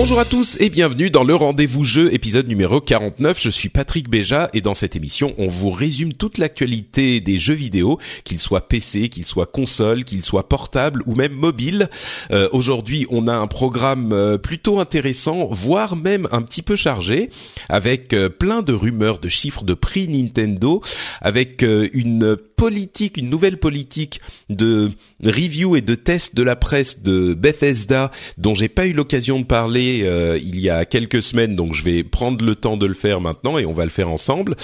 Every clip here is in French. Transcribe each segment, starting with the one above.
Bonjour à tous et bienvenue dans le Rendez-vous Jeu, épisode numéro 49. Je suis Patrick Béja et dans cette émission, on vous résume toute l'actualité des jeux vidéo, qu'ils soient PC, qu'ils soient console, qu'ils soient portables ou même mobiles. Euh, Aujourd'hui, on a un programme euh, plutôt intéressant, voire même un petit peu chargé, avec euh, plein de rumeurs de chiffres de prix Nintendo, avec une politique, une nouvelle politique de review et de test de la presse de Bethesda dont j'ai pas eu l'occasion de parler euh, il y a quelques semaines, donc je vais prendre le temps de le faire maintenant et on va le faire ensemble.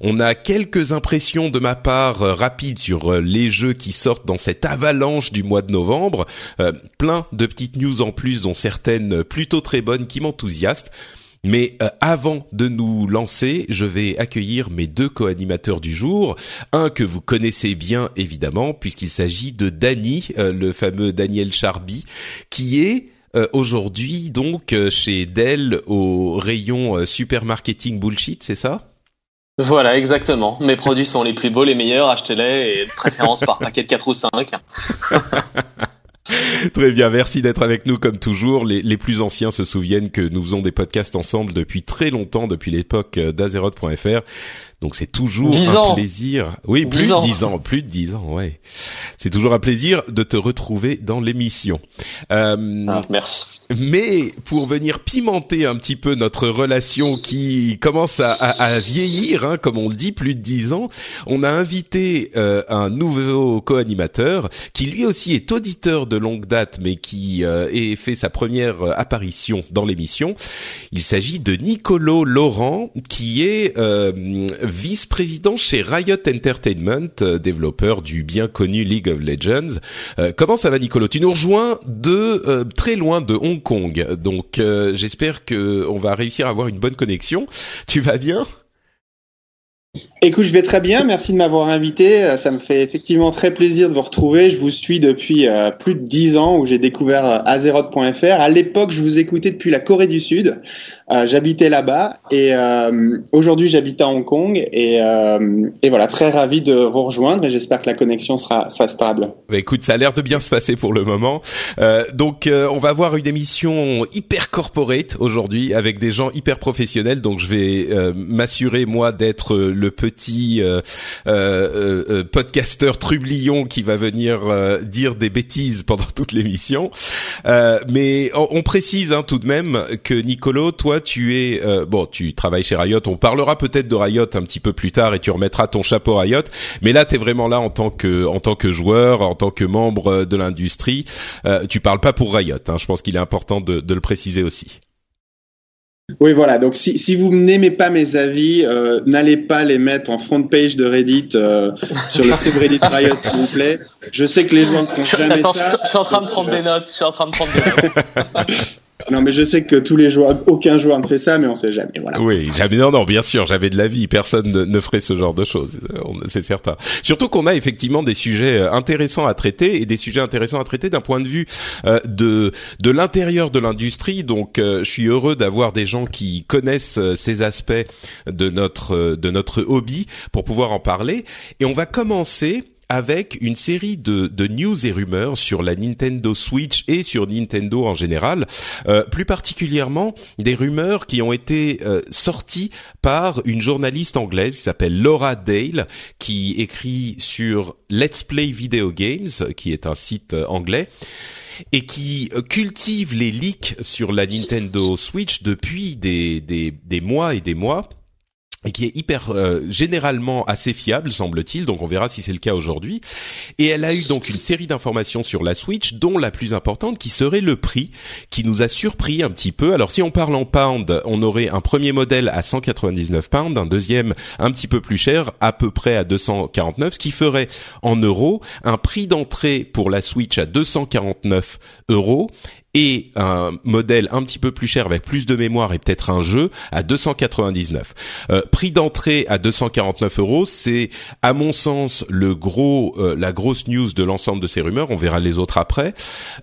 On a quelques impressions de ma part euh, rapides sur euh, les jeux qui sortent dans cette avalanche du mois de novembre, Euh, plein de petites news en plus dont certaines plutôt très bonnes qui m'enthousiastent. Mais euh, avant de nous lancer, je vais accueillir mes deux co-animateurs du jour. Un que vous connaissez bien évidemment, puisqu'il s'agit de Danny, euh, le fameux Daniel Charby, qui est euh, aujourd'hui donc euh, chez Dell au rayon euh, super marketing bullshit, c'est ça? Voilà, exactement. Mes produits sont les plus beaux, les meilleurs, achetez-les et de préférence par paquet de 4 ou 5. Très bien, merci d'être avec nous comme toujours. Les, les plus anciens se souviennent que nous faisons des podcasts ensemble depuis très longtemps, depuis l'époque euh, d'Azeroth.fr. Donc c'est toujours 10 un ans. plaisir. Oui, 10 plus de ans. 10 ans, plus de 10 ans, ouais. C'est toujours un plaisir de te retrouver dans l'émission. Euh, Ah, merci. Mais pour venir pimenter un petit peu notre relation qui commence à, vieillir, hein, comme on le dit, plus de dix ans, on a invité euh, un nouveau co-animateur qui lui aussi est auditeur de longue date, mais qui euh, ait fait sa première euh, apparition dans l'émission. Il s'agit de Nicolo Laurent, qui est euh, vice-président chez Riot Entertainment, euh, développeur du bien connu League of Legends. Euh, comment ça va, Nicolo? Tu nous rejoins de très loin de Hong Donc euh, j'espère que on va réussir à avoir une bonne connexion. Tu vas bien? Écoute, je vais très bien. Merci de m'avoir invité. Euh, Ça me fait effectivement très plaisir de vous retrouver. Je vous suis depuis euh, plus de dix ans où j'ai découvert Azeroth.fr. À l'époque, je vous écoutais depuis la Corée du Sud. Euh, J'habitais là-bas et euh, aujourd'hui, j'habite à Hong Kong et, euh, et voilà, très ravi de vous rejoindre et j'espère que la connexion sera, sera stable. Bah, écoute, ça a l'air de bien se passer pour le moment. Euh, donc, euh, on va avoir une émission hyper corporate aujourd'hui avec des gens hyper professionnels. Donc, je vais m'assurer moi d'être le petit podcasteur trublion qui va venir dire des bêtises pendant toute l'émission. Mais on, on précise hein, tout de même que Nicolo, toi, tu es euh, bon, tu travailles chez Riot. On parlera peut-être de Riot un petit peu plus tard et tu remettras ton chapeau Riot. Mais là, t'es vraiment là en tant que en tant que joueur, en tant que membre euh, de l'industrie. Euh, tu parles pas pour Riot. Hein, je pense qu'il est important de, de le préciser aussi. Oui, voilà. Donc, si, si vous n'aimez pas mes avis, euh, n'allez pas les mettre en front page de Reddit euh, sur le subreddit Riot, s'il vous plaît. Je sais que les gens ne font Je, jamais attends, ça. je suis en train de prendre des notes. Je suis en train de prendre des notes. Non, mais je sais que tous les joueurs, aucun joueur ne fait ça, mais on sait jamais. Voilà. Oui, jamais. Non, non, bien sûr, j'avais de la vie. Personne ne, ferait ce genre de choses. C'est certain. Surtout qu'on a effectivement des sujets euh, intéressants à traiter et des sujets intéressants à traiter d'un point de vue euh, de de l'intérieur de l'industrie. Donc, euh, je suis heureux d'avoir des gens qui connaissent ces aspects de notre de notre hobby pour pouvoir en parler. Et on va commencer avec une série de, de news et rumeurs sur la Nintendo Switch et sur Nintendo en général, euh, plus particulièrement des rumeurs qui ont été euh, sorties par une journaliste anglaise qui s'appelle Laura Dale, qui écrit sur Let's Play Video Games, qui est un site euh, anglais et qui cultive les leaks sur la Nintendo Switch depuis des, des, des mois et des mois et qui est hyper euh, généralement assez fiable semble-t-il. Donc on verra si c'est le cas aujourd'hui. Et elle a eu donc une série d'informations sur la Switch dont la plus importante qui serait le prix qui nous a surpris un petit peu. Alors si on parle en pound on aurait un premier modèle à 199 pounds un deuxième un petit peu plus cher à peu près à 249 ce qui ferait en euros un prix d'entrée pour la Switch à 249 euros et un modèle un petit peu plus cher avec plus de mémoire et peut-être un jeu à 299. Euh, prix d'entrée à 249 euros, c'est à mon sens le gros, euh, la grosse news de l'ensemble de ces rumeurs. On verra les autres après.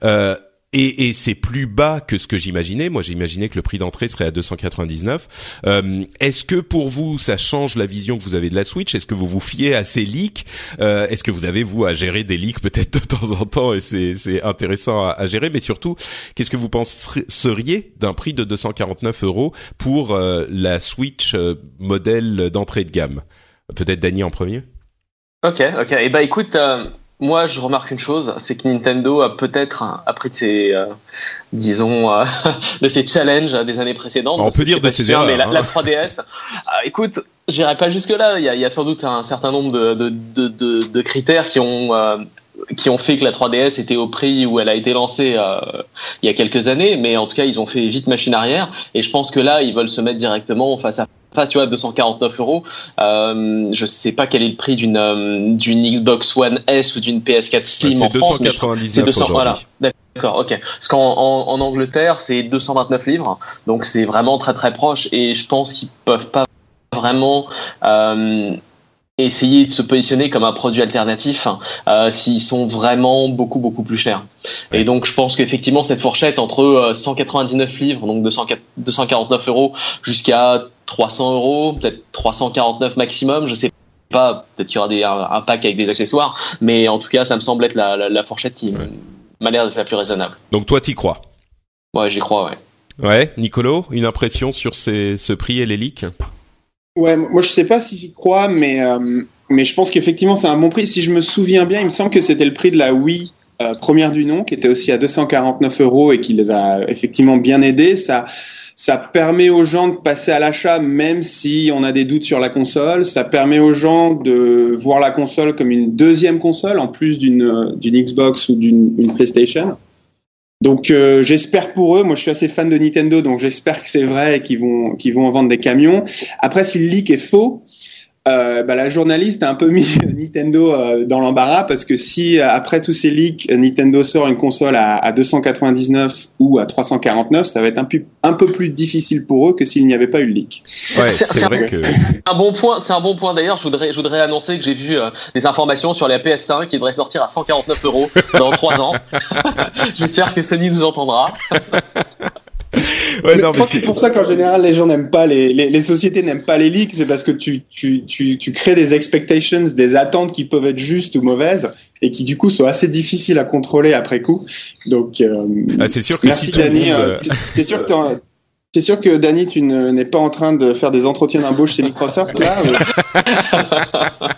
Euh, et, et c'est plus bas que ce que j'imaginais. Moi, j'imaginais que le prix d'entrée serait à 299. Euh, Est-ce que pour vous, ça change la vision que vous avez de la Switch? Est-ce que vous vous fiez à ces leaks? Euh, Est-ce que vous avez vous à gérer des leaks peut-être de temps en temps et c'est intéressant à, gérer? Mais surtout, qu'est-ce que vous penseriez d'un prix de 249 euros pour euh, la Switch euh, modèle d'entrée de gamme? Peut-être Dany en premier? Ok, ok. Et eh ben écoute. Moi, je remarque une chose, c'est que Nintendo a peut-être appris de ses, euh, disons, euh, de ses challenges des années précédentes. On peut dire de ses erreurs. Mais hein. la, la 3DS, euh, écoute, j'irai pas jusque là. Il y, y a, sans doute un certain nombre de, de, de, de, de critères qui ont euh, qui ont fait que la 3DS était au prix où elle a été lancée euh, il y a quelques années, mais en tout cas ils ont fait vite machine arrière et je pense que là ils veulent se mettre directement face à face, tu vois, 249 euros. Euh, je sais pas quel est le prix d'une euh, d'une Xbox One S ou d'une PS4 Slim en France. C'est 299 voilà. D'accord, ok. Parce qu'en en, en Angleterre c'est 229 livres, donc c'est vraiment très très proche et je pense qu'ils peuvent pas vraiment euh, essayer de se positionner comme un produit alternatif euh, s'ils sont vraiment beaucoup beaucoup plus chers. Et donc je pense qu'effectivement cette fourchette entre 199 livres, donc 200, 249 euros, jusqu'à 300 euros, peut-être 349 maximum, je sais pas, peut-être qu'il y aura des, un, un, pack avec des accessoires, mais en tout cas ça me semble être la, la, la fourchette qui ouais. m'a l'air d'être la plus raisonnable. Donc toi t'y crois? Ouais j'y crois ouais. Ouais, Nicolo, une impression sur ces, ce prix et les leaks? Ouais, moi je sais pas si j'y crois, mais euh, mais je pense qu'effectivement c'est un bon prix. Si je me souviens bien, il me semble que c'était le prix de la Wii euh, première du nom, qui était aussi à 249 euros et qui les a effectivement bien aidés. Ça ça permet aux gens de passer à l'achat même si on a des doutes sur la console. Ça permet aux gens de voir la console comme une deuxième console en plus d'une d'une Xbox ou d'une PlayStation. Donc euh, j'espère pour eux, moi je suis assez fan de Nintendo, donc j'espère que c'est vrai et qu'ils vont qu'ils vont en vendre des camions. Après si le leak est faux, euh, bah, la journaliste a un peu mis Nintendo euh, dans l'embarras parce que si euh, après tous ces leaks Nintendo sort une console à, à 299 ou à 349, ça va être un, peu, un peu plus difficile pour eux que s'il n'y avait pas eu le leak. Ouais, c'est vrai que un bon point. C'est un bon point d'ailleurs. Je voudrais je voudrais annoncer que j'ai vu euh, des informations sur la PS5 qui devrait sortir à 149 euros dans trois ans. J'espère que Sony nous entendra. Ouais, non, mais c'est pour ça qu'en général les gens n'aiment pas les, les, les sociétés n'aiment pas les leaks, c'est parce que tu, tu, tu, tu crées des expectations, des attentes qui peuvent être justes ou mauvaises et qui du coup sont assez difficiles à contrôler après coup. Donc euh, ah, c'est sûr que merci si Dani. Monde... Euh, c'est sûr que c'est sûr que Dani, tu n'es pas en train de faire des entretiens d'embauche chez Microsoft là.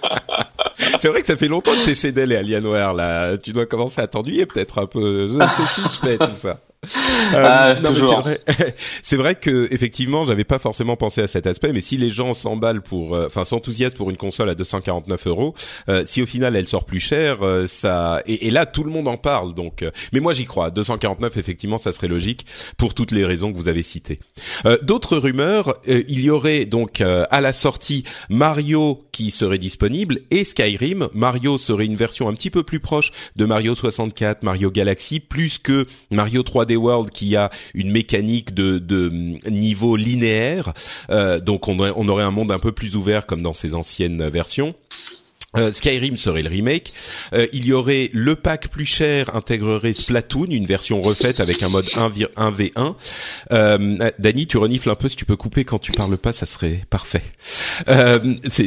C'est vrai que ça fait longtemps que t'es chez Dell et Alienware là. Tu dois commencer à t'ennuyer peut-être un peu. C'est suspect tout ça. Euh, ah, non, c'est vrai. c'est vrai que effectivement, j'avais pas forcément pensé à cet aspect, mais si les gens s'emballent pour, enfin, euh, s'enthousiasment pour une console à 249 euros, euh, si au final elle sort plus cher, euh, ça, et, et, là tout le monde en parle, donc. Mais moi j'y crois. 249, effectivement, ça serait logique pour toutes les raisons que vous avez citées. D'autres rumeurs, il y aurait donc à la sortie Mario qui serait disponible et Skyrim. Mario serait une version un petit peu plus proche de Mario 64, Mario Galaxy, plus que Mario 3D World qui a une mécanique de, de niveau linéaire. Euh, donc on, on aurait un monde un peu plus ouvert comme dans ses anciennes versions. Euh, Skyrim serait le remake. Euh, il y aurait le pack plus cher intégrerait Splatoon, une version refaite avec un mode 1 1v1. Euh, Dany, tu renifles un peu. Si tu peux couper quand tu parles pas, ça serait parfait. Euh,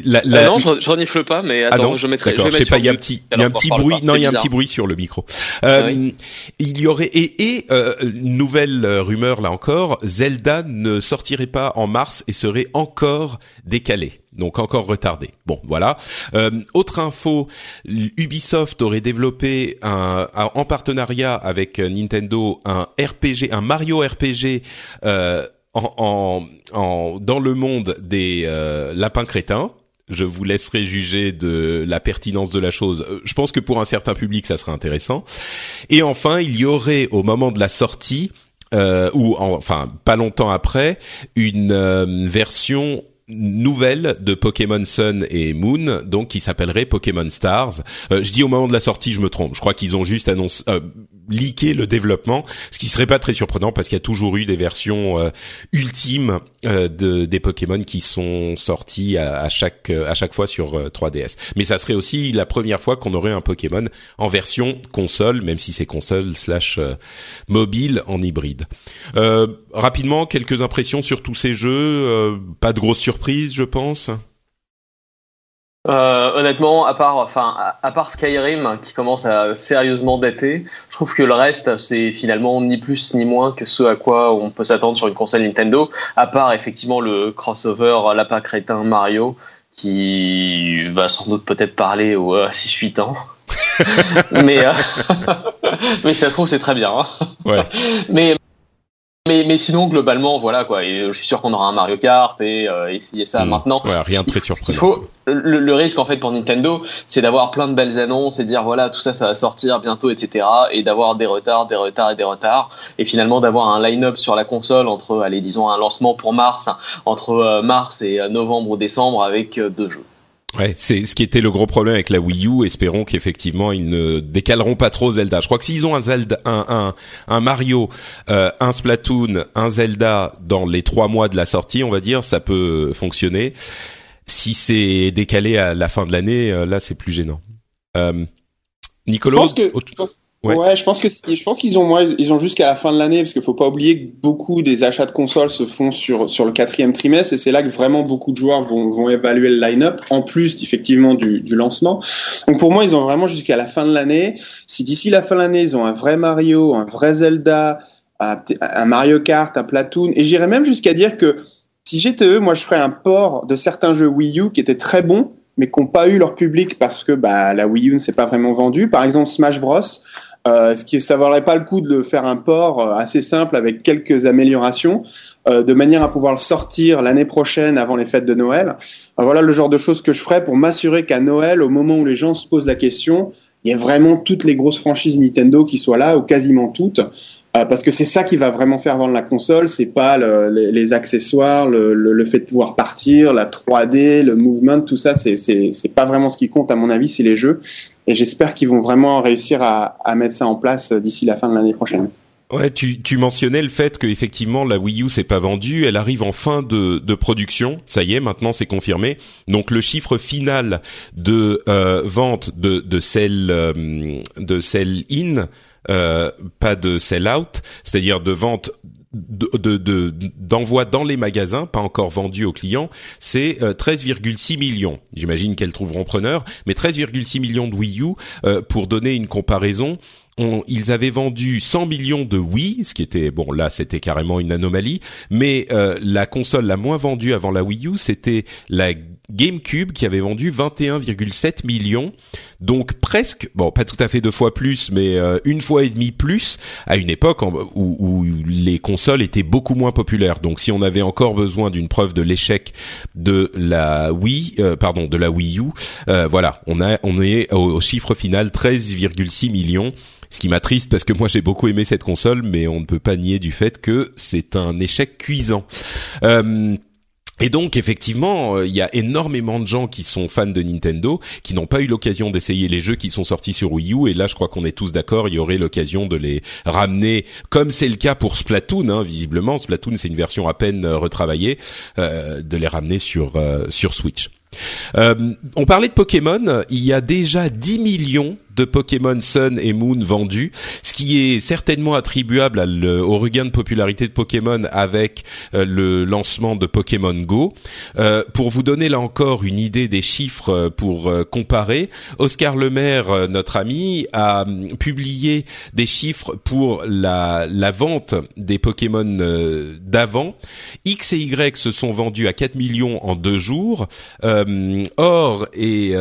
la, la... non, je, je, renifle pas, mais attends, ah non, je mettrai. D'accord, je, sais pas. Il y a un petit, il y a un petit bruit. Non, il y a un petit bruit sur le micro. Ah oui. Il y aurait et, et nouvelle rumeur là encore, Zelda ne sortirait pas en mars et serait encore décalé donc encore retardé. Bon, voilà. Euh, autre info, Ubisoft aurait développé un, en partenariat avec Nintendo un RPG, un Mario RPG euh, en, en, dans le monde des euh, lapins crétins. Je vous laisserai juger de la pertinence de la chose. Euh, je pense que pour un certain public, ça serait intéressant. Et enfin, il y aurait au moment de la sortie euh, ou enfin pas longtemps après, une euh, version nouvelle de Pokémon Sun et Moon, donc qui s'appellerait Pokémon Stars. Euh, je dis au moment de la sortie, je me trompe. Je crois qu'ils ont juste annoncé, euh, leaké le développement, ce qui serait pas très surprenant parce qu'il y a toujours eu des versions euh, ultimes euh, de, des Pokémon qui sont sortis à, chaque à chaque fois sur 3DS. Mais ça serait aussi la première fois qu'on aurait un Pokémon en version console, même si c'est console slash mobile en hybride. rapidement, quelques impressions sur tous ces jeux. pas de grosses surprises, je pense? Euh, honnêtement, à part, enfin, à, part Skyrim qui commence à sérieusement dater, je trouve que le reste c'est finalement ni plus ni moins que ce à quoi on peut s'attendre sur une console Nintendo. À part effectivement le crossover lapin crétin Mario qui va sans doute peut-être parler aux 6-8 ans. mais euh, mais ça se trouve c'est très bien. Hein. Ouais. Mais mais, mais sinon, globalement, voilà quoi. Et je suis sûr qu'on aura un Mario Kart et euh, essayer ça mmh. maintenant. Ouais, rien de très surprenant. Il faut, le, le, risque en fait pour Nintendo, c'est d'avoir plein de belles annonces et de dire voilà tout ça, ça va sortir bientôt, etc. Et d'avoir des retards, des retards et des retards. Et finalement d'avoir un line-up sur la console entre, allez, disons un lancement pour mars, entre euh, mars et euh, novembre ou décembre avec euh, deux jeux. Ouais, c'est ce qui était le gros problème avec la Wii U. Espérons qu'effectivement ils ne décaleront pas trop Zelda. Je crois que s'ils ont un Zelda, un un, un Mario, euh, un Splatoon, un Zelda dans les trois mois de la sortie, on va dire, ça peut fonctionner. Si c'est décalé à la fin de l'année, euh, là c'est plus gênant. Euh, Nicolas, Ouais. je pense que je pense qu'ils ont ils ont jusqu'à la fin de l'année parce qu'il faut pas oublier que beaucoup des achats de consoles se font sur sur le quatrième trimestre et c'est là que vraiment beaucoup de joueurs vont vont évaluer le line-up en plus effectivement du du lancement. Donc pour moi, ils ont vraiment jusqu'à la fin de l'année. Si d'ici la fin de l'année, ils ont un vrai Mario, un vrai Zelda, un Mario Kart, un Platoon et j'irais même jusqu'à dire que si j'étais eux, moi je ferais un port de certains jeux Wii U qui étaient très bons mais qui n'ont pas eu leur public parce que bah, la Wii U ne s'est pas vraiment vendue. Par exemple, Smash Bros. Euh, ce qui ça valerait pas le coup de faire un port euh, assez simple avec quelques améliorations, euh, de manière à pouvoir le sortir l'année prochaine avant les fêtes de Noël. Euh, voilà le genre de choses que je ferais pour m'assurer qu'à Noël, au moment où les gens se posent la question, il y a vraiment toutes les grosses franchises Nintendo qui soient là, ou quasiment toutes, euh, parce que c'est ça qui va vraiment faire vendre la console, c'est pas le, les, les, accessoires, le, le, le, fait de pouvoir partir, la 3D, le movement, tout ça, c'est pas vraiment ce qui compte à mon avis, c'est les jeux. Et j'espère qu'ils vont vraiment réussir à, à mettre ça en place d'ici la fin de l'année prochaine. Ouais, tu, tu mentionnais le fait que effectivement la Wii U s'est pas vendue, elle arrive en fin de, de production, ça y est, maintenant c'est confirmé. Donc le chiffre final de euh, vente de de sell euh, de sell in euh, pas de sell out, c'est-à-dire de vente de, d'envoi de, dans les magasins, pas encore vendu aux clients, c'est 13,6 euh, millions. J'imagine qu'elles trouveront preneur, mais 13,6 millions de Wii U. Euh, pour donner une comparaison, on, ils avaient vendu 100 millions de Wii, ce qui était bon là c'était carrément une anomalie, mais euh, la console la moins vendue avant la Wii U c'était la GameCube qui avait vendu 21,7 millions, donc presque, bon pas tout à fait deux fois plus, mais euh, une fois et demie plus à une époque où, où, les consoles étaient beaucoup moins populaires. Donc si on avait encore besoin d'une preuve de l'échec de la Wii, euh, pardon, de la Wii U, euh, voilà, on a on est au, au chiffre final 13,6 millions ce qui m'attriste parce que moi j'ai beaucoup aimé cette console, mais on ne peut pas nier du fait que c'est un échec cuisant. Euh, et donc effectivement, euh, il y a énormément de gens qui sont fans de Nintendo, qui n'ont pas eu l'occasion d'essayer les jeux qui sont sortis sur Wii U. Et là, je crois qu'on est tous d'accord, il y aurait l'occasion de les ramener, comme c'est le cas pour Splatoon. Hein, visiblement, Splatoon c'est une version à peine euh, retravaillée, euh, de les ramener sur sur Switch. on parlait de Pokémon, il y a déjà 10 millions de Pokémon Sun et Moon vendus, ce qui est certainement attribuable au regain de popularité de Pokémon avec euh, le lancement de Pokémon Go. Euh, pour vous donner là encore une idée des chiffres euh, pour comparer, Oscar Lemaire, notre ami, a hum, publié des chiffres pour la, vente des Pokémon d'avant. X et Y se sont vendus à 4 millions en deux jours. Or et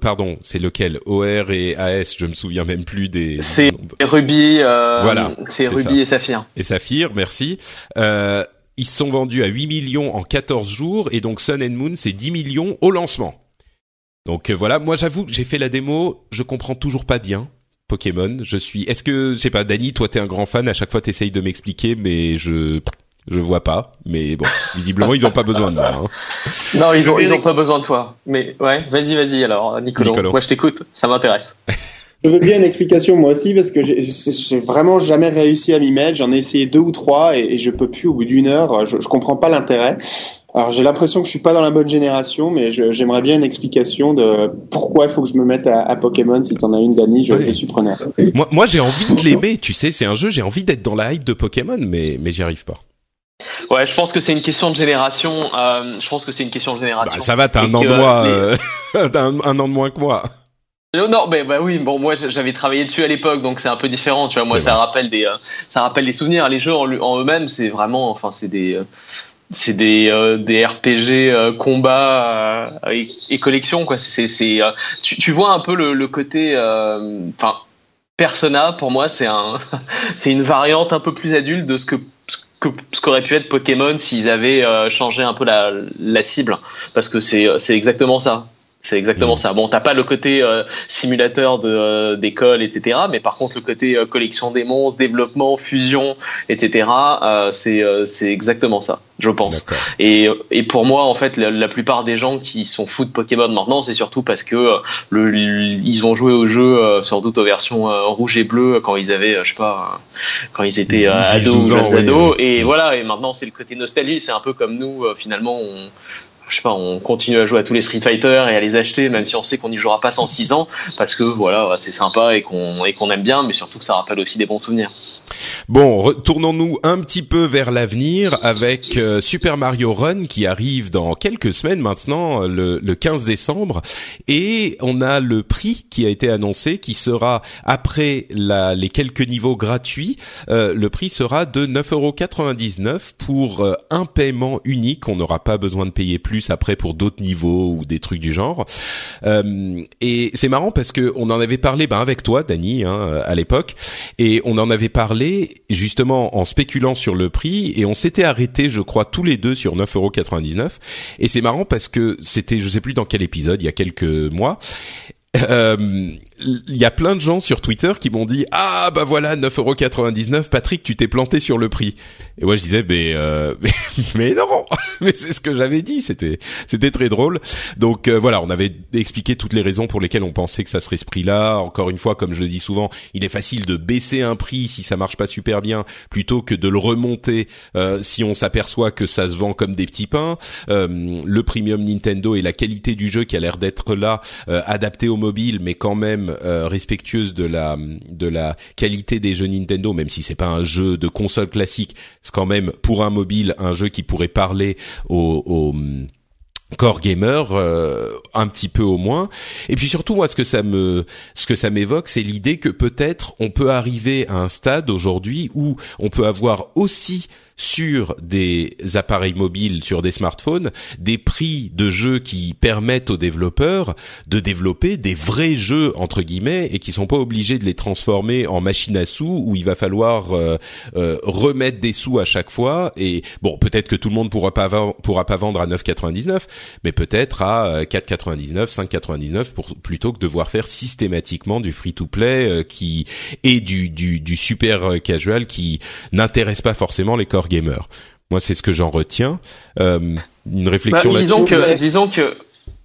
pardon, c'est lequel? OR et AS, je me souviens même plus des. C'est Ruby, euh, voilà, c'est Ruby et Saphir. Et Saphir, merci. Euh, ils sont vendus à 8 millions en 14 jours et donc Sun and Moon c'est 10 millions au lancement. Donc euh, voilà, moi j'avoue, j'ai fait la démo, je comprends toujours pas bien Pokémon. Je suis, est-ce que, je sais pas, Dany, toi t'es un grand fan, à chaque fois t'essayes de m'expliquer, mais je je vois pas, mais bon, visiblement ils ont pas besoin de moi. Hein. Non, ils ont ils ont pas besoin de toi. Mais ouais, vas-y, vas-y alors, Nicolas. Moi je t'écoute, ça m'intéresse. Je veux bien une explication moi aussi parce que j'ai vraiment jamais réussi à m'y mettre. J'en ai essayé deux ou trois et, je peux plus au bout d'une heure. Je, je comprends pas l'intérêt. Alors j'ai l'impression que je suis pas dans la bonne génération, mais j'aimerais bien une explication de pourquoi il faut que je me mette à, Pokémon. Si t'en as une, Dani, je, je, suis preneur. Moi, moi j'ai envie de l'aimer. Tu sais, c'est un jeu. J'ai envie d'être dans la hype de Pokémon, mais mais j'y arrive pas. Ouais, je pense que c'est une question de génération. Euh, je pense que c'est une question de génération. Bah, ça va, t'as un an de moins, euh, un, an de moins que moi. Non, mais bah oui, bon, moi j'avais travaillé dessus à l'époque, donc c'est un peu différent. Tu vois, moi ça rappelle des, euh, ça rappelle des souvenirs. Les jeux en, eux-mêmes, c'est vraiment, enfin, c'est des, c'est des, des RPG combat et, et, collection, quoi. C'est, c'est, tu, tu vois un peu le, le côté, enfin. Persona, pour moi, c'est un, c'est une variante un peu plus adulte de ce que ce qu'aurait pu être Pokémon s'ils avaient euh, changé un peu la, cible, parce que c'est c'est exactement ça. C'est exactement mm. ça. Bon, t'as pas le côté euh, simulateur de euh, d'école, etc. Mais par contre, le côté euh, collection des monstres, développement, fusion, etc. c'est c'est exactement ça, je pense. Et et pour moi, en fait, la, plupart des gens qui sont fous de Pokémon maintenant, c'est surtout parce que le ils vont jouer au jeu, sans doute aux versions rouge et bleu quand ils avaient, je sais pas, quand ils étaient ados ou ados. Et mm. voilà. Et maintenant, c'est le côté nostalgie. C'est un peu comme nous, finalement, on je sais pas, on continue à jouer à tous les Street Fighter et à les acheter, même si on sait qu'on n'y jouera pas sans 6 ans, parce que voilà, c'est sympa et qu'on et qu'on aime bien, mais surtout que ça rappelle aussi des bons souvenirs. Bon, retournons-nous un petit peu vers l'avenir avec euh, Super Mario Run qui arrive dans quelques semaines maintenant, le, le 15 décembre, et on a le prix qui a été annoncé, qui sera après la, les quelques niveaux gratuits, euh, le prix sera de 9,99€ pour euh, un paiement unique. On n'aura pas besoin de payer plus après pour d'autres niveaux ou des trucs du genre. Euh, et c'est marrant parce que on en avait parlé ben, avec toi, Dany, hein, à l'époque, et on en avait parlé justement en spéculant sur le prix et on s'était arrêté, je crois, tous les deux sur 9,99€. Et c'est marrant parce que c'était, je sais plus dans quel épisode, il y a quelques mois, euh, il y a plein de gens sur Twitter qui m'ont dit ah bah voilà 9,99€ Patrick tu t'es planté sur le prix. Et moi je disais mais euh, mais, non mais c'est ce que j'avais dit c'était c'était très drôle. Donc euh, voilà on avait expliqué toutes les raisons pour lesquelles on pensait que ça serait ce prix là encore une fois comme je le dis souvent il est facile de baisser un prix si ça marche pas super bien plutôt que de le remonter euh, si on s'aperçoit que ça se vend comme des petits pains. Le premium Nintendo et la qualité du jeu qui a l'air d'être là adapté au mobile mais quand même euh, respectueuse de la de la qualité des jeux Nintendo, même si c'est pas un jeu de console classique, c'est quand même pour un mobile un jeu qui pourrait parler aux, aux core gamer euh, un petit peu au moins. Et puis surtout moi ce que ça m'évoque c'est l'idée que peut-être on peut arriver à un stade aujourd'hui où on peut avoir aussi sur des appareils mobiles, sur des smartphones, des prix de jeux qui permettent aux développeurs de développer des vrais jeux entre guillemets et qui sont pas obligés de les transformer en machine à sous où il va falloir euh, euh, remettre des sous à chaque fois. Et bon, peut-être que tout le monde pourra pas pourra pas vendre à 9,99, mais peut-être à 4,99, euh, 5,99 pour plutôt que de devoir faire systématiquement du free-to-play qui et du, du, du super casual qui n'intéresse pas forcément les corps gamer. Moi, c'est ce que j'en retiens. Euh, une réflexion bah, disons que, disons que,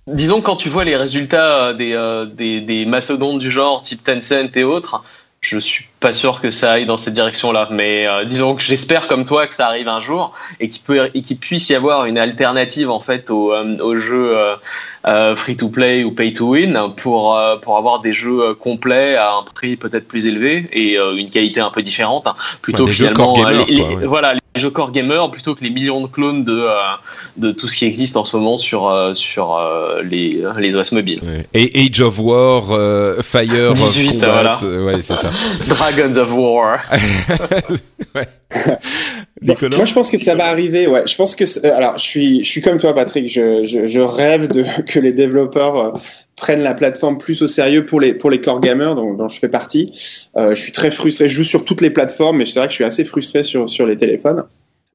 disons quand tu vois les résultats des, euh, des, des mastodontes du genre type Tencent et autres, je suis pas sûr que ça aille dans cette direction-là. Mais euh, disons que j'espère comme toi que ça arrive un jour et qu'il peut et qu'il puisse y avoir une alternative en fait au, euh, au jeu euh, free to play ou pay to win pour pour avoir des jeux complets à un prix peut-être plus élevé et une qualité un peu différente hein, plutôt ouais, finalement les, voilà les jeux core gamer plutôt que les millions de clones de de tout ce qui existe en ce moment sur sur les les OS mobiles. Ouais. Et Age of War, Fire 18, Combat, voilà. ouais c'est ça. Dragons of War. ouais. Nicolas Moi, je pense que ça va arriver. Ouais, je pense que euh, alors je suis je suis comme toi, Patrick. Je je, je rêve de que les développeurs euh, prennent la plateforme plus au sérieux pour les pour les core gamers dont, je fais partie. Euh, je suis très frustré. Je joue sur toutes les plateformes, mais c'est vrai que je suis assez frustré sur sur les téléphones.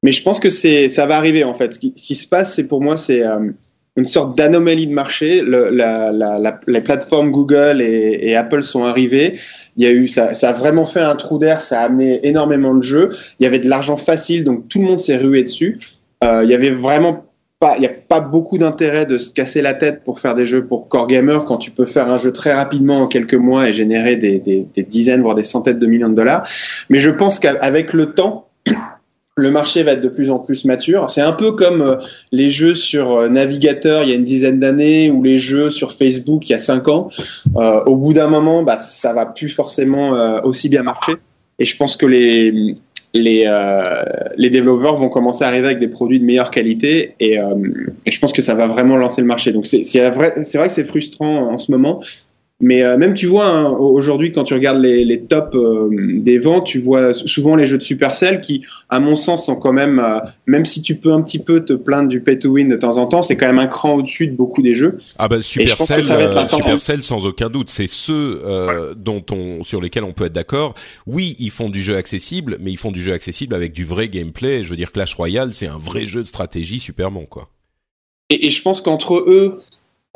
Mais je pense que c'est ça va arriver en fait. Ce qui, se passe, c'est pour moi, c'est euh, une sorte d'anomalie de marché. Les plateformes Google et, Apple sont arrivées. Il y a eu, ça, ça a vraiment fait un trou d'air. Ça a amené énormément de jeux. Il y avait de l'argent facile, donc tout le monde s'est rué dessus. Euh, il y avait vraiment pas, il n'y a pas beaucoup d'intérêt de se casser la tête pour faire des jeux pour core gamer quand tu peux faire un jeu très rapidement en quelques mois et générer des, dizaines voire des centaines de millions de dollars. Mais je pense qu'avec le temps le marché va être de plus en plus mature. C'est un peu comme euh, les jeux sur euh, navigateur il y a une dizaine d'années ou les jeux sur Facebook il y a cinq ans. Euh, au bout d'un moment, bah, ça va plus forcément aussi bien marcher. Et je pense que les les, euh, les développeurs vont commencer à arriver avec des produits de meilleure qualité et, et je pense que ça va vraiment lancer le marché. Donc c'est vrai, c'est vrai que c'est frustrant en ce moment, mais euh, même tu vois hein, aujourd'hui quand tu regardes les, les tops euh, des ventes, tu vois souvent les jeux de Supercell qui, à mon sens, sont quand même, euh, même si tu peux un petit peu te plaindre du pay to win de temps en temps, c'est quand même un cran au-dessus de beaucoup des jeux. Ah bah Supercell, Supercell sans aucun doute, c'est ceux dont on, sur lesquels on peut être d'accord. Oui, ils font du jeu accessible, mais ils font du jeu accessible avec du vrai gameplay. Je veux dire, Clash Royale, c'est un vrai jeu de stratégie super bon, quoi. Et, et je pense qu'entre eux,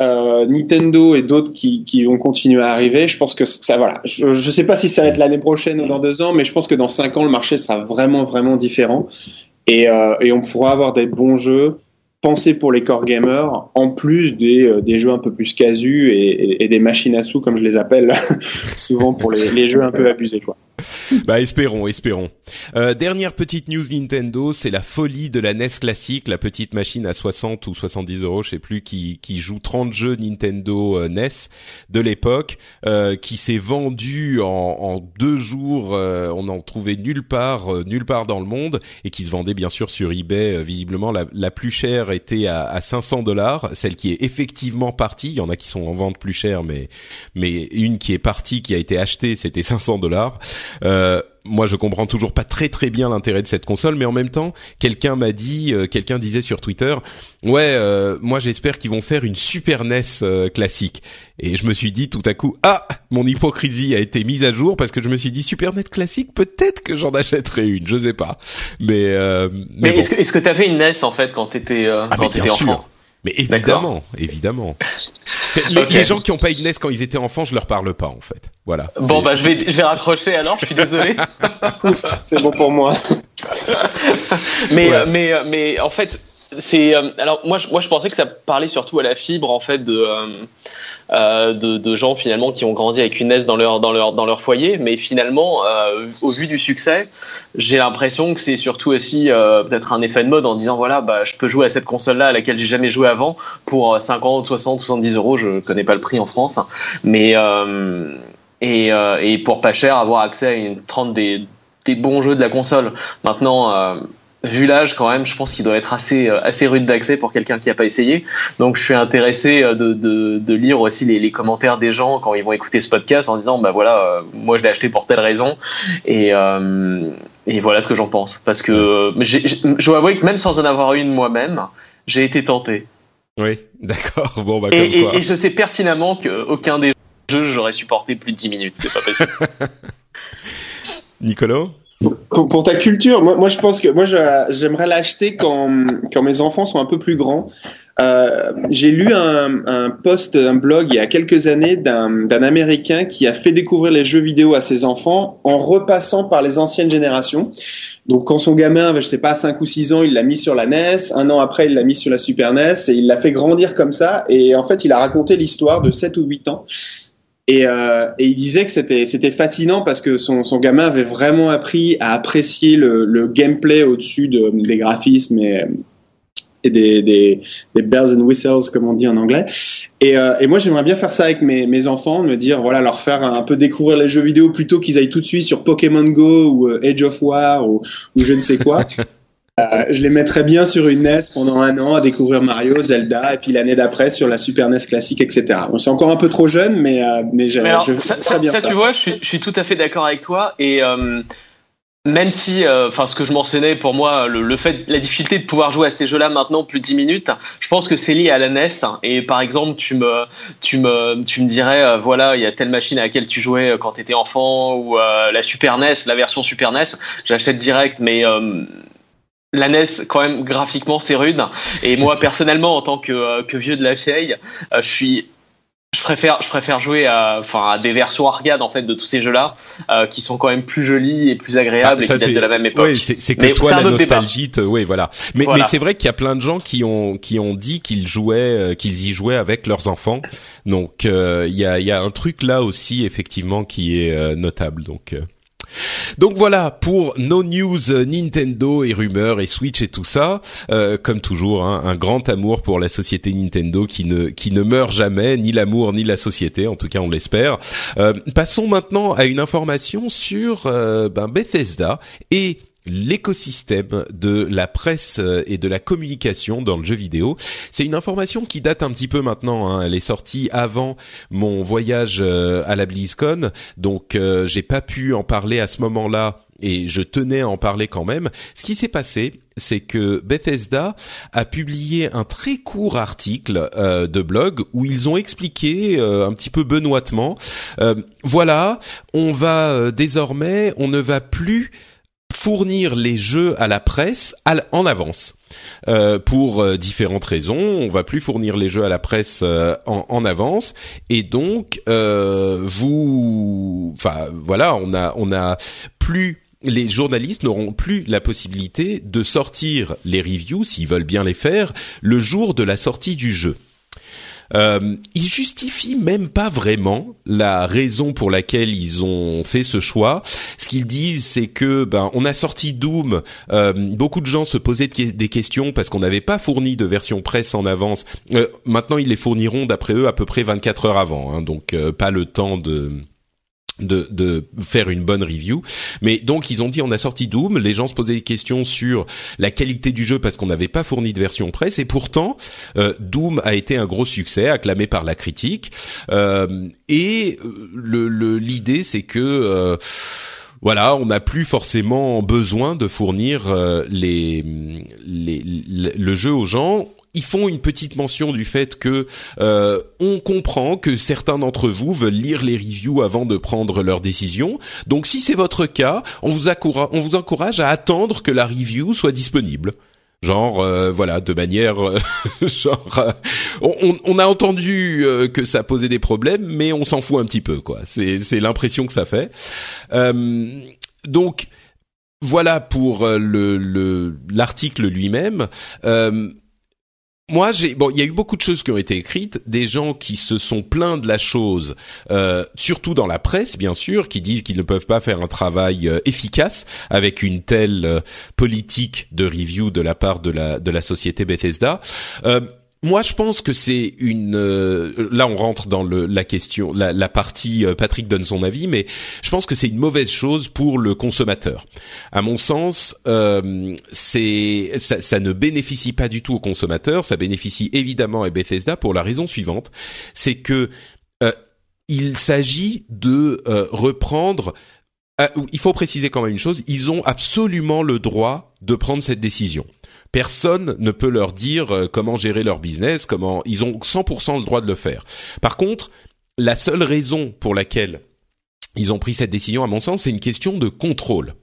euh, Nintendo et d'autres qui, qui vont continuer à arriver. Je pense que ça, voilà. Je ne sais pas si ça va être l'année prochaine ou dans deux ans, mais je pense que dans cinq ans, le marché sera vraiment, vraiment différent. Et, euh, on pourra avoir des bons jeux pensés pour les core gamers, en plus des, euh, jeux un peu plus casus et, des machines à sous, comme je les appelle souvent pour les, les jeux un peu abusés. Quoi. Bah espérons, espérons. Euh, dernière petite news Nintendo, c'est la folie de la NES classique, la petite machine à 60 ou 70 euros, je sais plus, qui, qui joue 30 jeux Nintendo euh, NES de l'époque, euh, qui s'est vendue en, en, deux jours, euh, on n'en trouvait nulle part, euh, nulle part dans le monde, et qui se vendait bien sûr sur eBay. Visiblement, la, la plus chère était à, à 500 dollars, celle qui est effectivement partie. Il y en a qui sont en vente plus chère, mais mais une qui est partie, qui a été achetée, c'était 500 dollars. Euh, moi, je comprends toujours pas très très bien l'intérêt de cette console, mais en même temps, quelqu'un m'a dit, euh, quelqu'un disait sur Twitter, ouais, euh, moi j'espère qu'ils vont faire une Super NES euh, classique. Et je me suis dit tout à coup, ah, mon hypocrisie a été mise à jour parce que je me suis dit Super NES classique, peut-être que j'en achèterai une, je sais pas. Mais euh, mais, mais bon. est-ce que est-ce que t'avais une NES en fait quand t'étais euh, ah, quand t'étais enfant? Mais évidemment, évidemment. Okay. les, gens qui n'ont pas une NES quand ils étaient enfants, je leur parle pas en fait. Voilà. Bon bah je vais je vais raccrocher alors. Je suis désolé. c'est bon pour moi. mais ouais. mais mais en fait c'est alors moi je, moi je pensais que ça parlait surtout à la fibre en fait de euh, euh, de, de, gens finalement qui ont grandi avec une NES dans leur dans leur dans leur foyer, mais finalement, euh, au vu du succès, j'ai l'impression que c'est surtout aussi euh, peut-être un effet de mode en disant voilà, bah je peux jouer à cette console-là à laquelle j'ai jamais joué avant pour 50, 60, 70 euros, je connais pas le prix en France, mais euh, et, euh, et pour pas cher avoir accès à une 30 des des bons jeux de la console. Maintenant vu l'âge quand même, je pense qu'il doit être assez assez rude d'accès pour quelqu'un qui n'a pas essayé. Donc je suis intéressé de, de, de lire aussi les, les, commentaires des gens quand ils vont écouter ce podcast en disant bah voilà euh, moi je l'ai acheté pour telle raison et euh, et voilà ce que j'en pense parce que je dois avouer que même sans en avoir une moi-même, j'ai été tenté. Oui, d'accord. Bon bah et, comme quoi. Et, et je sais pertinemment qu'aucun des jeux j'aurais supporté plus de 10 minutes, c'est pas possible. Nicolas pour, pour, ta culture, moi, moi je pense que moi j'aimerais l'acheter quand, quand mes enfants sont un peu plus grands. Euh, J'ai lu un, un post, un blog il y a quelques années d'un Américain qui a fait découvrir les jeux vidéo à ses enfants en repassant par les anciennes générations. Donc quand son gamin avait, je sais pas, 5 ou 6 ans, il l'a mis sur la NES. Un an après, il l'a mis sur la Super NES et il l'a fait grandir comme ça. Et en fait, il a raconté l'histoire de 7 ou 8 ans Et, euh, et il disait que c'était c'était fascinant parce que son, son gamin avait vraiment appris à apprécier le, le gameplay au-dessus de, des graphismes et, des, des, bells and whistles comme on dit en anglais. Et, euh, et moi j'aimerais bien faire ça avec mes, mes enfants, me dire voilà leur faire un, peu découvrir les jeux vidéo plutôt qu'ils aillent tout de suite sur Pokémon Go ou euh, Age of War ou je ne sais quoi. Euh, je les mettrais bien sur une NES pendant un an à découvrir Mario, Zelda, et puis l'année d'après sur la Super NES classique, etc. Bon, c'est encore un peu trop jeune, mais, euh, mais, je, alors, je, ça, bien ça, ça. tu vois, je suis, je suis tout à fait d'accord avec toi. Et euh, même si, euh, enfin, ce que je mentionnais pour moi, le, le fait, la difficulté de pouvoir jouer à ces jeux-là maintenant plus de 10 minutes, je pense que c'est lié à la NES. Et par exemple, tu me, tu me, tu me dirais, voilà, il y a telle machine à laquelle tu jouais quand tu étais enfant ou la Super NES, la version Super NES, j'achète direct, mais la NES, quand même, graphiquement, c'est rude. Et moi, personnellement, en tant que, euh, que vieux de la vieille, euh, je suis je préfère, je préfère jouer à, enfin, à des versions arcade en fait de tous ces jeux-là, euh, qui sont quand même plus jolies et plus agréables Ah, et ça, qui datent c'est- de la même époque. Oui, c'est que Mais toi la nostalgie, te- oui, voilà. Mais, Voilà. mais c'est vrai qu'il y a plein de gens qui ont qui ont dit qu'ils jouaient, euh, qu'ils y jouaient avec leurs enfants. Donc euh, il y a il y a un truc là aussi effectivement qui est euh, notable. Donc euh, donc voilà pour nos news euh, Nintendo et rumeurs et Switch et tout ça. Euh, comme toujours, hein, un grand amour pour la société Nintendo qui ne qui ne meurt jamais, ni l'amour ni la société. En tout cas, on l'espère. Euh, passons maintenant à une information sur euh, ben, Bethesda et l'écosystème de la presse euh, et de la communication dans le jeu vidéo. C'est une information qui date un petit peu maintenant. hein. Elle est sortie avant mon voyage euh, à la BlizzCon, donc euh, j'ai pas pu en parler à ce moment-là. Et je tenais à en parler quand même. Ce qui s'est passé, c'est que Bethesda a publié un très court article euh, de blog où ils ont expliqué euh, un petit peu benoîtement, euh, voilà, on va euh, désormais, on ne va plus fournir les jeux à la presse en avance. Euh, pour euh, différentes raisons, on va plus fournir les jeux à la presse euh, en, en avance, et donc vous, enfin voilà, on a on a plus les journalistes n'auront plus la possibilité de sortir les reviews s'ils veulent bien les faire le jour de la sortie du jeu. Euh, ils justifient même pas vraiment la raison pour laquelle ils ont fait ce choix. Ce qu'ils disent, c'est que ben on a sorti Doom. euh, beaucoup de gens se posaient de- des questions parce qu'on n'avait pas fourni de version presse en avance. Euh, maintenant, ils les fourniront d'après eux à peu près 24 heures avant, hein, donc euh, pas le temps de de, de faire une bonne review. Mais donc ils ont dit on a sorti Doom, les gens se posaient des questions sur la qualité du jeu parce qu'on n'avait pas fourni de version presse et pourtant euh, Doom a été un gros succès acclamé par la critique Euh, et euh, le l'idée c'est que euh, voilà, on n'a plus forcément besoin de fournir euh, les, les, le- le jeu aux gens. Ils font une petite mention du fait que euh, on comprend que certains d'entre vous veulent lire les reviews avant de prendre leur décision. Donc, si c'est votre cas, on vous, on vous encourage à attendre que la review soit disponible. Genre euh, voilà de manière euh, genre euh, on, on- a entendu euh, que ça posait des problèmes mais on s'en fout un petit peu quoi c'est l'impression que ça fait euh, donc voilà pour euh, le- l'article lui-même. Euh, moi, j'ai bon, il y a eu beaucoup de choses qui ont été écrites, des gens qui se sont plaints de la chose, euh, surtout dans la presse, bien sûr, qui disent qu'ils ne peuvent pas faire un travail euh, efficace avec une telle euh, politique de review de la part de la de la société Bethesda. Euh, moi, je pense que c'est une. euh, là, on rentre dans le, la question, la, la partie. euh, Patrick donne son avis, mais je pense que c'est une mauvaise chose pour le consommateur. À mon sens, euh, c'est ça, ça ne bénéficie pas du tout au consommateur. Ça bénéficie évidemment à Bethesda pour la raison suivante, c'est que euh, il s'agit de euh, reprendre. Ah, il faut préciser quand même une chose. Ils ont absolument le droit de prendre cette décision. Personne ne peut leur dire euh, comment gérer leur business, comment ils ont 100% le droit de le faire. Par contre, la seule raison pour laquelle ils ont pris cette décision, à mon sens, c'est une question de contrôle.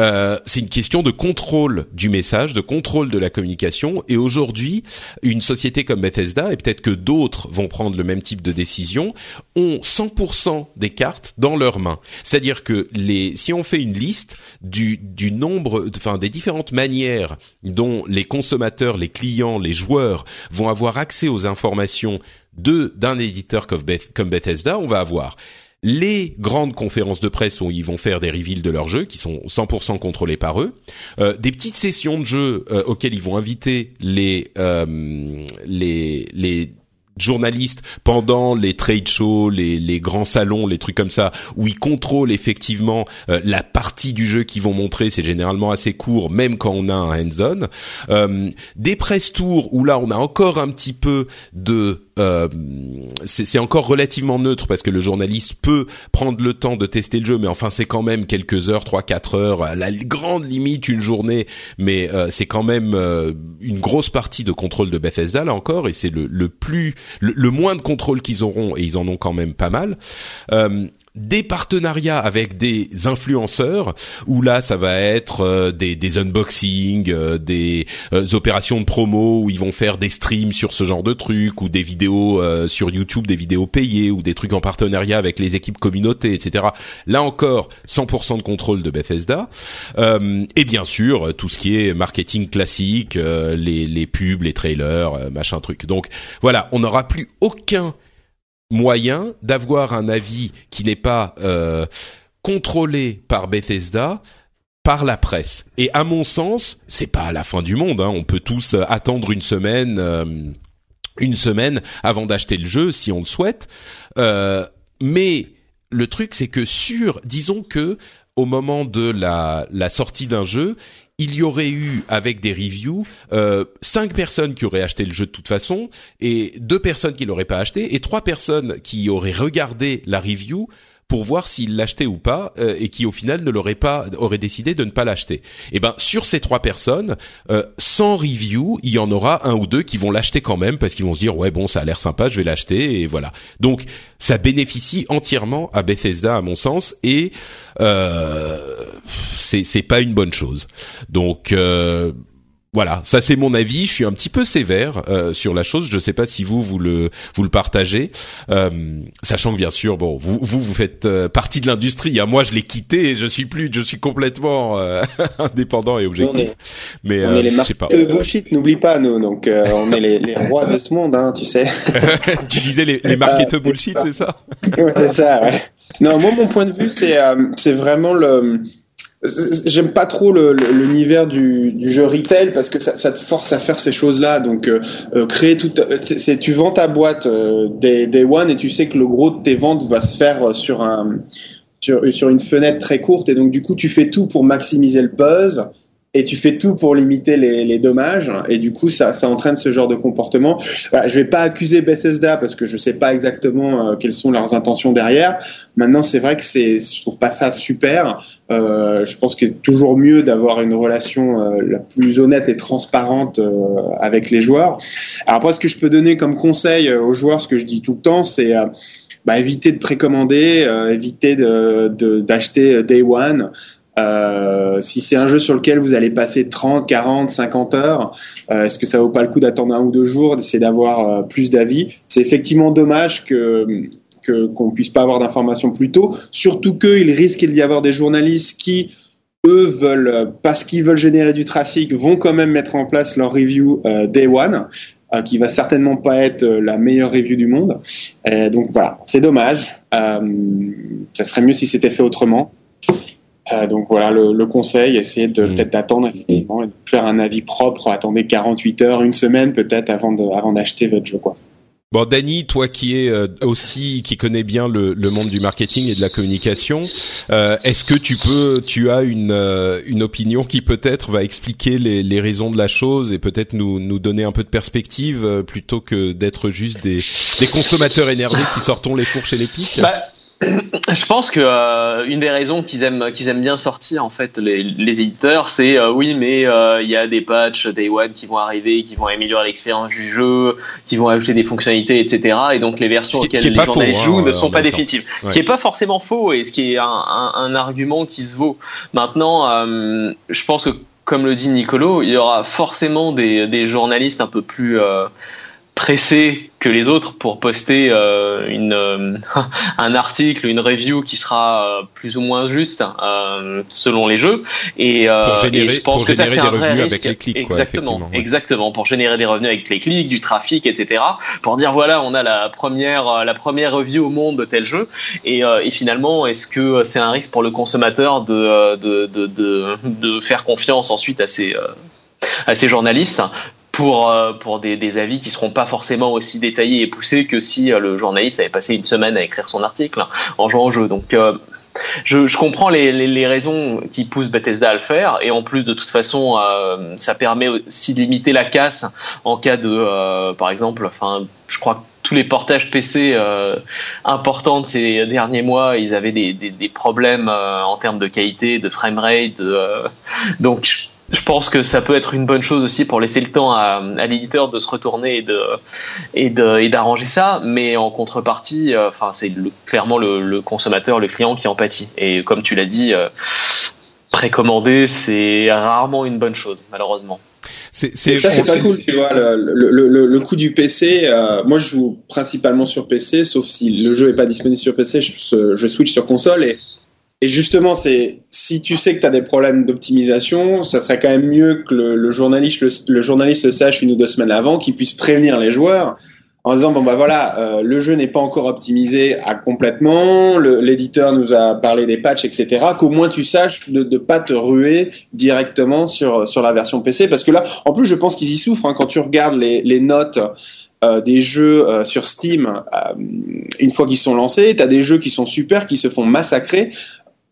Euh, c'est une question de contrôle du message, de contrôle de la communication. Et aujourd'hui, une société comme Bethesda, et peut-être que d'autres vont prendre le même type de décision, ont 100% des cartes dans leurs mains. C'est-à-dire que les, si on fait une liste du, du nombre, enfin des différentes manières dont les consommateurs, les clients, les joueurs vont avoir accès aux informations de d'un éditeur comme, Bethesda, on va avoir les grandes conférences de presse où ils vont faire des reveals de leurs jeux qui sont 100% contrôlés par eux, euh, des petites sessions de jeux euh, auxquelles ils vont inviter les euh, les les journalistes pendant les trade shows, les, les, grands salons, les trucs comme ça, où ils contrôlent effectivement euh, la partie du jeu qu'ils vont montrer. C'est généralement assez court, même quand on a un hands-on. Euh, des press tours où là, on a encore un petit peu de euh, c'est encore relativement neutre parce que le journaliste peut prendre le temps de tester le jeu, mais enfin c'est quand même quelques heures, trois quatre heures, à la grande limite une journée, mais euh, c'est quand même euh, une grosse partie de contrôle de Bethesda là encore, et c'est le, le, plus le, moins de contrôle qu'ils auront, et ils en ont quand même pas mal des partenariats avec des influenceurs où là ça va être euh, des, des unboxings, euh, des euh, opérations de promo où ils vont faire des streams sur ce genre de trucs ou des vidéos sur YouTube, des vidéos payées ou des trucs en partenariat avec les équipes communautés, etc. Là encore 100% de contrôle de Bethesda et bien sûr tout ce qui est marketing classique, les, les pubs, les trailers, machin truc. Donc voilà, on n'aura plus aucun moyen d'avoir un avis qui n'est pas euh, contrôlé par Bethesda par la presse. Et à mon sens, c'est pas la fin du monde. Hein. On peut tous euh, attendre une semaine, euh, semaine avant d'acheter le jeu si on le souhaite. mais le truc, c'est que sur, disons que au moment de la sortie d'un jeu, il y aurait eu avec des reviews euh, cinq personnes qui auraient acheté le jeu de toute façon et deux personnes qui l'auraient pas acheté et trois personnes qui auraient regardé la review pour voir s'il l'achetait ou pas euh, et qui au final ne l'aurait pas aurait décidé de ne pas l'acheter. Et eh ben sur ces trois personnes, euh, sans review, il y en aura un ou deux qui vont l'acheter quand même parce qu'ils vont se dire ouais bon ça a l'air sympa, je vais l'acheter et voilà. Donc ça bénéficie entièrement à Bethesda à mon sens et euh, c'est c'est pas une bonne chose. Donc euh, voilà, ça c'est mon avis. Je suis un petit peu sévère euh, sur la chose. Je ne sais pas si vous vous le vous le partagez, euh, sachant que bien sûr, bon, vous vous vous faites euh, partie de l'industrie. Hein. Moi, je l'ai quitté. Et je suis plus, je suis complètement indépendant et objectif. On est, Mais on est les marques de bullshit. N'oublie pas nous. Donc on est les, les, rois de ce monde, hein, tu sais. tu disais les, les marketeurs bullshit, c'est ça? Ouais, C'est ça. Ouais. Non, moi mon point de vue, c'est c'est vraiment le J'aime pas trop l'univers du, du, jeu retail parce que ça, ça, te force à faire ces choses-là. Donc, euh, euh créer tout, c'est tu vends ta boîte euh, day, day, one et tu sais que le gros de tes ventes va se faire sur un sur une fenêtre très courte et donc du coup tu fais tout pour maximiser le buzz et tu fais tout pour limiter les, les, dommages et du coup ça, ça entraîne ce genre de comportement. Voilà, je vais pas accuser Bethesda parce que je sais pas exactement euh, quelles sont leurs intentions derrière. Maintenant c'est vrai que c'est je trouve pas ça super. Euh, je pense qu'il est toujours mieux d'avoir une relation euh, la plus honnête et transparente euh, avec les joueurs. Alors après ce que je peux donner comme conseil aux joueurs, ce que je dis tout le temps, c'est bah, éviter de précommander, éviter d'acheter de, day one. Euh, si c'est un jeu sur lequel vous allez passer 30, 40, 50 heures, euh, est-ce que ça vaut pas le coup d'attendre un ou deux jours, d'essayer d'avoir euh, plus d'avis? C'est effectivement dommage que qu'on puisse pas avoir d'informations plus tôt, surtout qu'il risque d'y avoir des journalistes qui eux veulent, parce qu'ils veulent générer du trafic, vont quand même mettre en place leur review day one, qui va certainement pas être la meilleure review du monde. donc voilà, c'est dommage. ça serait mieux si c'était fait autrement. Euh, donc voilà le, le conseil, essayez de mm. peut-être d'attendre effectivement et de faire un avis propre. Attendez 48 heures, une semaine peut-être avant de, avant d'acheter votre jeu quoi. Bon, Dany, toi qui es euh, aussi qui connais bien le, le, monde du marketing et de la communication, euh, est-ce que tu peux, tu as une euh, une opinion qui peut-être va expliquer les, les raisons de la chose et peut-être nous nous donner un peu de perspective plutôt que d'être juste des des consommateurs énervés qui sortons les fourches et les pics. Bah, je pense que euh, une des raisons qu'ils aiment qu'ils aiment bien sortir en fait les, les éditeurs, c'est euh, oui mais euh, il y a des patchs Day One qui vont arriver, qui vont améliorer l'expérience du jeu, qui vont ajouter des fonctionnalités, etc. Et donc les versions auxquelles les journalistes hein, jouent ne sont pas définitives. Ce qui est pas forcément faux et ce qui est un, un, un argument qui se vaut. Maintenant, je pense que comme le dit Nicolo, il y aura forcément des, des journalistes un peu plus pressé que les autres pour poster euh, une, euh, un article, une review qui sera euh, plus ou moins juste selon les jeux. Et, pour générer, je pense que ça c'est un vrai avec les clics. Exactement, exactement, pour générer des revenus avec les clics, du trafic, etc. Pour dire voilà, on a la première la première review au monde de tel jeu. Et, et finalement, est-ce que c'est un risque pour le consommateur de de, de, de, de faire confiance ensuite à ces à ces journalistes? Pour euh, pour des, des, avis qui seront pas forcément aussi détaillés et poussés que si euh, le journaliste avait passé une semaine à écrire son article en jouant au jeu. Donc euh, je, je, comprends les, les, les, raisons qui poussent Bethesda à le faire et en plus de toute façon ça permet aussi de limiter la casse en cas de par exemple enfin je crois que tous les portages PC euh, importants de ces derniers mois, ils avaient des, des, des problèmes en termes de qualité, de framerate. donc je pense que ça peut être une bonne chose aussi pour laisser le temps à, à l'éditeur de se retourner et de et de et d'arranger ça. Mais en contrepartie euh, enfin c'est clairement le, le, consommateur le client qui en pâtit. Et comme tu l'as dit euh, précommander c'est rarement une bonne chose malheureusement. C'est, c'est, ça c'est pas cool tu vois le, le, le, le coût du PC euh, moi je joue principalement sur PC sauf si le jeu est pas disponible sur PC je, je switch sur console et et justement, c'est si tu sais que tu as des problèmes d'optimisation, ça serait quand même mieux que le, journaliste le, journaliste le sache une ou deux semaines avant, qu'il puisse prévenir les joueurs en disant bon bah voilà, euh, le jeu n'est pas encore optimisé à complètement, l'éditeur nous a parlé des patchs, etc. Qu'au moins tu saches de ne pas te ruer directement sur sur la version PC, parce que là, en plus, je pense qu'ils y souffrent hein, quand tu regardes les, les notes. Euh, des jeux euh, sur Steam, une fois qu'ils sont lancés, tu as des jeux qui sont super, qui se font massacrer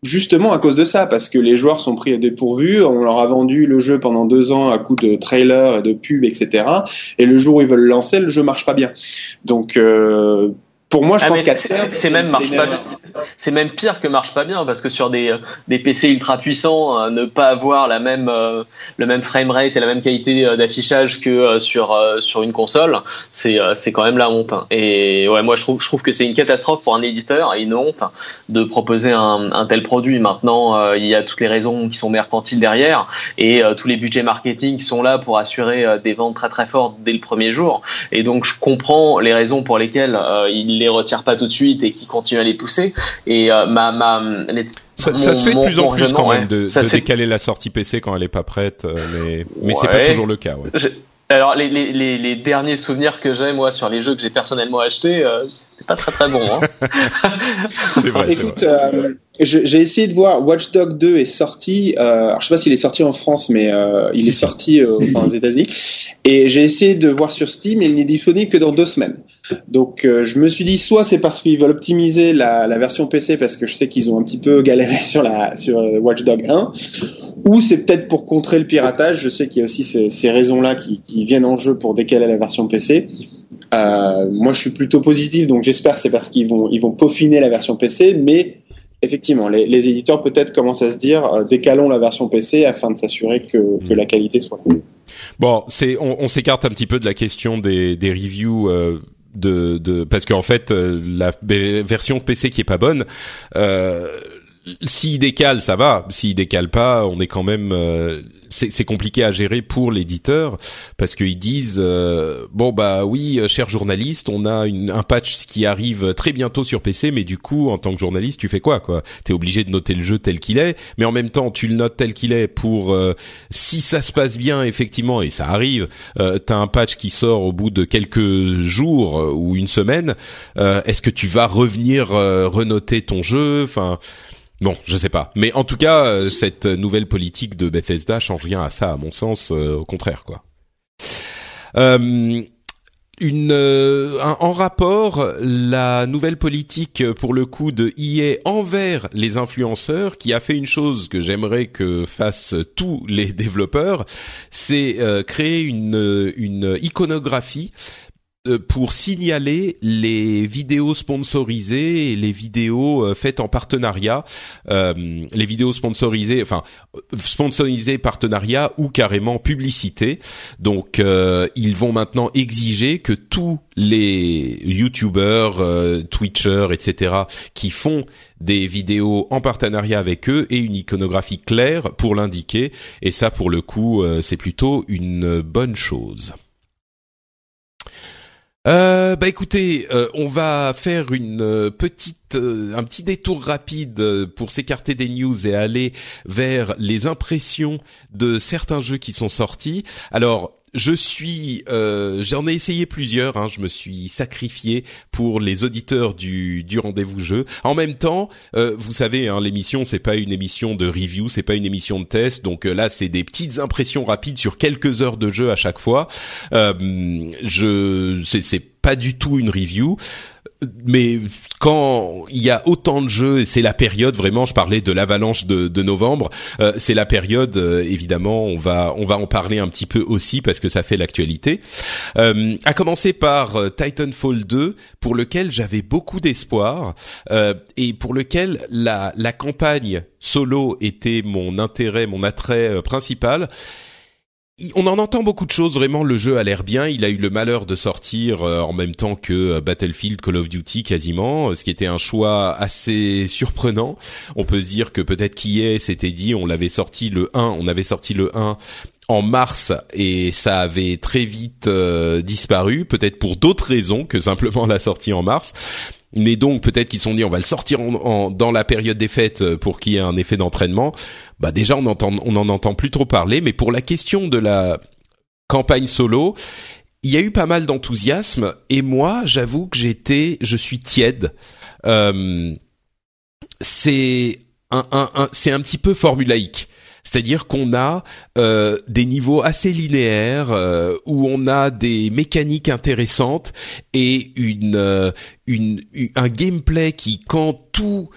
justement à cause de ça, parce que les joueurs sont pris à dépourvu, on leur a vendu le jeu pendant deux ans à coup de trailers et de pubs, etc. Et le jour où ils veulent le lancer, le jeu marche pas bien. Donc euh, pour moi, je ah, pense qu'à c'est même marche pas C'est même pire que marche pas bien parce que sur des des PC ultra puissants, euh, ne pas avoir la même euh, le même framerate et la même qualité euh, d'affichage que sur sur une console, c'est c'est quand même la honte. Hein. Et ouais, moi je trouve je trouve que c'est une catastrophe pour un éditeur et une honte de proposer un, un tel produit. Maintenant, il y a toutes les raisons qui sont mercantiles derrière et tous les budgets marketing qui sont là pour assurer des ventes très très fortes dès le premier jour. Et donc je comprends les raisons pour lesquelles il les retire pas tout de suite et qui continue à les pousser. Et euh, ma, ma ça, ça, se fait de plus en plus quand même de, de décaler la sortie PC quand elle est pas prête, euh, mais mais c'est pas toujours le cas. Ouais. Alors les, les, les, derniers souvenirs que j'ai moi sur les jeux que j'ai personnellement achetés, c'était pas très très bon. Hein. vrai, Écoute, euh, j'ai essayé de voir Watch Dog 2 est sorti. Euh, alors je sais pas s'il est sorti en France, mais euh, il est sorti euh, aux États-Unis. Et j'ai essayé de voir sur Steam, et il n'est disponible que dans deux semaines. Donc euh, je me suis dit soit c'est parce qu'ils veulent optimiser la, la, version PC parce que je sais qu'ils ont un petit peu galéré sur la sur Watch Dog 1, ou c'est peut-être pour contrer le piratage. Je sais qu'il y a aussi ces, ces raisons-là qui, qui viennent en jeu pour décaler la version PC. Euh, moi, je suis plutôt positif, donc j'espère que c'est parce qu'ils vont ils vont peaufiner la version PC, mais effectivement, les, les éditeurs peut-être commencent à se dire euh, décalons la version PC afin de s'assurer que, mm. que la qualité soit cool. Bon, c'est on, on s'écarte un petit peu de la question des, des reviews. Euh, de, de parce qu'en fait euh, la version PC qui est pas bonne euh, s'il décale, ça va. S'il décale pas, on est quand même. Euh, c'est compliqué à gérer pour l'éditeur parce qu'ils disent euh, bon bah oui, euh, cher journaliste, on a un patch qui arrive très bientôt sur PC, mais du coup, en tant que journaliste, tu fais quoi quoi? T'es obligé de noter le jeu tel qu'il est, mais en même temps, tu le notes tel qu'il est pour si ça se passe bien effectivement et ça arrive, t'as un patch qui sort au bout de quelques jours ou une semaine. Est-ce que tu vas revenir renoter ton jeu? Enfin Bon, je sais pas, mais en tout cas, euh, cette nouvelle politique de Bethesda change rien à ça, à mon sens, euh, au contraire, quoi. Euh, en rapport, la nouvelle politique pour le coup de EA envers les influenceurs, qui a fait une chose que j'aimerais que fassent tous les développeurs, c'est créer une, iconographie pour signaler les vidéos sponsorisées et les vidéos euh, faites en partenariat, euh, les vidéos sponsorisées, enfin sponsorisées partenariat ou carrément publicité. Donc ils vont maintenant exiger que tous les YouTubers, Twitchers, etc. qui font des vidéos en partenariat avec eux et une iconographie claire pour l'indiquer. Et ça, pour le coup, c'est plutôt une bonne chose. Euh, bah écoutez, euh, on va faire une euh, petite, euh, un petit détour rapide pour s'écarter des news et aller vers les impressions de certains jeux qui sont sortis. Alors, je suis, euh, j'en ai essayé plusieurs. Hein, je me suis sacrifié pour les auditeurs du, du rendez-vous jeu. En même temps, euh, vous savez, hein, l'émission c'est pas une émission de review, c'est pas une émission de test. Donc euh, là, c'est des petites impressions rapides sur quelques heures de jeu à chaque fois. Euh, je, c'est pas du tout une review mais quand il y a autant de jeux, c'est la période vraiment, je parlais de l'avalanche de, novembre, euh, c'est la période euh, évidemment, on va on va en parler un petit peu aussi parce que ça fait l'actualité. Euh, à commencer par euh, Titanfall 2, pour lequel j'avais beaucoup d'espoir et pour lequel la la campagne solo était mon intérêt, mon attrait principal on en entend beaucoup de choses. Vraiment, le jeu a l'air bien. Il a eu le malheur de sortir euh, en même temps que euh, Battlefield, Call of Duty, quasiment, euh, ce qui était un choix assez surprenant. On peut se dire que peut-être qui est s'était dit, on l'avait sorti le 1, on avait sorti le 1 en mars et ça avait très vite disparu, peut-être pour d'autres raisons que simplement la sortie en mars. Mais donc peut-être qu'ils sont dit on va le sortir en, dans la période des fêtes euh, pour qu'il y ait un effet d'entraînement. Bah déjà on entend on en entend plus trop parler. Mais pour la question de la campagne solo, il y a eu pas mal d'enthousiasme et moi j'avoue que j'étais je suis tiède. Euh, c'est un, un, un c'est un petit peu formulaïque. C'est-à-dire qu'on a euh, des niveaux assez linéaires euh, où on a des mécaniques intéressantes et une, euh, une, un gameplay qui, quand tout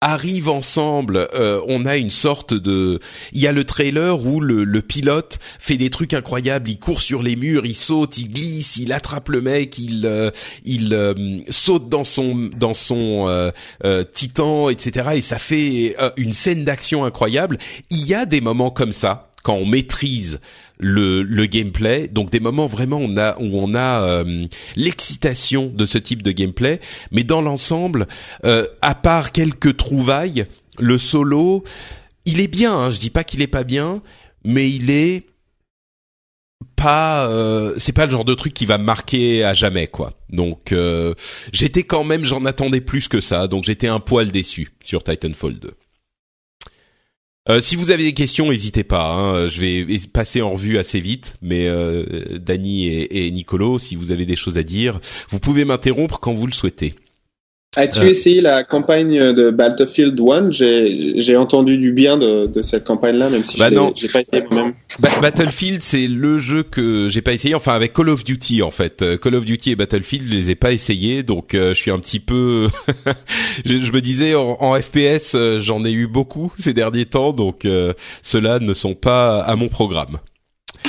arrivent ensemble, euh, on a une sorte de... Il y a le trailer où le, pilote fait des trucs incroyables, il court sur les murs, il saute, il glisse, il attrape le mec, il euh, euh, saute dans son dans son titan, etc. Et ça fait une scène d'action incroyable. Il y a des moments comme ça quand on maîtrise le, le gameplay. Donc des moments vraiment on a, où on a euh, l'excitation de ce type de gameplay. Mais dans l'ensemble, euh, à part quelques trouvailles, le solo, il est bien. Hein, je dis pas qu'il est pas bien, mais il est pas euh, c'est pas le genre de truc qui va marquer à jamais quoi. Donc j'étais quand même j'en attendais plus que ça donc j'étais un poil déçu sur Titanfall 2. Euh, si vous avez des questions, n'hésitez pas. Hein. Je vais passer en revue assez vite, mais euh, Dany et Nicolo, si vous avez des choses à dire, vous pouvez m'interrompre quand vous le souhaitez. As-tu euh. essayé la campagne de Battlefield 1 J'ai entendu du bien de, de cette campagne-là, même si bah je l'ai pas essayé moi-même. Battlefield, c'est le jeu que j'ai pas essayé. Enfin, avec Call of Duty, en fait. Euh, Call of Duty et Battlefield, je les ai pas essayés, donc euh, je suis un petit peu. je, me disais en, en FPS, j'en ai eu beaucoup ces derniers temps, donc ceux-là ne sont pas à mon programme.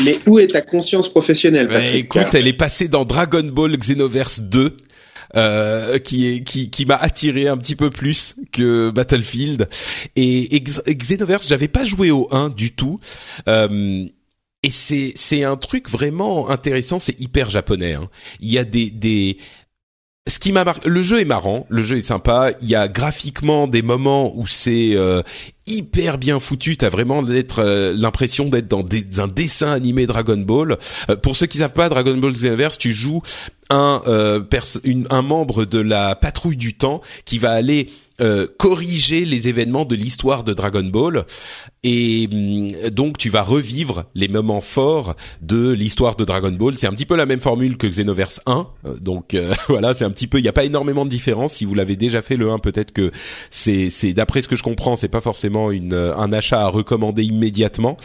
Mais où est ta conscience professionnelle, Patrick Écoute, elle est passée dans Dragon Ball Xenoverse 2 euh, qui est qui qui m'a attiré un petit peu plus que Battlefield et, Xenoverse j'avais pas joué au 1 du tout euh, et c'est c'est un truc vraiment intéressant c'est hyper japonais hein. il y a des des ce qui m'a marqué, le jeu est marrant, le jeu est sympa. Il y a graphiquement des moments où c'est euh, hyper bien foutu. T'as vraiment euh, l'impression d'être dans un dessin animé Dragon Ball. Euh, pour ceux qui savent pas, Dragon Ball Xenoverse, tu joues un membre de la patrouille du temps qui va aller euh, corriger les événements de l'histoire de Dragon Ball et hum, donc tu vas revivre les moments forts de l'histoire de Dragon Ball. C'est un petit peu la même formule que Xenoverse 1, euh, donc euh, voilà, c'est un petit peu. Il n'y a pas énormément de différence. Si vous l'avez déjà fait le 1, peut-être que c'est, c'est d'après ce que je comprends, c'est pas forcément une un achat à recommander immédiatement,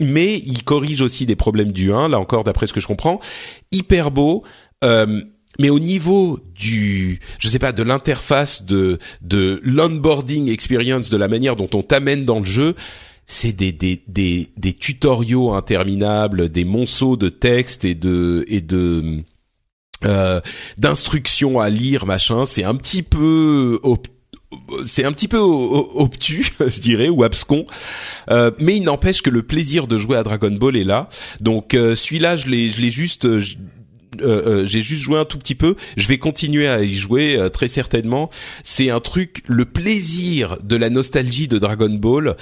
mais il corrige aussi des problèmes du 1. Là encore, d'après ce que je comprends, hyper beau. Euh, mais au niveau du, je sais pas, de l'interface, de de l'onboarding experience, de la manière dont on t'amène dans le jeu, c'est des, des, des, des tutoriaux interminables, des monceaux de textes et de et de euh, d'instructions à lire, machin. C'est un petit peu c'est un petit peu obtus, je dirais, ou abscon, euh, mais il n'empêche que le plaisir de jouer à Dragon Ball est là. Donc euh, celui-là, je l'ai, je l'ai juste euh, j'ai juste joué un tout petit peu. Je vais continuer à y jouer très certainement. C'est un truc, le plaisir de la nostalgie de Dragon Ball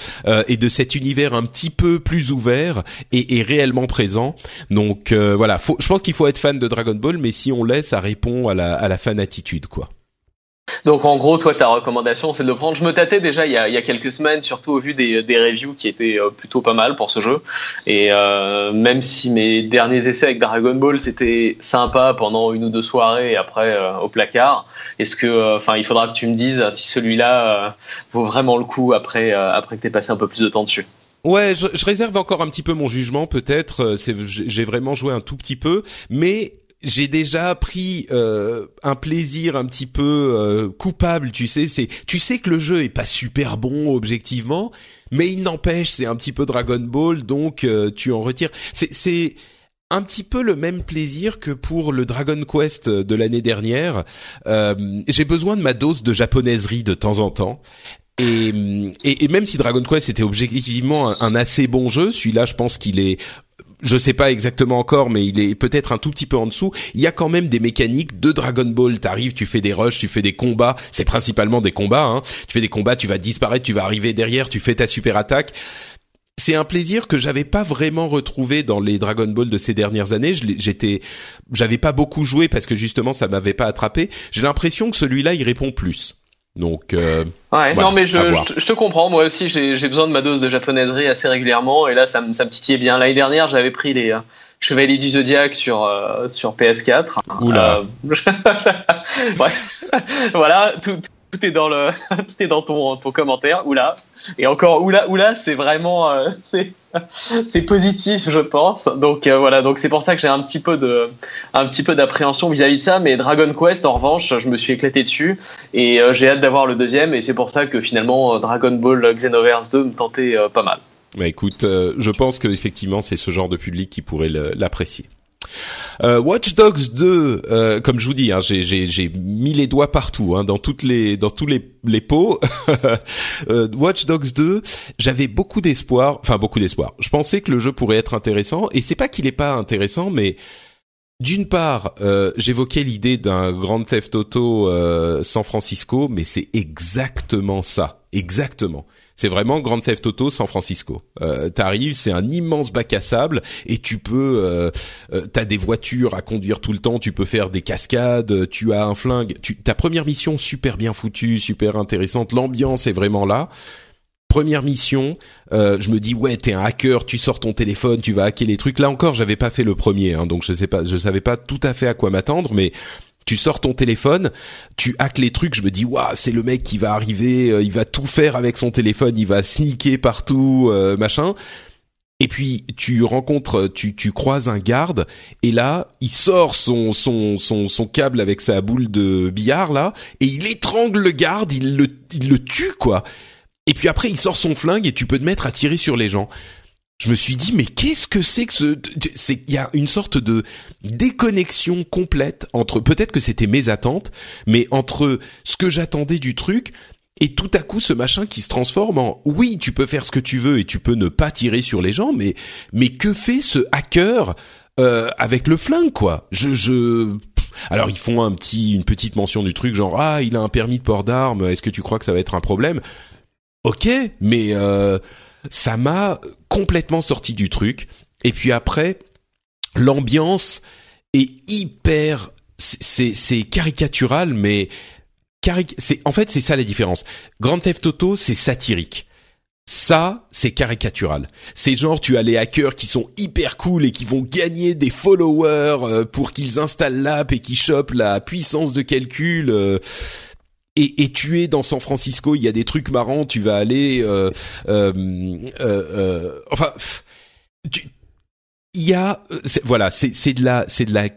et de cet univers un petit peu plus ouvert et, réellement présent. Donc voilà, faut, je pense qu'il faut être fan de Dragon Ball, mais si on laisse, ça répond à la, à la fan attitude, quoi. Donc en gros, toi, ta recommandation, c'est de prendre. Je me tâtais déjà il y a, quelques semaines, surtout au vu des, reviews qui étaient euh, plutôt pas mal pour ce jeu. Et euh, même si mes derniers essais avec Dragon Ball, c'était sympa pendant une ou deux soirées et après euh, au placard, est-ce que, enfin, il faudra que tu me dises si celui-là vaut vraiment le coup après, après que tu aies passé un peu plus de temps dessus. Ouais, je réserve encore un petit peu mon jugement, peut-être. J'ai vraiment joué un tout petit peu, mais j'ai déjà pris euh, un plaisir un petit peu euh, coupable, tu sais, c'est tu sais que le jeu est pas super bon objectivement, mais il n'empêche, c'est un petit peu Dragon Ball donc euh, tu en retires. C'est c'est un petit peu le même plaisir que pour le Dragon Quest de l'année dernière. j'ai besoin de ma dose de japonaiserie de temps en temps. Et, et, même si Dragon Quest était objectivement un assez bon jeu, celui-là, je pense qu'il est je sais pas exactement encore, mais il est peut-être un tout petit peu en dessous. Il y a quand même des mécaniques de Dragon Ball. T'arrives, tu fais des rushs, tu fais des combats. C'est principalement des combats. Hein. Tu fais des combats, tu vas disparaître, tu vas arriver derrière, tu fais ta super attaque. C'est un plaisir que j'avais pas vraiment retrouvé dans les Dragon Ball de ces dernières années. J'étais, j'avais pas beaucoup joué parce que justement ça m'avait pas attrapé. J'ai l'impression que celui-là il répond plus. Donc, euh, ouais, non, mais je, je, te comprends. Moi aussi, j'ai besoin de ma dose de japonaiserie assez régulièrement, et là, ça me, ça me titillait bien. L'année dernière, j'avais pris les euh, Chevaliers du Zodiac sur euh, sur PS4. Oula. ouais. voilà, tout, tout est dans le, tout est dans ton ton commentaire. Oula. Et encore oula oula, c'est vraiment c'est c'est positif, je pense. Donc euh, voilà, donc c'est pour ça que j'ai un petit peu de, un petit peu d'appréhension vis-à-vis de ça. Mais Dragon Quest, en revanche, je me suis éclaté dessus et euh, j'ai hâte d'avoir le deuxième. Et c'est pour ça que finalement euh, Dragon Ball Xenoverse 2 me tentait pas mal. Bah écoute, je pense que effectivement c'est ce genre de public qui pourrait l'apprécier. Euh, Watch Dogs 2, euh, comme je vous dis, hein, j'ai mis les doigts partout, hein, dans toutes les dans tous les les pots. euh, Watch Dogs 2, j'avais beaucoup d'espoir, enfin beaucoup d'espoir. Je pensais que le jeu pourrait être intéressant, et c'est pas qu'il est pas intéressant, mais d'une part, euh, j'évoquais l'idée d'un Grand Theft Auto San Francisco, mais c'est exactement ça, exactement. C'est vraiment Grand Theft Auto San Francisco. Euh, T'arrives, c'est un immense bac à sable et tu peux, euh, euh, t'as des voitures à conduire tout le temps, tu peux faire des cascades, tu as un flingue. Tu, ta première mission super bien foutue, super intéressante, l'ambiance est vraiment là. Première mission, euh, je me dis ouais t'es un hacker, tu sors ton téléphone, tu vas hacker les trucs. Là encore j'avais pas fait le premier, hein, donc je sais pas, je savais pas tout à fait à quoi m'attendre, mais tu sors ton téléphone, tu hackes les trucs, je me dis waouh, c'est le mec qui va arriver, euh, il va tout faire avec son téléphone, il va sneaker partout, euh, machin. Et puis tu rencontres, tu, tu croises un garde et là il sort son son son son câble avec sa boule de billard là et il étrangle le garde, il le il le tue quoi. Et puis après il sort son flingue et tu peux te mettre à tirer sur les gens je me suis dit mais qu'est-ce que c'est que ce c'est il y a une sorte de déconnexion complète entre peut-être que c'était mes attentes mais entre ce que j'attendais du truc et tout à coup ce machin qui se transforme en oui tu peux faire ce que tu veux et tu peux ne pas tirer sur les gens mais mais que fait ce hacker euh, avec le flingue quoi? Je je alors ils font un petit une petite mention du truc genre ah il a un permis de port d'armes est-ce que tu crois que ça va être un problème? Ok mais euh, ça m'a complètement sorti du truc. Et puis après, l'ambiance est hyper, c'est c'est caricatural, mais c'est en fait c'est ça la différence. Grand Theft Auto, c'est satirique. Ça, c'est caricatural. C'est genre tu as les hackers qui sont hyper cool et qui vont gagner des followers euh, pour qu'ils installent l'app et qui chopent la puissance de calcul. Euh, et, et tu es dans San Francisco, il y a des trucs marrants, tu vas aller, euh, euh, euh, euh enfin, il y a, voilà, c'est c'est de la c'est de la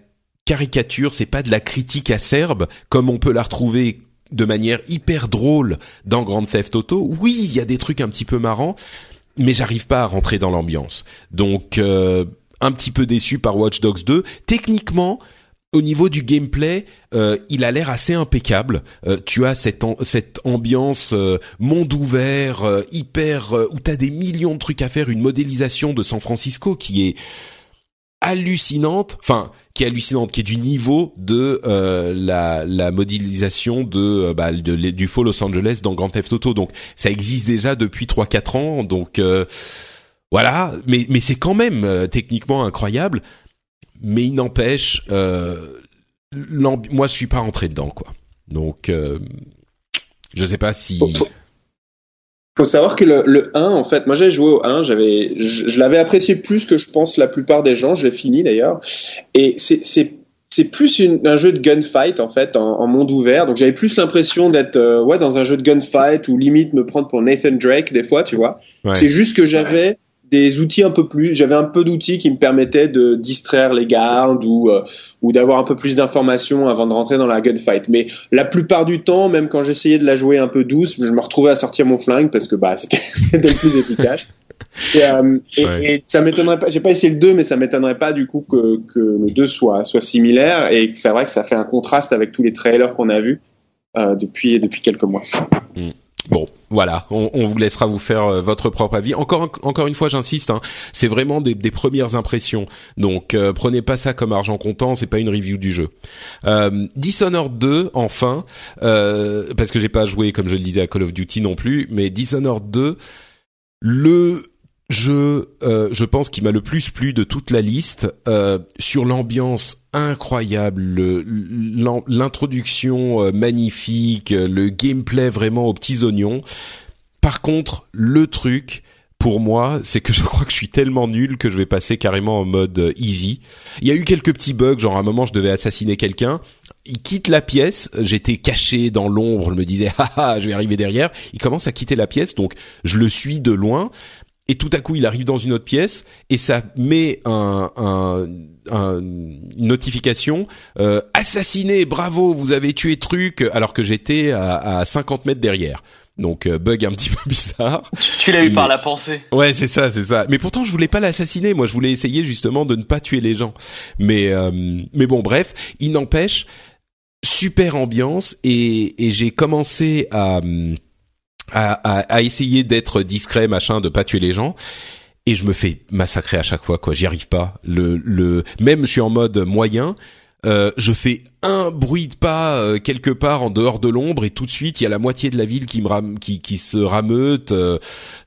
caricature, c'est pas de la critique acerbe comme on peut la retrouver de manière hyper drôle dans Grand Theft Auto. Oui, il y a des trucs un petit peu marrants, mais j'arrive pas à rentrer dans l'ambiance. Donc euh, un petit peu déçu par Watch Dogs 2. Techniquement, au niveau du gameplay, euh, il a l'air assez impeccable. Euh, tu as cette, cette ambiance euh, monde ouvert, hyper, où tu as des millions de trucs à faire, une modélisation de San Francisco qui est hallucinante, enfin qui est hallucinante, qui est du niveau de euh, la, la modélisation de, euh, bah, du faux Los Angeles dans Grand Theft Auto. Donc ça existe déjà depuis 3-4 ans. Donc euh, voilà, mais mais c'est quand même techniquement incroyable. Mais il n'empêche, moi je suis pas rentré dedans quoi. Donc je sais pas si faut savoir que le, le 1, en fait, moi j'ai joué au 1, j'avais, je, l'avais apprécié plus que je pense la plupart des gens, je l'ai fini d'ailleurs, et c'est, c'est, c'est plus une, un jeu de gunfight en fait en, monde ouvert, donc j'avais plus l'impression d'être euh, ouais dans un jeu de gunfight ou limite me prendre pour Nathan Drake des fois, tu vois. C'est juste que j'avais des outils un peu plus. J'avais un peu d'outils qui me permettaient de distraire les gardes ou euh, ou d'avoir un peu plus d'informations avant de rentrer dans la gunfight. Mais la plupart du temps, même quand j'essayais de la jouer un peu douce, je me retrouvais à sortir mon flingue parce que bah c'était le plus efficace. Et, euh, et, ça m'étonnerait pas. J'ai pas essayé le 2, mais ça m'étonnerait pas du coup que, que le 2 soit soit similaire. Et c'est vrai que ça fait un contraste avec tous les trailers qu'on a vus euh, depuis depuis quelques mois. Mm. Bon, voilà, on, vous laissera vous faire euh, votre propre avis. Encore encore une fois, j'insiste, hein, c'est vraiment des, des, premières impressions. Donc euh, prenez pas ça comme argent comptant, c'est pas une review du jeu. Euh, Dishonored 2, enfin, euh, parce que j'ai pas joué comme je le disais à Call of Duty non plus, mais Dishonored 2, le je euh, je pense qu'il m'a le plus plu de toute la liste euh, sur l'ambiance incroyable, l'introduction euh, magnifique, le gameplay vraiment aux petits oignons. Par contre, le truc pour moi, c'est que je crois que je suis tellement nul que je vais passer carrément en mode easy. Il y a eu quelques petits bugs, genre à un moment je devais assassiner quelqu'un, il quitte la pièce, j'étais caché dans l'ombre, je me disais ah, ah je vais arriver derrière, il commence à quitter la pièce donc je le suis de loin et tout à coup il arrive dans une autre pièce et ça met un, un, une notification euh, assassiné bravo vous avez tué truc alors que j'étais à, à 50 mètres derrière donc euh, bug un petit peu bizarre. Tu, l'as eu par la pensée. Ouais, c'est ça, c'est ça. Mais pourtant, je voulais pas l'assassiner. Moi, je voulais essayer justement de ne pas tuer les gens. Mais euh, mais bon, bref, il n'empêche, super ambiance et, et j'ai commencé à à, à, essayer d'être discret, machin, de pas tuer les gens. Et je me fais massacrer à chaque fois, quoi. J'y arrive pas. Le, le, même je suis en mode moyen. Euh, je fais un bruit de pas euh, quelque part en dehors de l'ombre et tout de suite il y a la moitié de la ville qui me qui, qui se rameute. Euh,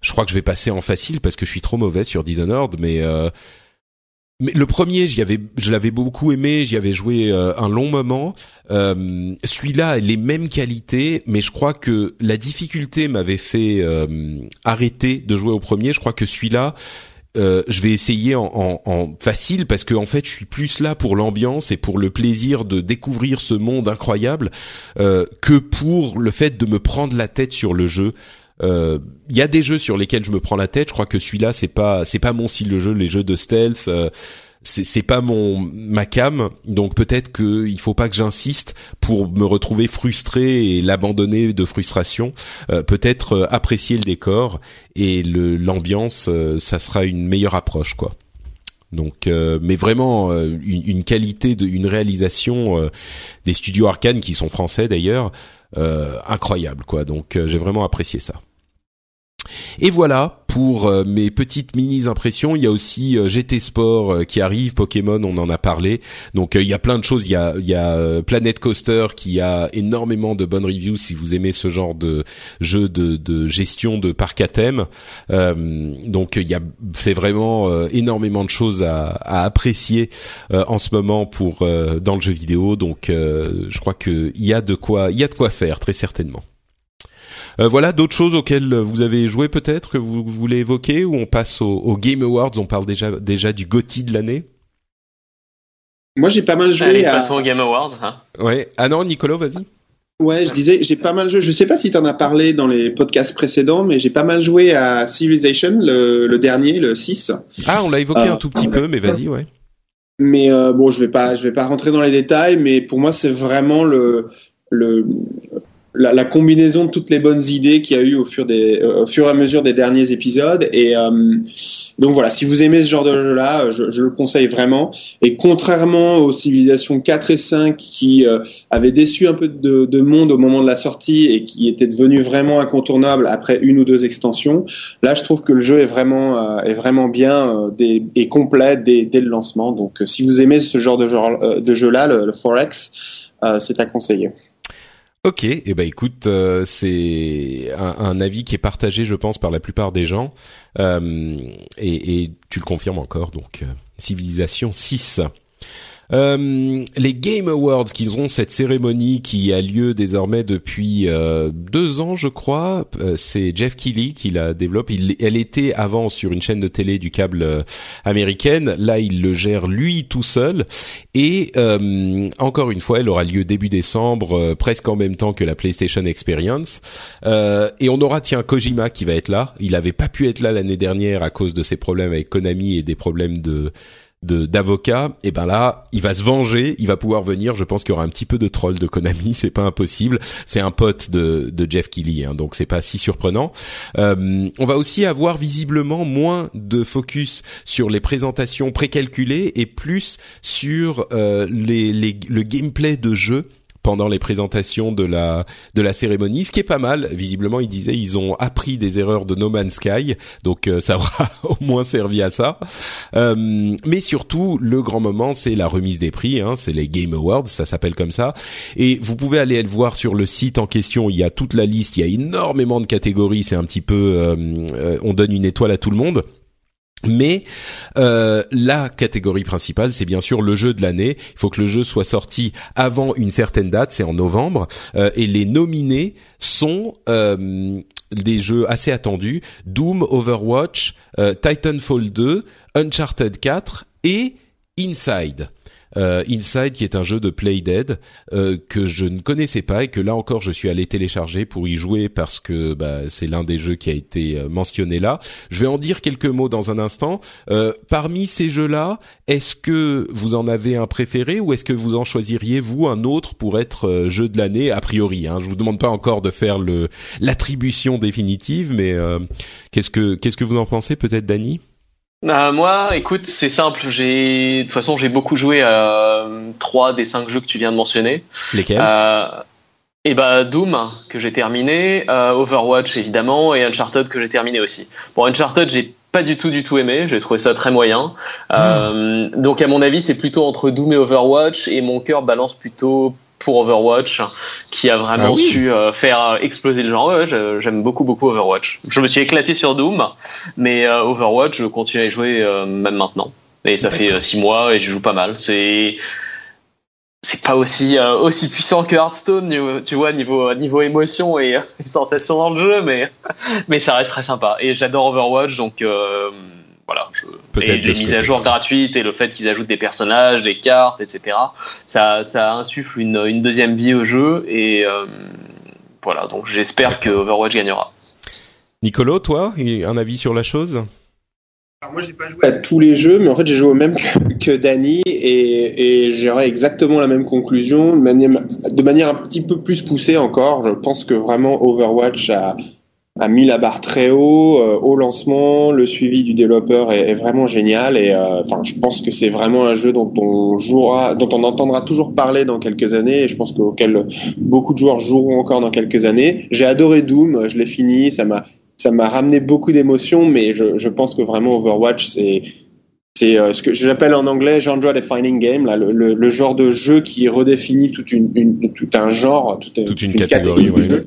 je crois que je vais passer en facile parce que je suis trop mauvais sur Dishonored, mais euh, le premier, je l'avais beaucoup aimé, j'y avais joué euh, un long moment. Euh, Celui-là, les mêmes qualités, mais je crois que la difficulté m'avait fait euh, arrêter de jouer au premier. Je crois que celui-là, euh, je vais essayer en, facile parce que en fait, je suis plus là pour l'ambiance et pour le plaisir de découvrir ce monde incroyable que pour le fait de me prendre la tête sur le jeu. Il euh, y a des jeux sur lesquels je me prends la tête. Je crois que celui-là, c'est pas c'est pas mon style de jeu. Les jeux de stealth, euh, c'est c'est pas mon ma cam. Donc peut-être que il faut pas que j'insiste pour me retrouver frustré et l'abandonner de frustration. Euh, peut-être apprécier le décor et le l'ambiance, ça sera une meilleure approche quoi. Donc, mais vraiment une, une, qualité de, une réalisation des studios Arkane qui sont français d'ailleurs, incroyable quoi. Donc, j'ai vraiment apprécié ça. Et voilà pour euh, mes petites mini impressions. Il y a aussi euh, GT Sport euh, qui arrive, Pokémon, on en a parlé. Donc il y a plein de choses. Il y a, il Planet Coaster qui a énormément de bonnes reviews si vous aimez ce genre de jeu de, gestion de parc à thème. donc il y a c'est vraiment énormément de choses à, apprécier en ce moment pour dans le jeu vidéo. Donc je crois que il y a de quoi il y a de quoi faire très certainement. Euh, voilà, d'autres choses auxquelles vous avez joué peut-être que vous, voulez évoquer ou on passe au, Game Awards, on parle déjà déjà du GOTY de l'année? Moi, j'ai pas mal joué Allez, à. au Game Awards. Hein. Ouais. Ah non, Nicolas, vas-y. Ouais, je disais, j'ai pas mal joué. Je sais pas si tu en as parlé dans les podcasts précédents, mais j'ai pas mal joué à Civilization, le, dernier, le 6. Ah, on l'a évoqué un tout petit peu, mais vas-y, ouais. Mais euh, bon, je vais pas, je vais pas rentrer dans les détails, mais pour moi, c'est vraiment le, le, la, la, combinaison de toutes les bonnes idées qu'il y a eu au fur, des, euh, au fur et à mesure des derniers épisodes. Et euh, donc voilà, si vous aimez ce genre de jeu-là, je, je, le conseille vraiment. Et contrairement aux civilisations 4 et 5 qui euh, avaient déçu un peu de, de, monde au moment de la sortie et qui étaient devenus vraiment incontournables après une ou deux extensions, là je trouve que le jeu est vraiment, est vraiment bien et complet dès, dès, le lancement. Donc si vous aimez ce genre de, de jeu-là, le, le Forex, c'est à conseiller. Ok, et eh ben écoute, euh, c'est un, un, avis qui est partagé, je pense, par la plupart des gens, euh, et, et, tu le confirmes encore. Donc, euh, Civilisation 6. Euh, les Game Awards, qui ont cette cérémonie qui a lieu désormais depuis euh, deux ans, je crois. Euh, c'est Jeff Keighley qui la développe. Elle était avant sur une chaîne de télé du câble américaine. Là, il le gère lui tout seul. Et encore une fois, elle aura lieu début décembre, presque en même temps que la PlayStation Experience. et on aura tiens Kojima qui va être là. Il avait pas pu être là l'année dernière à cause de ses problèmes avec Konami et des problèmes de d'avocat, et ben là, il va se venger, il va pouvoir venir. Je pense qu'il y aura un petit peu de troll de Konami, c'est pas impossible. C'est un pote de, de Jeff Keighley, hein, donc c'est pas si surprenant. Euh, on va aussi avoir visiblement moins de focus sur les présentations précalculées et plus sur euh, les, les, le gameplay de jeu pendant les présentations de la de la cérémonie, ce qui est pas mal. Visiblement, ils disaient ils ont appris des erreurs de No Man's Sky, donc euh, ça aura au moins servi à ça. Euh, mais surtout, le grand moment, c'est la remise des prix. Hein, c'est les Game Awards, ça s'appelle comme ça. Et vous pouvez aller le voir sur le site en question. Il y a toute la liste, il y a énormément de catégories. C'est un petit peu, euh, on donne une étoile à tout le monde. Mais euh, la catégorie principale, c'est bien sûr le jeu de l'année. Il faut que le jeu soit sorti avant une certaine date, c'est en novembre. Euh, et les nominés sont euh, des jeux assez attendus Doom, Overwatch, Titanfall 2, Uncharted 4 et Inside euh, Inside qui est un jeu de Playdead euh, que je ne connaissais pas et que là encore je suis allé télécharger pour y jouer parce que bah, c'est l'un des jeux qui a été euh, mentionné là. Je vais en dire quelques mots dans un instant. Euh, parmi ces jeux-là, est-ce que vous en avez un préféré ou est-ce que vous en choisiriez vous un autre pour être euh, jeu de l'année a priori hein? Je vous demande pas encore de faire le l'attribution définitive, mais qu'est-ce que qu'est-ce que vous en pensez peut-être, Dany? Euh, moi, écoute, c'est simple. J'ai, de toute façon, j'ai beaucoup joué à trois des cinq jeux que tu viens de mentionner. Lesquels? Euh, Et eh bah Doom que j'ai terminé, euh, Overwatch évidemment et Uncharted que j'ai terminé aussi. Bon, Uncharted, j'ai pas du tout du tout aimé. J'ai trouvé ça très moyen. Euh, donc à mon avis, c'est plutôt entre Doom et Overwatch et mon cœur balance plutôt pour Overwatch, qui a vraiment ah oui. su euh, faire exploser le genre. Ouais, J'aime beaucoup beaucoup Overwatch. Je me suis éclaté sur Doom, mais euh, Overwatch, je continue à y jouer euh, même maintenant. Et ça fait six mois et je joue pas mal. C'est c'est pas aussi aussi puissant que Hearthstone, tu vois, niveau niveau émotion et, et sensation dans le jeu, mais mais ça reste très sympa. Et j'adore Overwatch, donc voilà. Je, et les mises à jour gratuites et le fait qu'ils ajoutent des personnages, des cartes, etc. Ça, ça insuffle une, une deuxième vie au jeu et euh, voilà. Donc j'espère que Overwatch gagnera. Nicolo, toi, un avis sur la chose? Alors moi, j'ai pas joué à tous les jeux, mais en fait, j'ai joué au même que, que Danny et, et j'aurais exactement la même conclusion, de manière, de manière un petit peu plus poussée encore. Je pense que vraiment Overwatch a, a mis la barre très haut euh, au lancement. Le suivi du développeur est, est vraiment génial et euh, enfin, je pense que c'est vraiment un jeu dont on jouera, dont on entendra toujours parler dans quelques années et je pense qu'auquel beaucoup de joueurs joueront encore dans quelques années. J'ai adoré Doom, je l'ai fini, ça m'a ça m'a ramené beaucoup d'émotions, mais je, je pense que vraiment Overwatch c'est c'est euh, ce que j'appelle en anglais genre defining game, là, le, le, le, genre de jeu qui redéfinit toute une, une tout un genre, toute, toute une, une, catégorie, catégorie de jeu.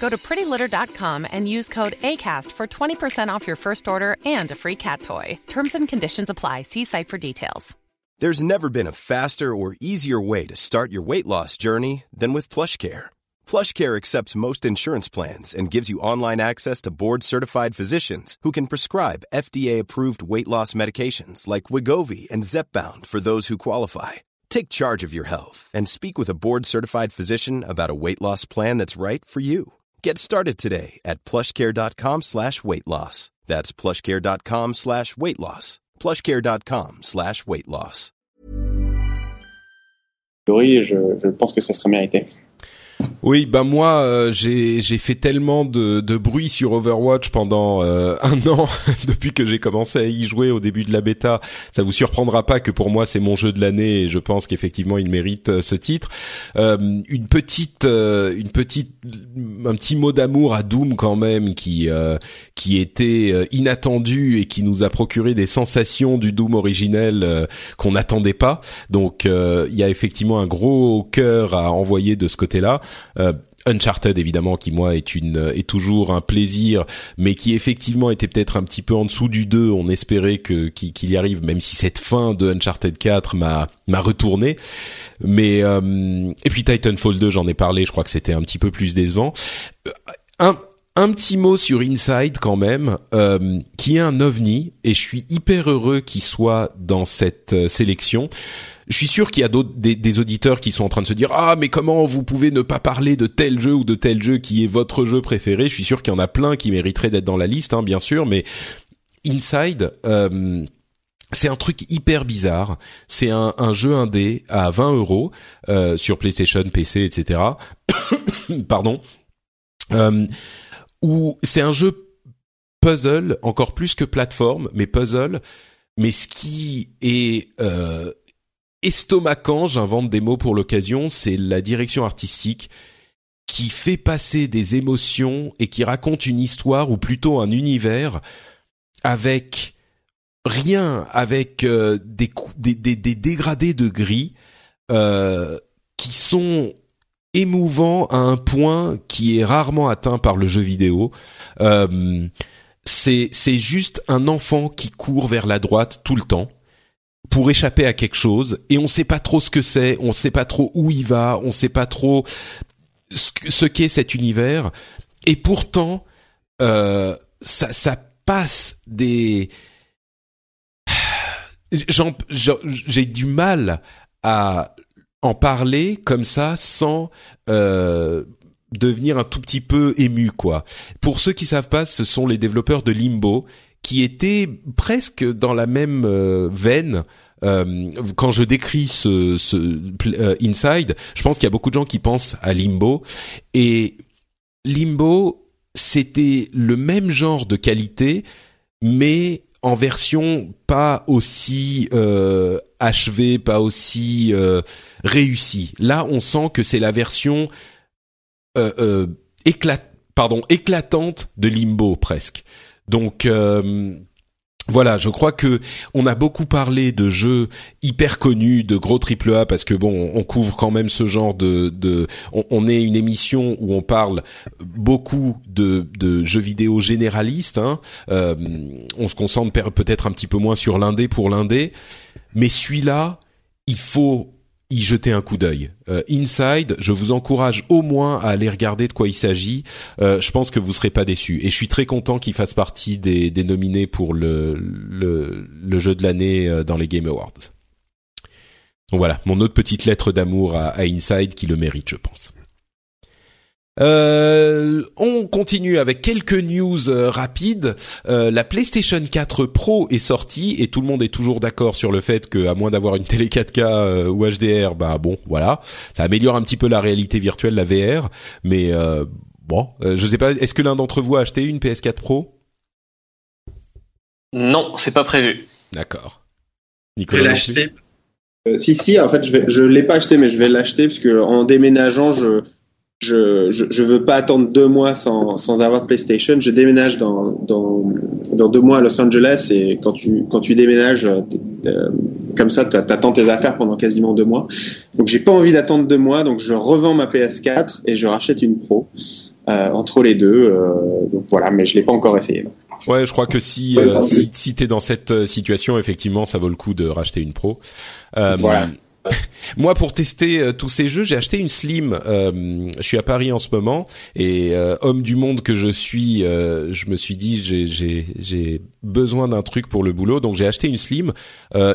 Go to prettylitter.com and use code ACAST for 20% off your first order and a free cat toy. Terms and conditions apply. See site for details. There's never been a faster or easier way to start your weight loss journey than with PlushCare PlushCare accepts most insurance plans and gives you online access to board-certified physicians who can prescribe FDA-approved weight loss medications like Wigovi and Zepbound for those who qualify. Take charge of your health and speak with a board-certified physician about a weight loss plan that's right for you. Get started today at plushcare.com slash weight loss. That's plushcare.com slash weight loss. plushcare.com slash weight loss. Je, je pense que ça serait mérité. Oui, ben moi euh, j'ai fait tellement de, de bruit sur Overwatch pendant euh, un an depuis que j'ai commencé à y jouer au début de la bêta. Ça vous surprendra pas que pour moi c'est mon jeu de l'année et je pense qu'effectivement il mérite euh, ce titre. une petite une petite un petit mot d'amour à Doom quand même qui qui était inattendu et qui nous a procuré des sensations du Doom originel qu'on n'attendait pas. Donc il y a effectivement un gros cœur à envoyer de ce côté-là. Euh, Uncharted évidemment qui moi est une est toujours un plaisir mais qui effectivement était peut-être un petit peu en dessous du 2 on espérait que qu'il y arrive même si cette fin de Uncharted 4 m'a m'a retourné. Mais euh, et puis Titanfall 2 j'en ai parlé je crois que c'était un petit peu plus décevant. Euh, un un petit mot sur Inside quand même, qui est un ovni, et je suis hyper heureux qu'il soit dans cette sélection je suis sûr qu'il y a d'autres des, auditeurs qui sont en train de se dire ah mais comment vous pouvez ne pas parler de tel jeu ou de tel jeu qui est votre jeu préféré? Je suis sûr qu'il y en a plein qui mériteraient d'être dans la liste, hein, bien sûr, mais Inside. Euh, c'est un truc hyper bizarre. C'est un, jeu indé à 20 euros euh, sur PlayStation, PC, etc. Pardon. Euh, où c'est un jeu puzzle encore plus que plateforme, mais puzzle. Mais ce qui est euh, estomacant, j'invente des mots pour l'occasion, c'est la direction artistique qui fait passer des émotions et qui raconte une histoire ou plutôt un univers avec rien, avec euh, des, dégradés de gris euh, qui sont émouvants à un point qui est rarement atteint par le jeu vidéo. Euh, c'est juste un enfant qui court vers la droite tout le temps pour échapper à quelque chose et on sait pas trop ce que c'est, on sait pas trop où il va, on sait pas trop ce qu'est cet univers et pourtant euh, ça, ça passe des j'ai du mal à en parler comme ça sans euh, devenir un tout petit peu ému quoi. Pour ceux qui savent pas, ce sont les développeurs de Limbo qui était presque dans la même euh, veine. Euh, quand je décris ce, ce euh, Inside, je pense qu'il y a beaucoup de gens qui pensent à Limbo et Limbo c'était le même genre de qualité, mais en version pas aussi euh, achevée, pas aussi euh, réussie. Là, on sent que c'est la version euh, éclat pardon éclatante de Limbo presque. Donc euh, voilà, je crois que on a beaucoup parlé de jeux hyper connus, de gros triple A, parce que bon, on couvre quand même ce genre de, on, est une émission où on parle beaucoup de, de jeux vidéo généralistes. Hein. Euh, on se concentre peut-être un petit peu moins sur l'indé pour l'indé, mais celui-là, il faut y jeter un coup d'œil. Euh, Inside, je vous encourage au moins à aller regarder de quoi il s'agit. Euh, je pense que vous serez pas déçus. Et je suis très content qu'il fasse partie des, des, nominés pour le, le, jeu de l'année euh, dans les Game Awards. Donc voilà, mon autre petite lettre d'amour à Inside qui le mérite, je pense. Euh, on continue avec quelques news euh, rapides. Euh, la PlayStation 4 Pro est sortie et tout le monde est toujours d'accord sur le fait que, à moins d'avoir une télé 4K ou HDR, bah bon, voilà, ça améliore un petit peu la réalité virtuelle, la VR. Mais bon, je sais pas. Est-ce que l'un d'entre vous a acheté une PS4 Pro? Non, c'est pas prévu. D'accord. Nicolas. Je vais l'acheter. si si, en fait, je vais, je l'ai pas acheté, mais je vais l'acheter parce que en déménageant, je je, je, je, veux pas attendre deux mois sans, sans avoir de PlayStation. Je déménage dans, dans, dans deux mois à Los Angeles et quand tu, quand tu déménages euh, comme ça, tu attends tes affaires pendant quasiment deux mois. Donc j'ai pas envie d'attendre deux mois, donc je revends ma PS4 et je rachète une Pro euh, entre les deux. Euh, donc voilà, mais je l'ai pas encore essayé. Ouais, je crois que si euh, si, si t'es dans cette situation, effectivement, ça vaut le coup de racheter une Pro. voilà. Moi, pour tester euh, tous ces jeux, j'ai acheté une Slim. Euh, je suis à Paris en ce moment et euh, homme du monde que je suis, je me suis dit j'ai besoin d'un truc pour le boulot, donc j'ai acheté une Slim.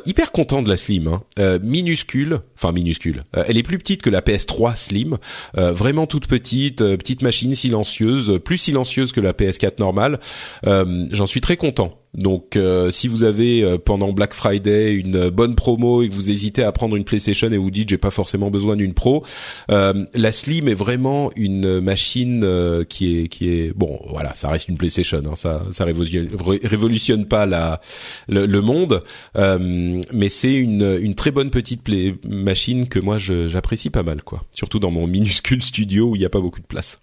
hyper content de la Slim, hein. minuscule, enfin minuscule. elle est plus petite que la PS3 Slim, vraiment toute petite, petite machine silencieuse, plus silencieuse que la PS4 normale. J'en suis très content. Donc, euh, si vous avez euh, pendant Black Friday une bonne promo et que vous hésitez à prendre une PlayStation et vous dites j'ai pas forcément besoin d'une Pro, euh, la Slim est vraiment une machine qui est qui est bon. Voilà, ça reste une PlayStation. Hein, ça ça révolutionne, pas la le, monde, mais c'est une une très bonne petite play, machine que moi j'apprécie pas mal quoi. Surtout dans mon minuscule studio où il n'y a pas beaucoup de place.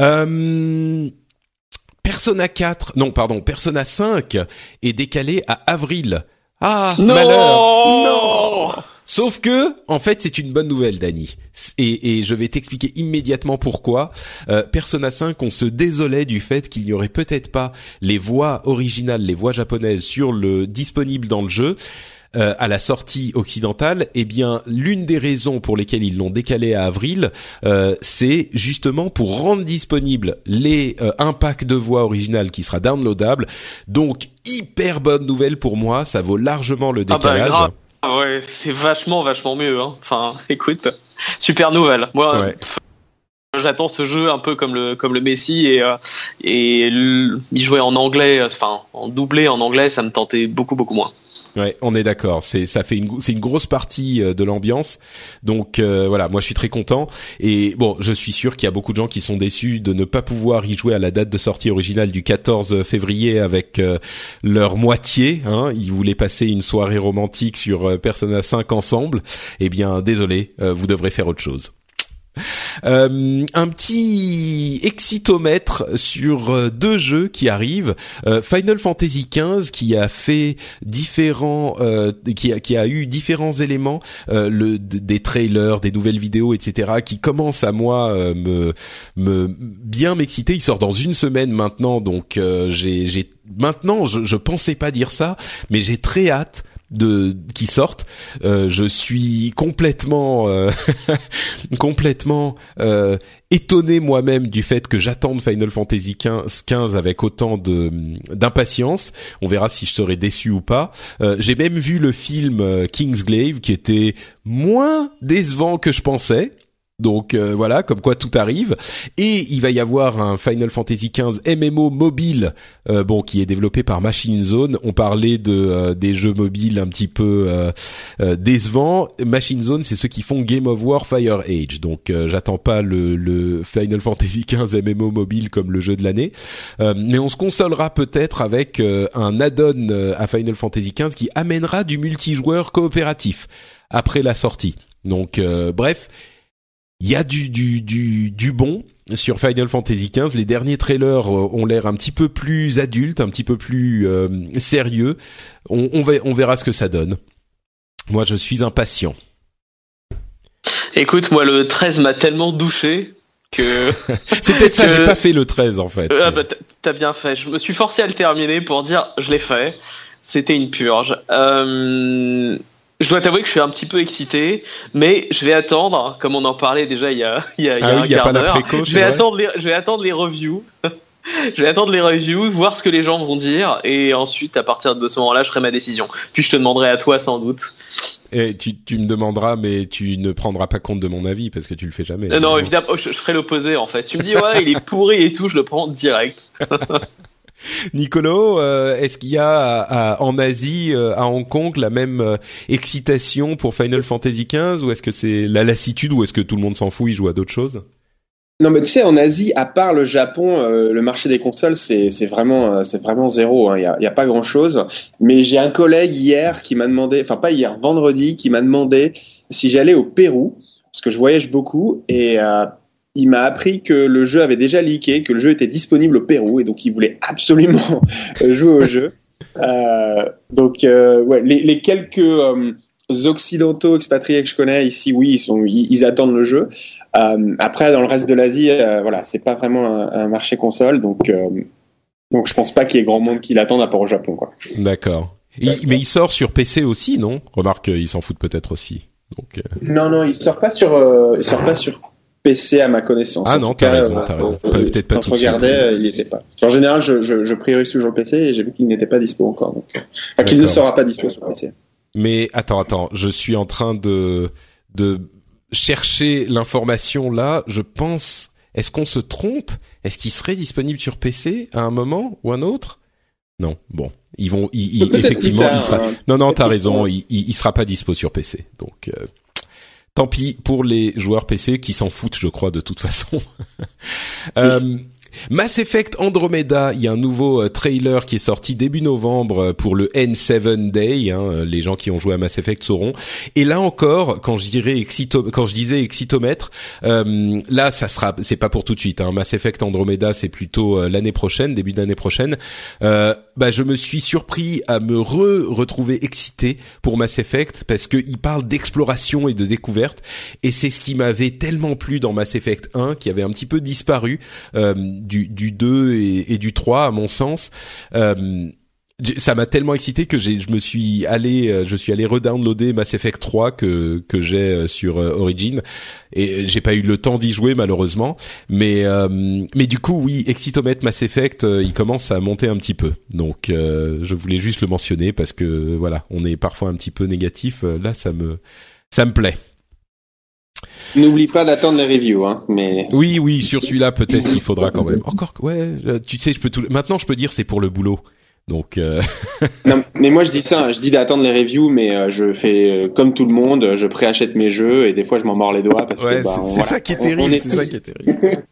Euh, Persona 4, non pardon, Persona 5 est décalé à avril. Ah, malheur Non Sauf que, en fait, c'est une bonne nouvelle, Dani. Et, je vais t'expliquer immédiatement pourquoi. Euh, Persona 5, on se désolait du fait qu'il n'y aurait peut-être pas les voix originales, les voix japonaises sur le disponibles dans le jeu. Euh, à la sortie occidentale, eh bien l'une des raisons pour lesquelles ils l'ont décalé à avril, euh, c'est justement pour rendre disponible les euh, un pack de voix originales qui sera downloadable. Donc hyper bonne nouvelle pour moi, ça vaut largement le décalage. Ah bah, ouais, c'est vachement vachement mieux. Hein. Enfin, écoute, super nouvelle. Moi. J'attends ce jeu un peu comme le comme le Messi et euh, et y jouer en anglais, enfin en doublé en anglais, ça me tentait beaucoup beaucoup moins. Ouais, on est d'accord. C'est ça fait une c'est une grosse partie euh, de l'ambiance. Donc euh, voilà, moi je suis très content et bon, je suis sûr qu'il y a beaucoup de gens qui sont déçus de ne pas pouvoir y jouer à la date de sortie originale du 14 février avec euh, leur moitié. Hein. Ils voulaient passer une soirée romantique sur Persona 5 ensemble. Eh bien, désolé, vous devrez faire autre chose. Euh, un petit excitomètre sur euh, deux jeux qui arrivent. Euh, Final Fantasy XV qui a fait différents, qui a, qui a eu différents éléments, le, des trailers, des nouvelles vidéos, etc. qui commencent à moi me, bien m'exciter. Il sort dans une semaine maintenant, donc j'ai, maintenant je pensais pas dire ça, mais j'ai très hâte de qui sortent. Euh, je suis complètement euh, complètement euh, étonné moi-même du fait que j'attende Final Fantasy 15, 15 avec autant de d'impatience. On verra si je serai déçu ou pas. J'ai même vu le film Kingsglaive qui était moins décevant que je pensais. Donc euh, voilà, comme quoi tout arrive. Et il va y avoir un Final Fantasy XV MMO mobile, euh, bon, qui est développé par Machine Zone. On parlait de euh, des jeux mobiles un petit peu décevants. Machine Zone, c'est ceux qui font Game of War Fire Age. Donc j'attends pas le, le, Final Fantasy XV MMO mobile comme le jeu de l'année, mais on se consolera peut-être avec un add-on à Final Fantasy XV qui amènera du multijoueur coopératif après la sortie. Donc bref, il y a du, du, du, du bon sur Final Fantasy XV. Les derniers trailers euh, ont l'air un petit peu plus adultes, un petit peu plus euh, sérieux. On, on, va, on verra ce que ça donne. Moi, je suis impatient. Écoute, moi, le 13 m'a tellement douché que... C'est peut-être ça, j'ai pas fait le 13 en fait. Ah bah, t'as bien fait. Je me suis forcé à le terminer pour dire je l'ai fait. C'était une purge. Euh, je dois t'avouer que je suis un petit peu excité, mais je vais attendre, comme on en parlait déjà il y a, il y a, il y a ah un quart d'heure. Je vais attendre les, je vais attendre les reviews. je vais attendre les reviews, voir ce que les gens vont dire, et ensuite, à partir de ce moment-là, je ferai ma décision. Puis je te demanderai à toi, sans doute. Et tu, tu me demanderas, mais tu ne prendras pas compte de mon avis parce que tu le fais jamais. Euh, non, évidemment, je, je ferai l'opposé en fait. Tu me dis ouais, il est pourri et tout, je le prends direct. Nicolo, euh, est-ce qu'il y a en Asie, euh, à Hong Kong, la même euh, excitation pour Final Fantasy XV ou est-ce que c'est la lassitude ou est-ce que tout le monde s'en fout, il joue à d'autres choses? Non, mais tu sais, en Asie, à part le Japon, le marché des consoles, c'est vraiment, zéro. Hein. Il n'y a, a, pas grand-chose. Mais j'ai un collègue hier qui m'a demandé, enfin pas hier, vendredi, qui m'a demandé si j'allais au Pérou, parce que je voyage beaucoup, et il m'a appris que le jeu avait déjà leaké, que le jeu était disponible au Pérou et donc il voulait absolument jouer au jeu. Euh, donc euh, ouais, les, les quelques euh, occidentaux expatriés que je connais ici, oui, ils sont, ils, attendent le jeu. Euh, après, dans le reste de l'Asie, euh, voilà, c'est pas vraiment un, un, marché console, donc donc je pense pas qu'il y ait grand monde qui l'attende à part au Japon, quoi. D'accord. mais il sort sur PC aussi, non? Remarque, ils s'en foutent peut-être aussi. Donc, euh... Non, non, il sort pas sur, euh, il sort pas sur PC à ma connaissance. Ah non, t'as raison, t'as raison. Peut-être pas quand tout je regardais, il était pas. En général, je, je, je priorise toujours le PC et j'ai vu qu'il n'était pas dispo encore. Donc, euh, enfin, qu'il ne sera pas dispo sur PC. Mais attends, attends, je suis en train de de chercher l'information là. Je pense. Est-ce qu'on se trompe? Est-ce qu'il serait disponible sur PC à un moment ou un autre? Non. Bon, ils vont. Ils, ils- effectivement, il sera. hein. Non, non, t'as raison. il, il sera pas dispo sur PC. Donc, euh, tant pis pour les joueurs PC qui s'en foutent, je crois, de toute façon. Euh, Mass Effect Andromeda, il y a un nouveau euh, trailer qui est sorti début novembre euh, pour le N7 Day. Hein, les gens qui ont joué à Mass Effect sauront. Et là encore, quand je dirais excito- quand je disais excitomètre, là ça sera, c'est pas pour tout de suite. Hein. Mass Effect Andromeda, c'est plutôt l'année prochaine, début d'année prochaine. Euh, bah, je me suis surpris à me re retrouver excité pour Mass Effect parce que il parle d'exploration et de découverte et c'est ce qui m'avait tellement plu dans Mass Effect 1 qui avait un petit peu disparu euh, du, du 2 et, du 3 à mon sens. Euh, ça m'a tellement excité que j'ai, je me suis allé, euh, je suis allé redownloader Mass Effect 3 que que j'ai euh, sur euh, Origin et j'ai pas eu le temps d'y jouer malheureusement, mais euh, mais du coup oui, Excitomètre Mass Effect, il commence à monter un petit peu, donc euh, je voulais juste le mentionner parce que voilà, on est parfois un petit peu négatif, là ça me ça me plaît. N'oublie pas d'attendre les reviews, hein. Mais Oui oui, sur celui-là peut-être qu'il faudra quand même. Encore ouais, tu sais, je peux tout, maintenant je peux dire c'est pour le boulot. Donc euh, non, mais moi je dis ça, hein, je dis d'attendre les reviews, mais euh, je fais euh, comme tout le monde, je préachète mes jeux et des fois je m'en mords les doigts parce ouais, que bah, c'est voilà. ça qui est terrible, est c'est tous- ça qui est terrible.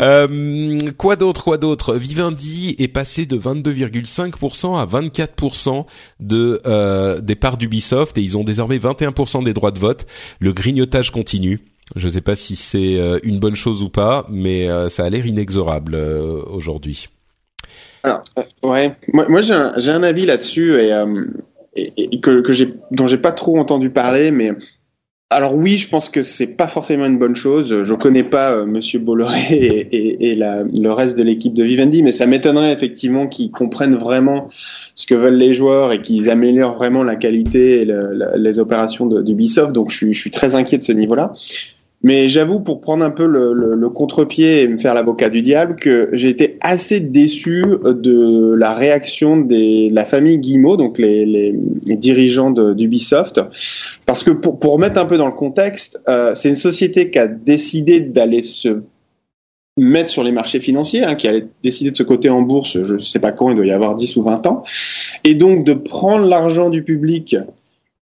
Euh, quoi d'autre, quoi d'autre? Vivendi est passé de 22,5% à 24% de euh, des parts d'Ubisoft et ils ont désormais 21% des droits de vote. Le grignotage continue. Je ne sais pas si c'est une bonne chose ou pas, mais ça a l'air inexorable euh, aujourd'hui. Alors, euh, ouais, moi, moi j'ai un, un avis là-dessus et, euh, et, que, j'ai, dont j'ai pas trop entendu parler, mais alors oui, je pense que c'est pas forcément une bonne chose. Je connais pas euh, Monsieur Bolloré et, le reste de l'équipe de Vivendi, mais ça m'étonnerait effectivement qu'ils comprennent vraiment ce que veulent les joueurs et qu'ils améliorent vraiment la qualité et les opérations d'Ubisoft. Donc je suis très inquiet de ce niveau-là. Mais j'avoue, pour prendre un peu le, le, le contre-pied et me faire l'avocat du diable, que j'ai été assez déçu de la réaction des, de la famille Guillemot, donc les, les, les dirigeants d'Ubisoft, parce que pour, pour remettre un peu dans le contexte, euh, c'est une société qui a décidé d'aller se mettre sur les marchés financiers, hein, qui a décidé de se coter en bourse, je ne sais pas quand, il doit y avoir 10 ou 20 ans, et donc de prendre l'argent du public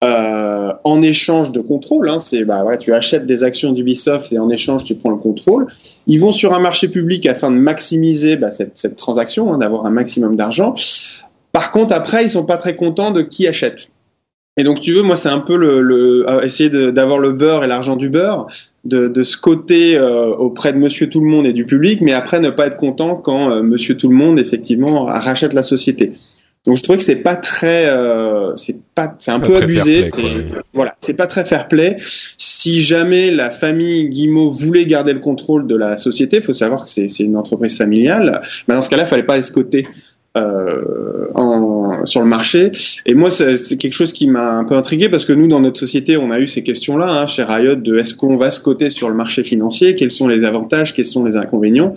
euh, en échange de contrôle. Hein, c'est bah tu achètes des actions d'Ubisoft et en échange tu prends le contrôle. Ils vont sur un marché public afin de maximiser bah, cette, transaction, hein, d'avoir un maximum d'argent. Par contre, après, ils sont pas très contents de qui achète. Et donc, tu veux, moi, c'est un peu euh, essayer d'avoir le beurre et l'argent du beurre, de, se coter euh, auprès de Monsieur Tout le Monde et du public, mais après ne pas être content quand Monsieur Tout le Monde effectivement rachète la société. Donc je trouvais que c'est pas très, euh, c'est pas, c'est un Pas peu abusé. play. Voilà, c'est pas très fair play. Si jamais la famille Guimau voulait garder le contrôle de la société, faut savoir que c'est c'est une entreprise familiale. Mais dans ce cas-là, il fallait pas escoter euh, en, sur le marché. Et moi, c'est quelque chose qui m'a un peu intrigué parce que nous, dans notre société, on a eu ces questions-là hein, chez Riot de est-ce qu'on va se coter sur le marché financier Quels sont les avantages Quels sont les inconvénients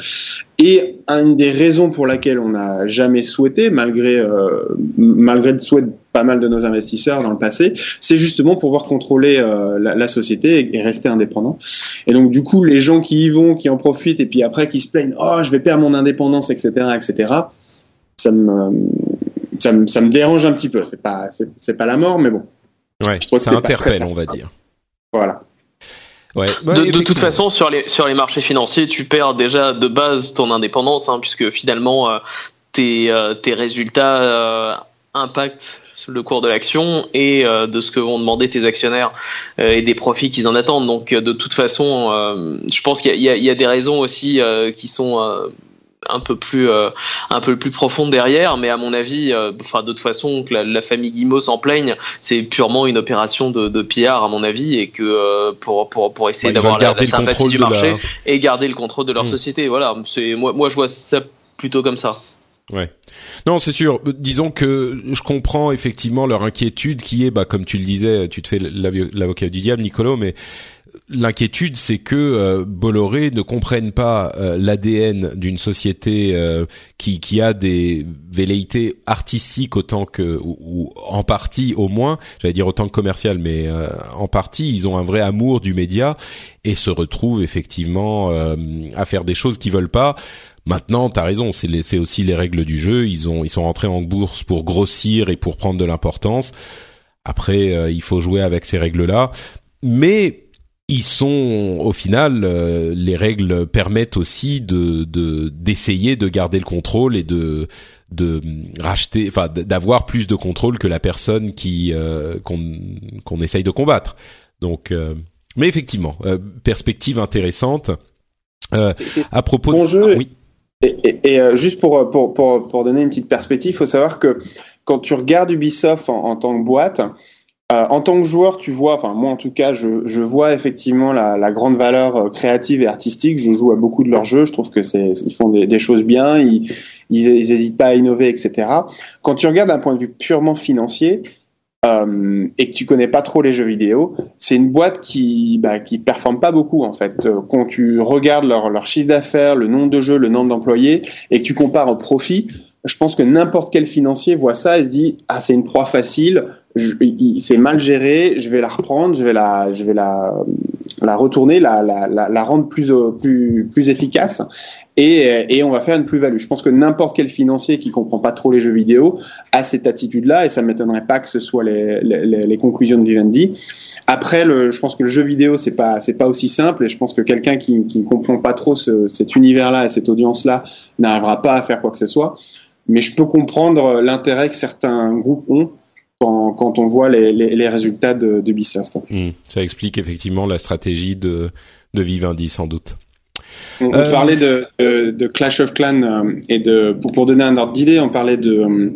Et une des raisons pour laquelle on n'a jamais souhaité, malgré euh, malgré le souhait de pas mal de nos investisseurs dans le passé, c'est justement pouvoir contrôler euh, la, la société et, et rester indépendant. Et donc du coup, les gens qui y vont, qui en profitent, et puis après qui se plaignent, oh, je vais perdre mon indépendance, etc., etc. Ça me ça me, ça me dérange un petit peu. C'est pas c'est pas la mort, mais bon, Ouais, Je trouve que ça interpelle, on va dire. voilà. Ouais. De, toute façon, sur les, sur les marchés financiers, tu perds déjà de base ton indépendance, hein, puisque finalement, euh, tes, euh, tes résultats euh, impactent le cours de l'action et euh, de ce que vont demander tes actionnaires euh, et des profits qu'ils en attendent. Donc, de toute façon, euh, je pense qu'il y, a- y y des raisons aussi euh, qui sont euh, un peu plus euh, un peu plus profondes derrière, mais à mon avis, euh, enfin de toute façon, que la, la famille Guimau s'en plaigne, c'est purement une opération de, de PR à mon avis, et que euh, pour pour pour essayer Ouais, d'avoir la, la sympathie contrôle du la- marché et garder le contrôle de leur Mm. société. Voilà, c'est moi moi je vois ça plutôt comme ça. Ouais. Non, c'est sûr. Disons que je comprends effectivement leur inquiétude qui est, bah, comme tu le disais, tu te fais l'avocat du diable, Nicolo, mais l'inquiétude, c'est que euh, Bolloré ne comprenne pas euh, l'ADN d'une société euh, qui, qui a des velléités artistiques autant que ou, en partie au moins, j'allais dire autant que commercial, mais euh, en partie, ils ont un vrai amour du média et se retrouvent effectivement à faire des choses qu'ils veulent pas. Maintenant, t'as raison, c'est aussi les règles du jeu. Ils ont ils sont rentrés en bourse pour grossir et pour prendre de l'importance. Après, il faut jouer avec ces règles-là, mais ils sont au final euh, les règles permettent aussi de d'essayer de, garder le contrôle et de de racheter enfin d'avoir plus de contrôle que la personne qui euh, qu'on qu'on essaye de combattre. Donc euh, mais effectivement perspective intéressante. À propos bon jeu, oui. Et, et, juste pour, pour pour pour donner une petite perspective il faut savoir que quand tu regardes Ubisoft en, en tant que boîte euh, en tant que joueur, tu vois, enfin moi en tout cas, je, je vois effectivement la, la, grande valeur euh, créative et artistique. Je joue à beaucoup de leurs jeux. Je trouve que c'est ils font des, des, choses bien. Ils, ils, hésitent pas à innover, etc. Quand tu regardes d'un point de vue purement financier euh, et que tu connais pas trop les jeux vidéo, c'est une boîte qui bah, qui performe pas beaucoup en fait. Euh, quand tu regardes leur, leur chiffre d'affaires, le nombre de jeux, le nombre d'employés et que tu compares au profit, je pense que n'importe quel financier voit ça et se dit ah c'est une proie facile c'est mal géré, je vais la reprendre, je vais la, je vais la, la retourner, la, la, la, rendre plus, plus, plus efficace, et, et on va faire une plus-value. Je pense que n'importe quel financier qui comprend pas trop les jeux vidéo a cette attitude-là, et ça m'étonnerait pas que ce soit les, les, les conclusions de Vivendi. Après, le, je pense que le jeu vidéo c'est pas, c'est pas aussi simple, et je pense que quelqu'un qui, qui ne comprend pas trop ce, cet univers-là et cette audience-là n'arrivera pas à faire quoi que ce soit. Mais je peux comprendre l'intérêt que certains groupes ont quand, quand on voit les, les, les résultats de, de. Hmm. ça explique effectivement la stratégie de, de Vivendi sans doute. On, euh... parlait de, de, de, Clash of Clans euh, et de pour, pour donner un ordre d'idée, on parlait de euh,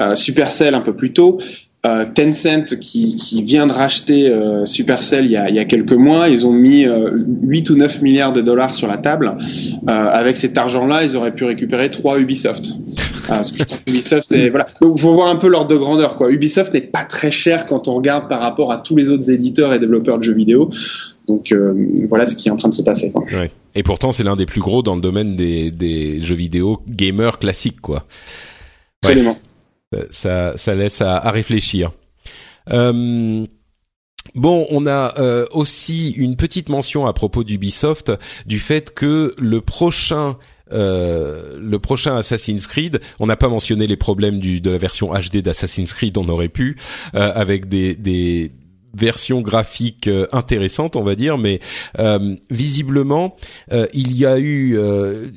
euh Supercell un peu plus tôt. Euh, Tencent qui, qui, vient de racheter euh, Supercell il y, a, il y, a, quelques mois. Ils ont mis euh, 8 ou 9 milliards de dollars sur la table. Euh, avec cet argent-là, ils auraient pu récupérer 3 Ubisoft. parce que je crois que Ubisoft, c'est voilà. Il faut voir un peu l'ordre de grandeur. Quoi. Ubisoft n'est pas très cher quand on regarde par rapport à tous les autres éditeurs et développeurs de jeux vidéo. Donc voilà ce qui est en train de se passer. Quoi. Ouais. Et pourtant, c'est l'un des plus gros dans le domaine des, des jeux vidéo gamers classiques, quoi. Absolument. Ça, ça laisse à, à réfléchir. Euh, Bon, on a euh, aussi une petite mention à propos d'Ubisoft du fait que le prochain euh, le prochain Assassin's Creed, on n'a pas mentionné les problèmes du, de la version HD d'Assassin's Creed, on aurait pu, euh, avec des, des version graphique euh, intéressante, on va dire, mais euh, visiblement, euh, il y a eu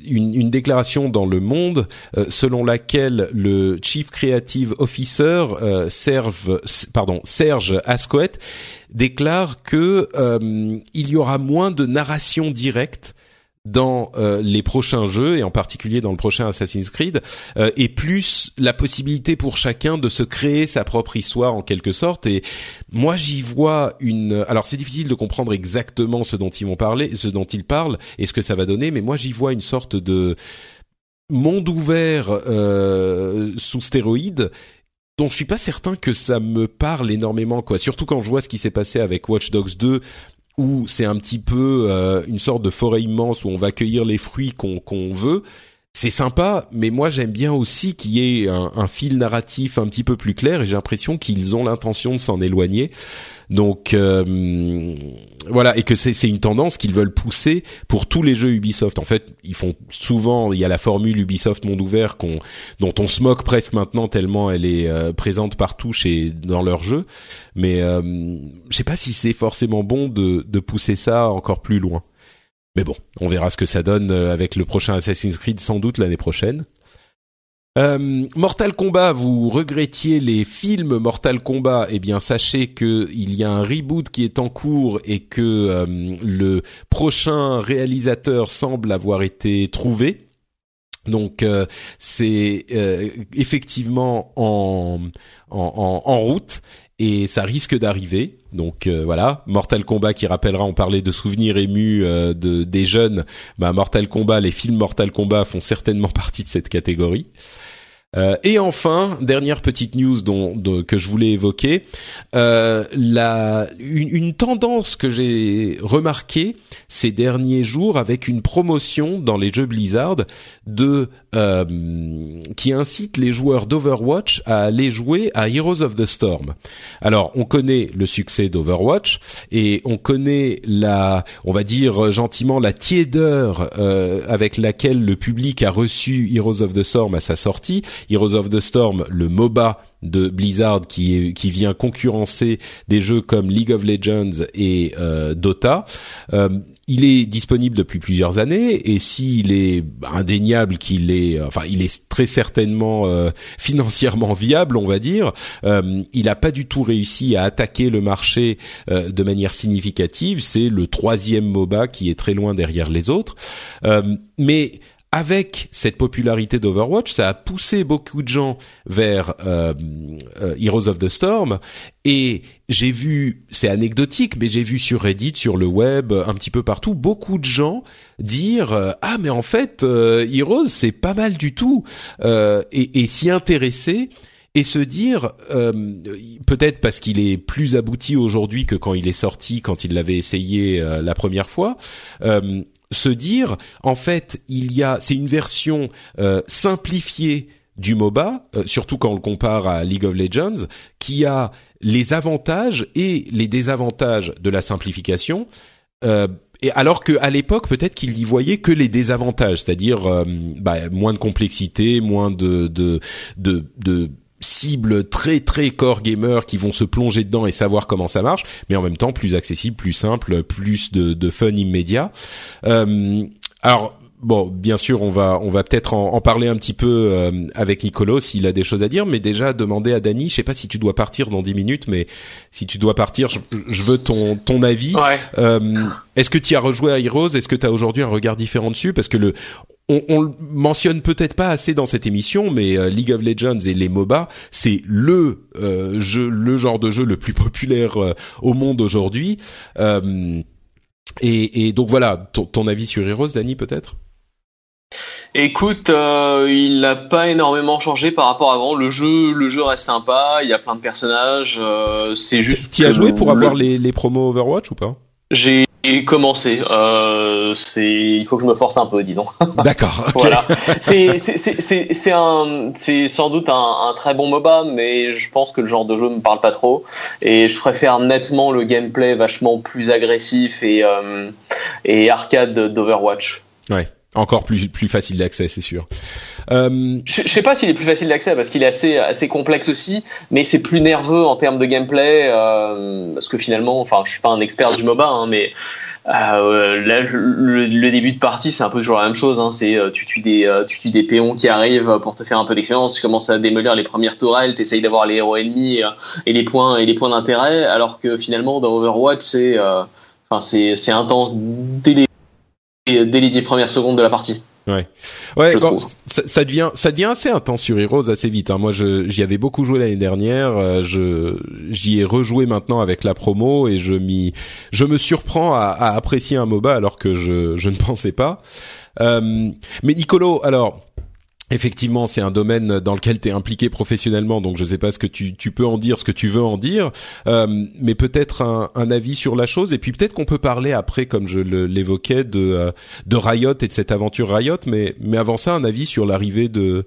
une, une, déclaration dans Le Monde selon laquelle le Chief Creative Officer Serge, pardon, Serge Ascoët déclare que il y aura moins de narration directe dans euh, les prochains jeux et en particulier dans le prochain Assassin's Creed euh, et plus la possibilité pour chacun de se créer sa propre histoire en quelque sorte. Et moi j'y vois une alors c'est difficile de comprendre exactement ce dont ils vont parler ce dont ils parlent et ce que ça va donner mais moi j'y vois une sorte de monde ouvert euh, sous stéroïdes dont je suis pas certain que ça me parle énormément quoi. Surtout quand je vois ce qui s'est passé avec Watch Dogs 2 où c'est un petit peu euh, une sorte de forêt immense où on va cueillir les fruits qu'on veut. C'est sympa, mais moi j'aime bien aussi qu'il y ait un, fil narratif un petit peu plus clair et j'ai l'impression qu'ils ont l'intention de s'en éloigner. Donc euh, voilà, et que c'est une tendance qu'ils veulent pousser pour tous les jeux Ubisoft. En fait, ils font souvent, il y a la formule Ubisoft monde ouvert qu'on, dont on se moque presque maintenant tellement elle est euh, présente partout chez dans leurs jeux. Mais euh, je sais pas si c'est forcément bon de, de pousser ça encore plus loin. Mais bon, on verra ce que ça donne euh, avec le prochain Assassin's Creed sans doute l'année prochaine. Euh, Mortal Kombat, vous regrettiez les films Mortal Kombat Eh bien, sachez que il y a un reboot qui est en cours et que euh, le prochain réalisateur semble avoir été trouvé. Donc euh, c'est effectivement en, en, en, route et ça risque d'arriver. Donc voilà, Mortal Kombat qui rappellera, on parlait de souvenirs émus de des jeunes. Bah Mortal Kombat, les films Mortal Kombat font certainement partie de cette catégorie. Euh, et enfin, dernière petite news dont, que je voulais évoquer, euh, la, une, une, tendance que j'ai remarquée ces derniers jours avec une promotion dans les jeux Blizzard de euh, qui incite les joueurs d'Overwatch à aller jouer à Heroes of the Storm. Alors, on connaît le succès d'Overwatch et on connaît la, on va dire gentiment la tiédeur euh, avec laquelle le public a reçu Heroes of the Storm à sa sortie. Heroes of the Storm, le MOBA de Blizzard qui est, qui vient concurrencer des jeux comme League of Legends et euh, Dota. Euh, il est disponible depuis plusieurs années et s'il est indéniable qu'il est, enfin, il est très certainement euh, financièrement viable, on va dire. Euh, il n'a pas du tout réussi à attaquer le marché euh, de manière significative. C'est le troisième MOBA qui est très loin derrière les autres. mais avec cette popularité d'Overwatch, ça a poussé beaucoup de gens vers euh, euh, Heroes of the Storm. Et j'ai vu, c'est anecdotique, mais j'ai vu sur Reddit, sur le web, un petit peu partout, beaucoup de gens dire euh, ah mais en fait Heroes c'est pas mal du tout et, et s'y intéresser et se dire peut-être parce qu'il est plus abouti aujourd'hui que quand il est sorti, quand il l'avait essayé la première fois, se dire en fait il y a c'est une version euh, simplifiée du MOBA, euh, surtout quand on le compare à League of Legends, qui a les avantages et les désavantages de la simplification. Euh, et alors que à l'époque, peut-être qu'il y voyait que les désavantages, c'est-à-dire bah, moins de complexité, moins de de, de, de cibles très très core gamers qui vont se plonger dedans et savoir comment ça marche, mais en même temps plus accessible, plus simple, plus de, de fun immédiat. Euh, alors bon, bien sûr, on va on va peut-être en, en, parler un petit peu euh, avec Nicolo s'il a des choses à dire, mais déjà demander à Dany, je sais pas si tu dois partir dans 10 minutes, mais si tu dois partir, je, veux ton ton avis. Euh, Est-ce que tu as rejoué à Heroes? Est-ce que tu as aujourd'hui un regard différent dessus? Parce que le on, on le mentionne peut-être pas assez dans cette émission, mais euh, League of Legends et les MOBA, c'est le euh, jeu, le genre de jeu le plus populaire euh, au monde aujourd'hui. Et, et, donc voilà, ton, avis sur Heroes, Dany, peut-être? Écoute, il n'a pas énormément changé par rapport à avant. Le jeu, le jeu reste sympa. Il y a plein de personnages. c'est juste. Tu as joué pour avoir les, les promos Overwatch ou pas? J'ai et commencer. Euh, c'est, il faut que je me force un peu, disons. D'accord. voilà. C'est, c'est, c'est, un, c'est sans doute un, un, très bon MOBA, mais je pense que le genre de jeu me parle pas trop. Et je préfère nettement le gameplay vachement plus agressif et euh, et arcade d'Overwatch. Ouais. Encore plus plus facile d'accès, c'est sûr. Euh... Je, je, sais pas s'il est plus facile d'accès parce qu'il est assez assez complexe aussi, mais c'est plus nerveux en termes de gameplay euh, parce que finalement, enfin, je suis pas un expert du MOBA, hein, mais euh, là, le, le, début de partie, c'est un peu toujours la même chose. Hein, c'est euh, tu tues des euh, tu tues des péons qui arrivent pour te faire un peu d'expérience. Tu commences à démolir les premières tourelles, t'essayes d'avoir les héros ennemis et les points et les points d'intérêt, alors que finalement dans Overwatch, c'est enfin c'est intense dès les dès les dix premières secondes de la partie. Ouais, ouais, ça, ça, devient ça devient assez intense sur Heroes assez vite. Hein. Moi, j'y avais beaucoup joué l'année dernière. Euh, je j'y ai rejoué maintenant avec la promo et je m'y je me surprends à, à, apprécier un MOBA alors que je je ne pensais pas. Euh, mais Nicolo, alors Effectivement, c'est un domaine dans lequel tu es impliqué professionnellement, donc je ne sais pas ce que tu, peux en dire, ce que tu veux en dire, euh, mais peut-être un, avis sur la chose, et puis peut-être qu'on peut parler après, comme je l'évoquais, de, euh, de Riot et de cette aventure Riot, mais, mais avant ça, un avis sur l'arrivée de,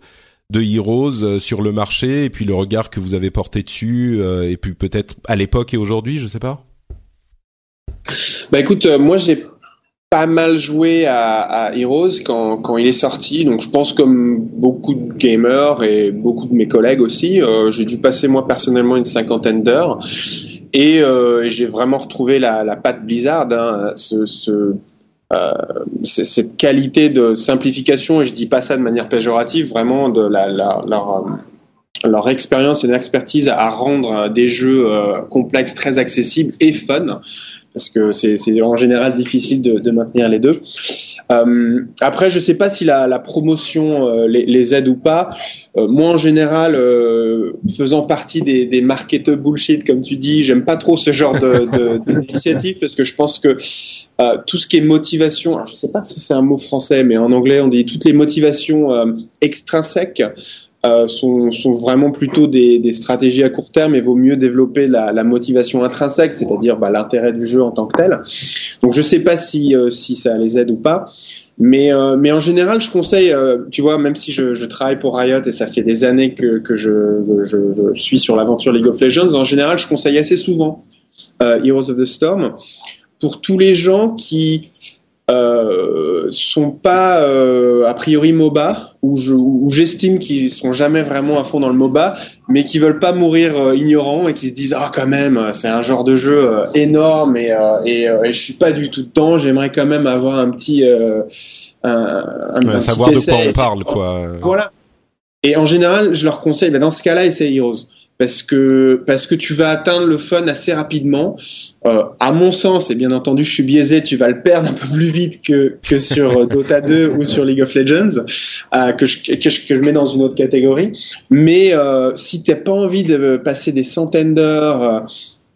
de Heroes euh, sur le marché, et puis le regard que vous avez porté dessus, euh, et puis peut-être à l'époque et aujourd'hui, je sais pas. Bah écoute, moi j'ai pas mal joué à, Heroes quand, quand, il est sorti. Donc je pense comme beaucoup de gamers et beaucoup de mes collègues aussi, euh, j'ai dû passer moi personnellement une cinquantaine d'heures. Et euh, j'ai vraiment retrouvé la, la patte Blizzard, hein, euh, cette qualité de simplification, et je dis pas ça de manière péjorative, vraiment de la, leur expérience et leur expertise à rendre des jeux complexes très accessibles et fun parce que c'est en général difficile de, de maintenir les deux. Euh, après, je sais pas si la, la promotion euh, les, les, aide ou pas. Euh, moi, en général, euh, faisant partie des, des marketeurs bullshit, comme tu dis, j'aime pas trop ce genre d'initiative parce que je pense que tout ce qui est motivation, alors je sais pas si c'est un mot français, mais en anglais on dit toutes les motivations extrinsèques euh, sont, sont, vraiment plutôt des, des, stratégies à court terme et vaut mieux développer la, la motivation intrinsèque, c'est-à-dire bah, l'intérêt du jeu en tant que tel. Donc je sais pas si, euh, si ça les aide ou pas. Mais, euh, mais en général, je conseille, euh, tu vois, même si je, je, travaille pour Riot et ça fait des années que, que je, je, je suis sur l'aventure League of Legends, en général, je conseille assez souvent Heroes of the Storm pour tous les gens qui euh, sont pas euh, a priori MOBA ou j'estime qu'ils seront jamais vraiment à fond dans le MOBA, mais qui veulent pas mourir euh, ignorants et qui se disent ah quand même c'est un genre de jeu euh, énorme et, et, et, je suis pas du tout dedans, j'aimerais quand même avoir un petit un, un, savoir de quoi on parle quoi. Voilà. Et en général, je leur conseille, ben dans ce cas-là, essayez Heroes parce que parce que tu vas atteindre le fun assez rapidement. Euh, à mon sens, et bien entendu, je suis biaisé, tu vas le perdre un peu plus vite que que sur euh, Dota 2 ou sur League of Legends, euh, que, je, que je que je mets dans une autre catégorie. Mais euh, si t'as pas envie de passer des centaines d'heures euh,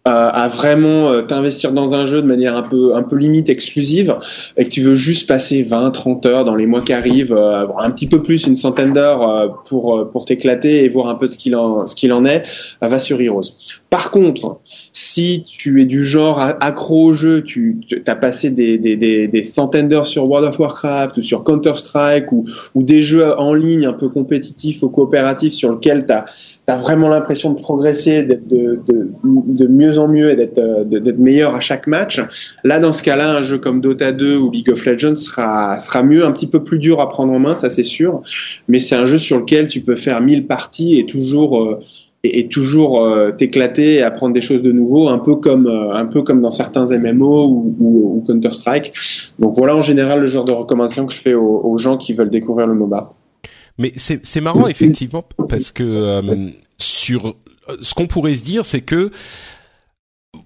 à vraiment euh, t'investir dans un jeu de manière un peu un peu limite exclusive et que tu veux juste passer 20 30 heures dans les mois qui arrivent euh, avoir un petit peu plus une centaine d'heures euh, pour pour t'éclater et voir un peu ce qu'il en ce qu'il en est va sur Heroes. Par contre si tu es du genre accro au jeu tu as passé des, des, des, des centaines d'heures sur World of Warcraft ou sur Counter Strike ou, ou des jeux en ligne un peu compétitifs ou coopératifs sur lesquels tu as tu as vraiment l'impression de progresser, d'être de, de, de, mieux en mieux et d'être euh, meilleur à chaque match. Là, dans ce cas-là, un jeu comme Dota 2 ou League of Legends sera sera mieux, un petit peu plus dur à prendre en main, ça c'est sûr. Mais c'est un jeu sur lequel tu peux faire 1000 parties et toujours euh, et, toujours euh, t'éclater et apprendre des choses de nouveau, un peu comme un peu comme dans certains MMO ou, ou, Counter Strike. Donc voilà en général le genre de recommandation que je fais aux, aux gens qui veulent découvrir le MOBA. Mais c'est marrant effectivement parce que euh, sur ce qu'on pourrait se dire, c'est que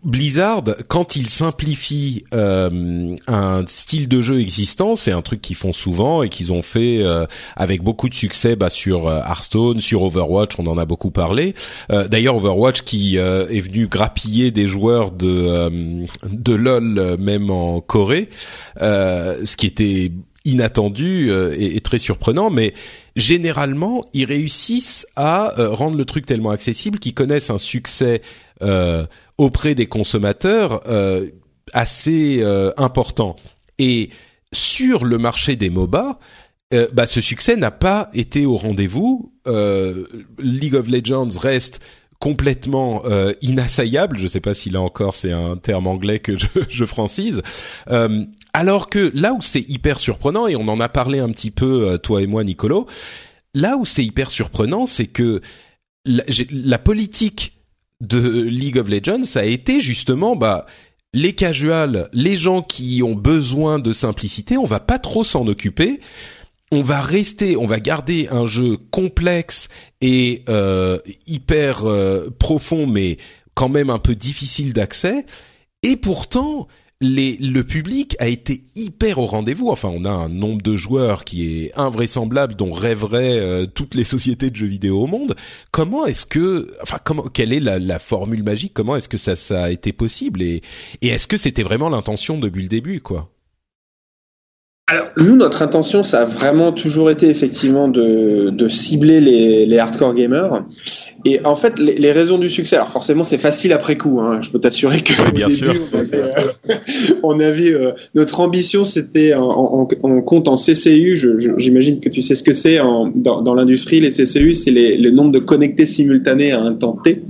Blizzard, quand il simplifie euh, un style de jeu existant, c'est un truc qu'ils font souvent et qu'ils ont fait euh, avec beaucoup de succès bah, sur Hearthstone, sur Overwatch, on en a beaucoup parlé. D'ailleurs, Overwatch qui est venu grappiller des joueurs de de LoL même en Corée, ce qui était inattendu et, et, très surprenant, mais généralement, ils réussissent à euh, rendre le truc tellement accessible qu'ils connaissent un succès euh, auprès des consommateurs euh, assez important. Et sur le marché des MOBA, bah, ce succès n'a pas été au rendez-vous. League of Legends reste complètement euh, inassaillable. Je ne sais pas si là encore c'est un terme anglais que je, je francise. Euh, alors que là où c'est hyper surprenant et on en a parlé un petit peu euh, toi et moi, Nicolo, là où c'est hyper surprenant, c'est que la, la, politique de League of Legends, a été justement bah les casuals, les gens qui ont besoin de simplicité, on va pas trop s'en occuper on va rester, on va garder un jeu complexe et euh, hyper euh, profond, mais quand même un peu difficile d'accès. Et pourtant, les, le public a été hyper au rendez-vous. Enfin, on a un nombre de joueurs qui est invraisemblable, dont rêveraient euh, toutes les sociétés de jeux vidéo au monde. Comment est-ce que, enfin, comment, quelle est la, la formule magique? Comment est-ce que ça, ça a été possible? Et, et est-ce que c'était vraiment l'intention depuis le début, quoi? Alors, nous, notre intention, ça a vraiment toujours été effectivement de, de cibler les, les, hardcore gamers. Et en fait, les, les, raisons du succès, alors forcément, c'est facile après coup. Hein. Je peux t'assurer que bien sûr. on avait, euh, notre ambition, c'était en, en, compte en CCU. J'imagine que tu sais ce que c'est dans, dans l'industrie. Les CCU, c'est le nombre de connectés simultanés à un temps T.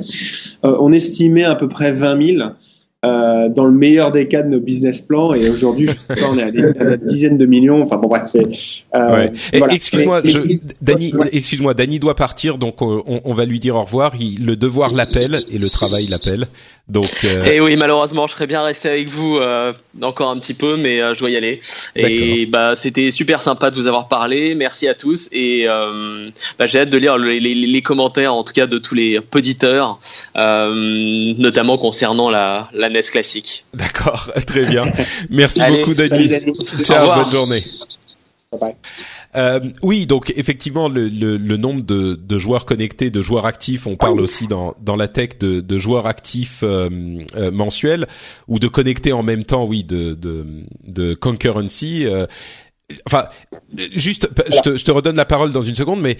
Euh, on estimait à peu près 20 000. Euh, dans le meilleur des cas de nos business plans. Et aujourd'hui, je sais pas, on est à des, dizaines de millions. Enfin bon, bref, c'est. Euh, Excuse-moi, Dany, excuse-moi, Dany doit partir, donc on, on, va lui dire au revoir. Il, le devoir l'appelle et le travail l'appelle. Donc. Euh... Et oui, malheureusement, je serais bien resté avec vous euh, encore un petit peu, mais euh, je dois y aller. Et bah, c'était super sympa de vous avoir parlé. Merci à tous et bah, j'ai hâte de lire les, les, les, commentaires, en tout cas de tous les auditeurs, notamment concernant la, la NES classique. D'accord, très bien. Merci beaucoup, Dany. Ciao, bonne journée. Bye bye. Euh, oui, donc effectivement, le, le, le nombre de, de, joueurs connectés, de joueurs actifs, on parle aussi dans, dans la tech de, de joueurs actifs euh, euh mensuels ou de connectés en même temps, oui, de, de, de concurrency. Euh, enfin, juste, je te, je te, redonne la parole dans une seconde, mais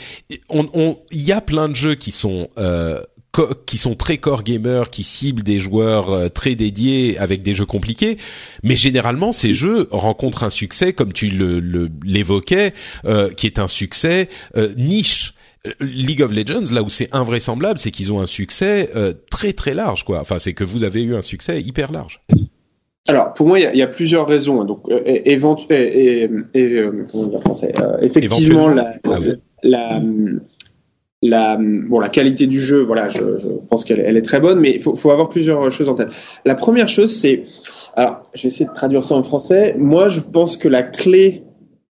on, on, il y a plein de jeux qui sont euh, qui sont très core gamers, qui ciblent des joueurs euh, très dédiés avec des jeux compliqués. Mais généralement, ces jeux rencontrent un succès, comme tu l'évoquais, euh, qui est un succès euh, niche. League of Legends, là où c'est invraisemblable, c'est qu'ils ont un succès très très large, quoi. Enfin, c'est que vous avez eu un succès hyper large. Alors, pour moi, il y, a, plusieurs raisons. Donc, éventuellement, effectivement, la, ah la, la, bon, la qualité du jeu, voilà, je, pense qu'elle elle est très bonne, mais il faut, faut, avoir plusieurs choses en tête. La première chose, c'est, alors, je vais essayer de traduire ça en français. Moi, je pense que la clé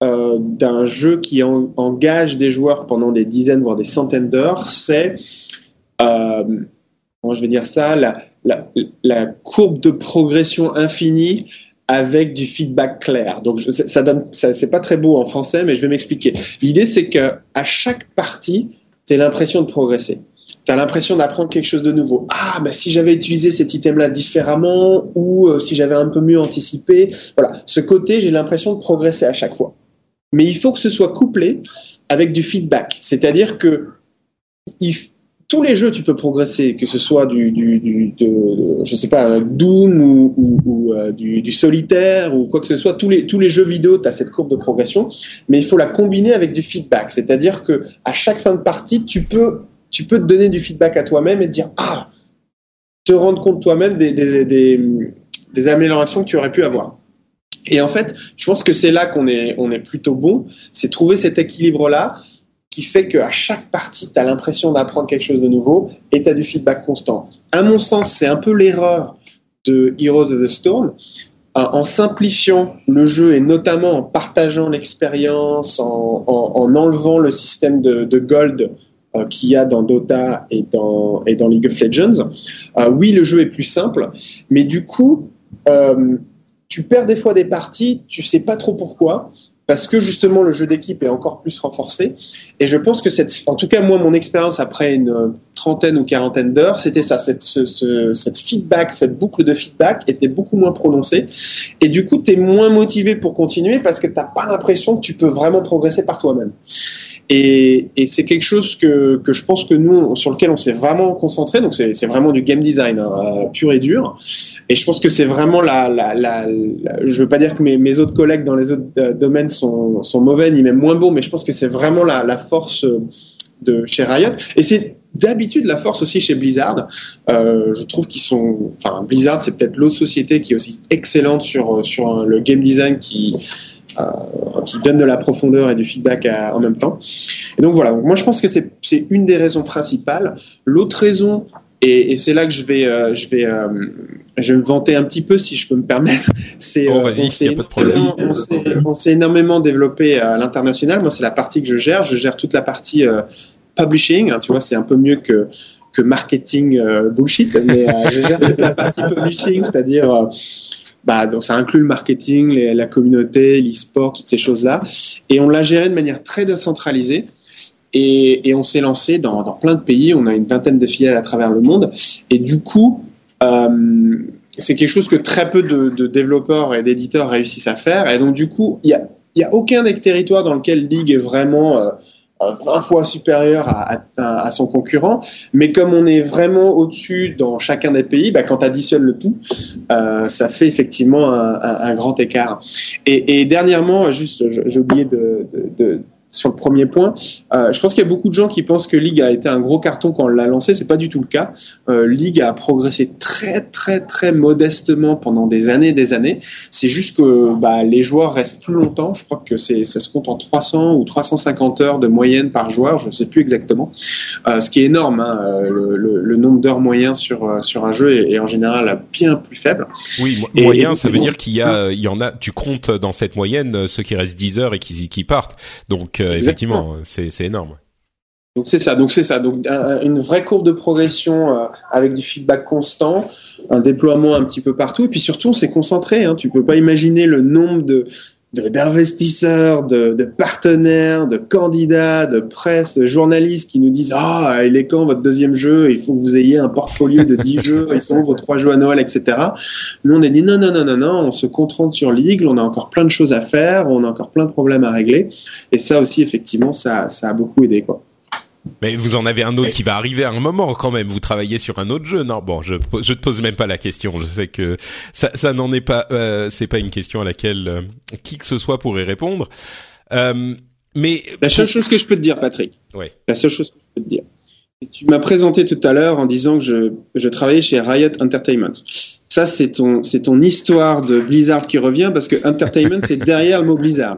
euh, d'un jeu qui engage des joueurs pendant des dizaines, voire des centaines d'heures, c'est, euh, comment je vais dire ça, la, la, la courbe de progression infinie avec du feedback clair. Donc ça donne, ça, c'est pas très beau en français, mais je vais m'expliquer. L'idée c'est que à chaque partie, l'impression de progresser. Tu as l'impression d'apprendre quelque chose de nouveau. Ah, bah, si j'avais utilisé cet item-là différemment ou euh, si j'avais un peu mieux anticipé. Voilà, ce côté, j'ai l'impression de progresser à chaque fois. Mais il faut que ce soit couplé avec du feedback. C'est-à-dire que tous les jeux, tu peux progresser, que ce soit du, du, du sais pas, Doom ou, euh, du, solitaire ou quoi que ce soit. Tous les, jeux vidéo, tu as cette courbe de progression, mais il faut la combiner avec du feedback. C'est-à-dire que à chaque fin de partie, tu peux, tu peux te donner du feedback à toi-même et dire ah, te rendre compte toi-même des, des améliorations que tu aurais pu avoir. Et en fait, je pense que c'est là qu'on est, on est plutôt bon, c'est trouver cet équilibre-là qui fait qu'à chaque partie, tu as l'impression d'apprendre quelque chose de nouveau et tu as du feedback constant. À mon sens, c'est un peu l'erreur de Heroes of the Storm. Euh, en simplifiant le jeu et notamment en partageant l'expérience, en, enlevant le système de, gold euh, qu'il y a dans Dota et dans, League of Legends, euh, oui, le jeu est plus simple, mais du coup, tu perds des fois des parties, tu sais pas trop pourquoi, parce que justement le jeu d'équipe est encore plus renforcé. Et je pense que en tout cas moi mon expérience après une trentaine ou quarantaine d'heures, c'était ça, cette, ce, cette feedback, cette boucle de feedback était beaucoup moins prononcée. Et du coup, tu es moins motivé pour continuer parce que tu n'as pas l'impression que tu peux vraiment progresser par toi-même. Et, et c'est quelque chose que, que je pense que nous, sur lequel on s'est vraiment concentré. Donc c'est vraiment du game design hein, euh, pur et dur. Et je pense que c'est vraiment la, la, la, Je veux pas dire que mes, mes autres collègues dans les autres euh, domaines sont, sont mauvais ni même moins bons, mais je pense que c'est vraiment la, la force de chez Riot. Et c'est d'habitude la force aussi chez Blizzard. Euh, je trouve qu'ils sont. Enfin, Blizzard, c'est peut-être l'autre société qui est aussi excellente sur sur le game design qui euh, qui donne de la profondeur et du feedback en même temps. Et donc voilà, moi je pense que c'est une des raisons principales. L'autre raison, et, c'est là que je vais, euh, je, vais, euh, je vais me vanter un petit peu si je peux me permettre, c'est oh, on s'est énormément développé à l'international. Moi c'est la partie que je gère, je gère toute la partie publishing, hein, tu vois, c'est un peu mieux que que marketing bullshit, mais je gère toute la partie publishing, c'est-à-dire bah, donc ça inclut le marketing, la communauté, l'e-sport, toutes ces choses-là. Et on l'a géré de manière très décentralisée. Et, et on s'est lancé dans, dans, plein de pays. On a une vingtaine de filiales à travers le monde. Et du coup, euh, c'est quelque chose que très peu de, développeurs et d'éditeurs réussissent à faire. Et donc, du coup, il y a, y a aucun des territoires dans lequel League est vraiment euh, 20 fois supérieur à, à, à, son concurrent. Mais comme on est vraiment au-dessus dans chacun des pays, bah, quand tu additionnes le tout, euh, ça fait effectivement un, un, un grand écart. Et, et, dernièrement, juste, j'ai oublié de, de, sur le premier point, euh, je pense qu'il y a beaucoup de gens qui pensent que League a été un gros carton quand on l'a lancé. C'est pas du tout le cas. Euh, League a progressé très très très modestement pendant des années, des années. C'est juste que bah, les joueurs restent plus longtemps. Je crois que c'est ça se compte en 300 ou 350 heures de moyenne par joueur. Je ne sais plus exactement. Euh, ce qui est énorme. Hein, euh, le, le, le, nombre d'heures moyen sur sur un jeu est, est, en général bien plus faible. Oui, moyen, et, ça veut dire qu'il y a, il y en a. Tu comptes dans cette moyenne ceux qui restent 10 heures et qui, qui partent. Donc euh, effectivement, c'est énorme. Donc c'est ça, donc c'est ça, donc une vraie courbe de progression euh, avec du feedback constant, un déploiement un petit peu partout, et puis surtout on s'est concentré. Hein, tu peux pas imaginer le nombre de d'investisseurs, de, de, partenaires, de candidats, de presse, de journalistes qui nous disent ah il est quand votre deuxième jeu? Il faut que vous ayez un portfolio de 10 jeux. Ils sont vos trois jeux à Noël, etc. Nous on a dit non non non non non, on se concentre sur l'Eagle. On a encore plein de choses à faire, on a encore plein de problèmes à régler. Et ça aussi effectivement ça ça a beaucoup aidé quoi. Mais vous en avez un autre qui va arriver à un moment quand même. Vous travaillez sur un autre jeu, non Bon, je je te pose même pas la question. Je sais que ça ça n'en est pas. Euh, c'est pas une question à laquelle euh, qui que ce soit pourrait répondre. Euh, mais la seule chose que je peux te dire, Patrick. Ouais. La seule chose que je peux te dire. Tu m'as présenté tout à l'heure en disant que je je travaillais chez Riot Entertainment. Ça c'est ton c'est ton histoire de Blizzard qui revient parce que Entertainment c'est derrière le mot Blizzard.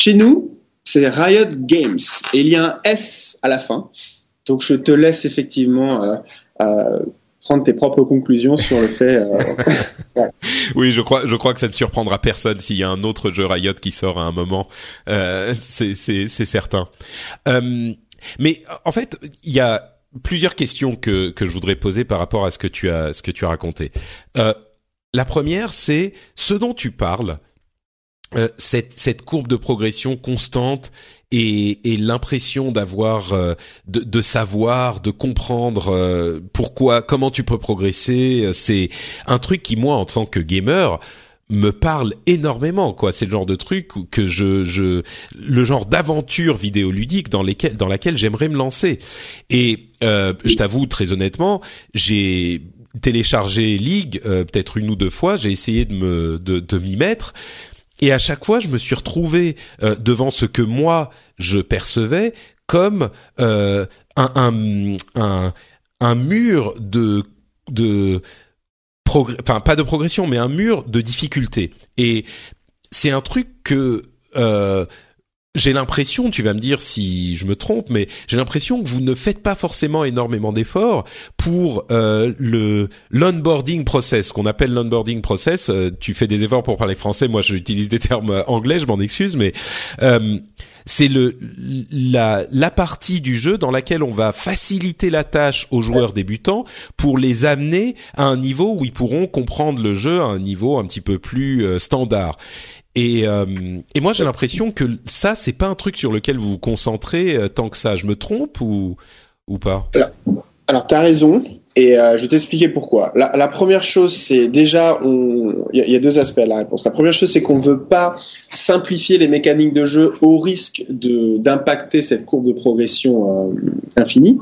Chez nous, c'est Riot Games. Et il y a un S à la fin. Donc je te laisse effectivement euh, euh, prendre tes propres conclusions sur le fait. Euh... oui, je crois, je crois que ça ne surprendra personne s'il y a un autre jeu Riot qui sort à un moment. C'est, certain. Mais en fait, il y a plusieurs questions que que je voudrais poser par rapport à ce que tu as ce que tu as raconté. La première, c'est ce dont tu parles euh, cette, cette courbe de progression constante et, et l'impression d'avoir euh, de, de, savoir de comprendre euh, pourquoi comment tu peux progresser c'est un truc qui moi en tant que gamer me parle énormément quoi. C'est le genre de truc que je je le genre d'aventure vidéoludique dans lesquelles dans laquelle j'aimerais me lancer. Et je t'avoue très honnêtement j'ai téléchargé League peut-être une ou deux fois. J'ai essayé de me de, de m'y mettre et à chaque fois, je me suis retrouvé euh, devant ce que moi je percevais comme euh, un, un, un, un, mur de de enfin pas de progression, mais un mur de difficulté. Et c'est un truc que euh, j'ai l'impression, tu vas me dire si je me trompe, mais j'ai l'impression que vous ne faites pas forcément énormément d'efforts pour euh, le l'onboarding process, qu'on appelle l'onboarding process. Euh, tu fais des efforts pour parler français, moi j'utilise des termes anglais, je m'en excuse, mais euh, c'est le la la partie du jeu dans laquelle on va faciliter la tâche aux joueurs débutants pour les amener à un niveau où ils pourront comprendre le jeu à un niveau un petit peu plus euh, standard. Et, euh, et moi j'ai l'impression que ça c'est pas un truc sur lequel vous vous concentrez euh, tant que ça. Je me trompe ou ou pas? Alors, alors tu as raison et euh, je vais t'expliquer pourquoi. La, la, première chose c'est déjà il y, y, a deux aspects à la réponse. La première chose c'est qu'on veut pas simplifier les mécaniques de jeu au risque d'impacter cette courbe de progression euh, infinie.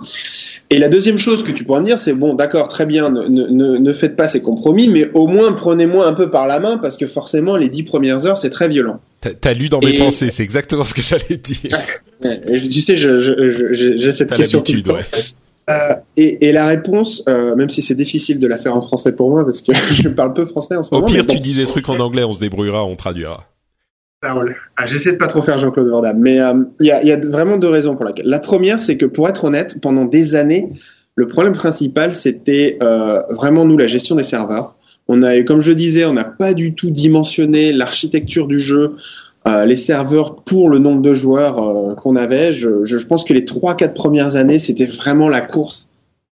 Et la deuxième chose que tu pourrais me dire, c'est bon, d'accord, très bien, ne, ne, ne, faites pas ces compromis, mais au moins prenez-moi un peu par la main parce que forcément, les dix premières heures, c'est très violent. T'as lu dans mes et... pensées, c'est exactement ce que j'allais dire. tu sais, j'ai cette question tout le temps. Ouais. Euh, et, et, la réponse, euh, même si c'est difficile de la faire en français pour moi parce que je parle peu français en ce Au moment. Au pire, bon. tu dis des trucs en anglais, on se débrouillera, on traduira. Ah, J'essaie de pas trop faire Jean-Claude Van Damme, mais il euh, y, a, y, a, vraiment deux raisons pour laquelle. La première, c'est que pour être honnête, pendant des années, le problème principal, c'était vraiment nous la gestion des serveurs. On a, comme je disais, on n'a pas du tout dimensionné l'architecture du jeu, euh, les serveurs pour le nombre de joueurs euh, qu'on avait. Je, je, je, pense que les trois, quatre premières années, c'était vraiment la course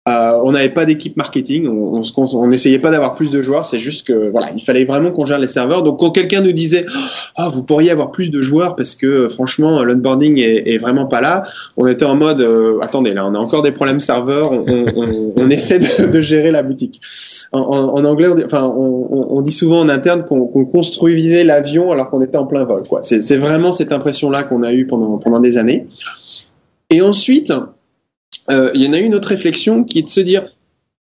euh, on n'avait pas d'équipe marketing, on, on, n'essayait pas d'avoir plus de joueurs, c'est juste que voilà, il fallait vraiment qu'on gère les serveurs. Donc quand quelqu'un nous disait ah oh, vous pourriez avoir plus de joueurs parce que franchement l'onboarding est, est, vraiment pas là, on était en mode euh, attendez là on a encore des problèmes serveurs, on, on, on essaie de, de, gérer la boutique. En, en, en anglais, on dit, enfin on, dit souvent en interne qu'on qu construisait l'avion alors qu'on était en plein vol. C'est vraiment cette impression là qu'on a eu pendant pendant des années. Et ensuite euh, il y en a une autre réflexion qui est de se dire,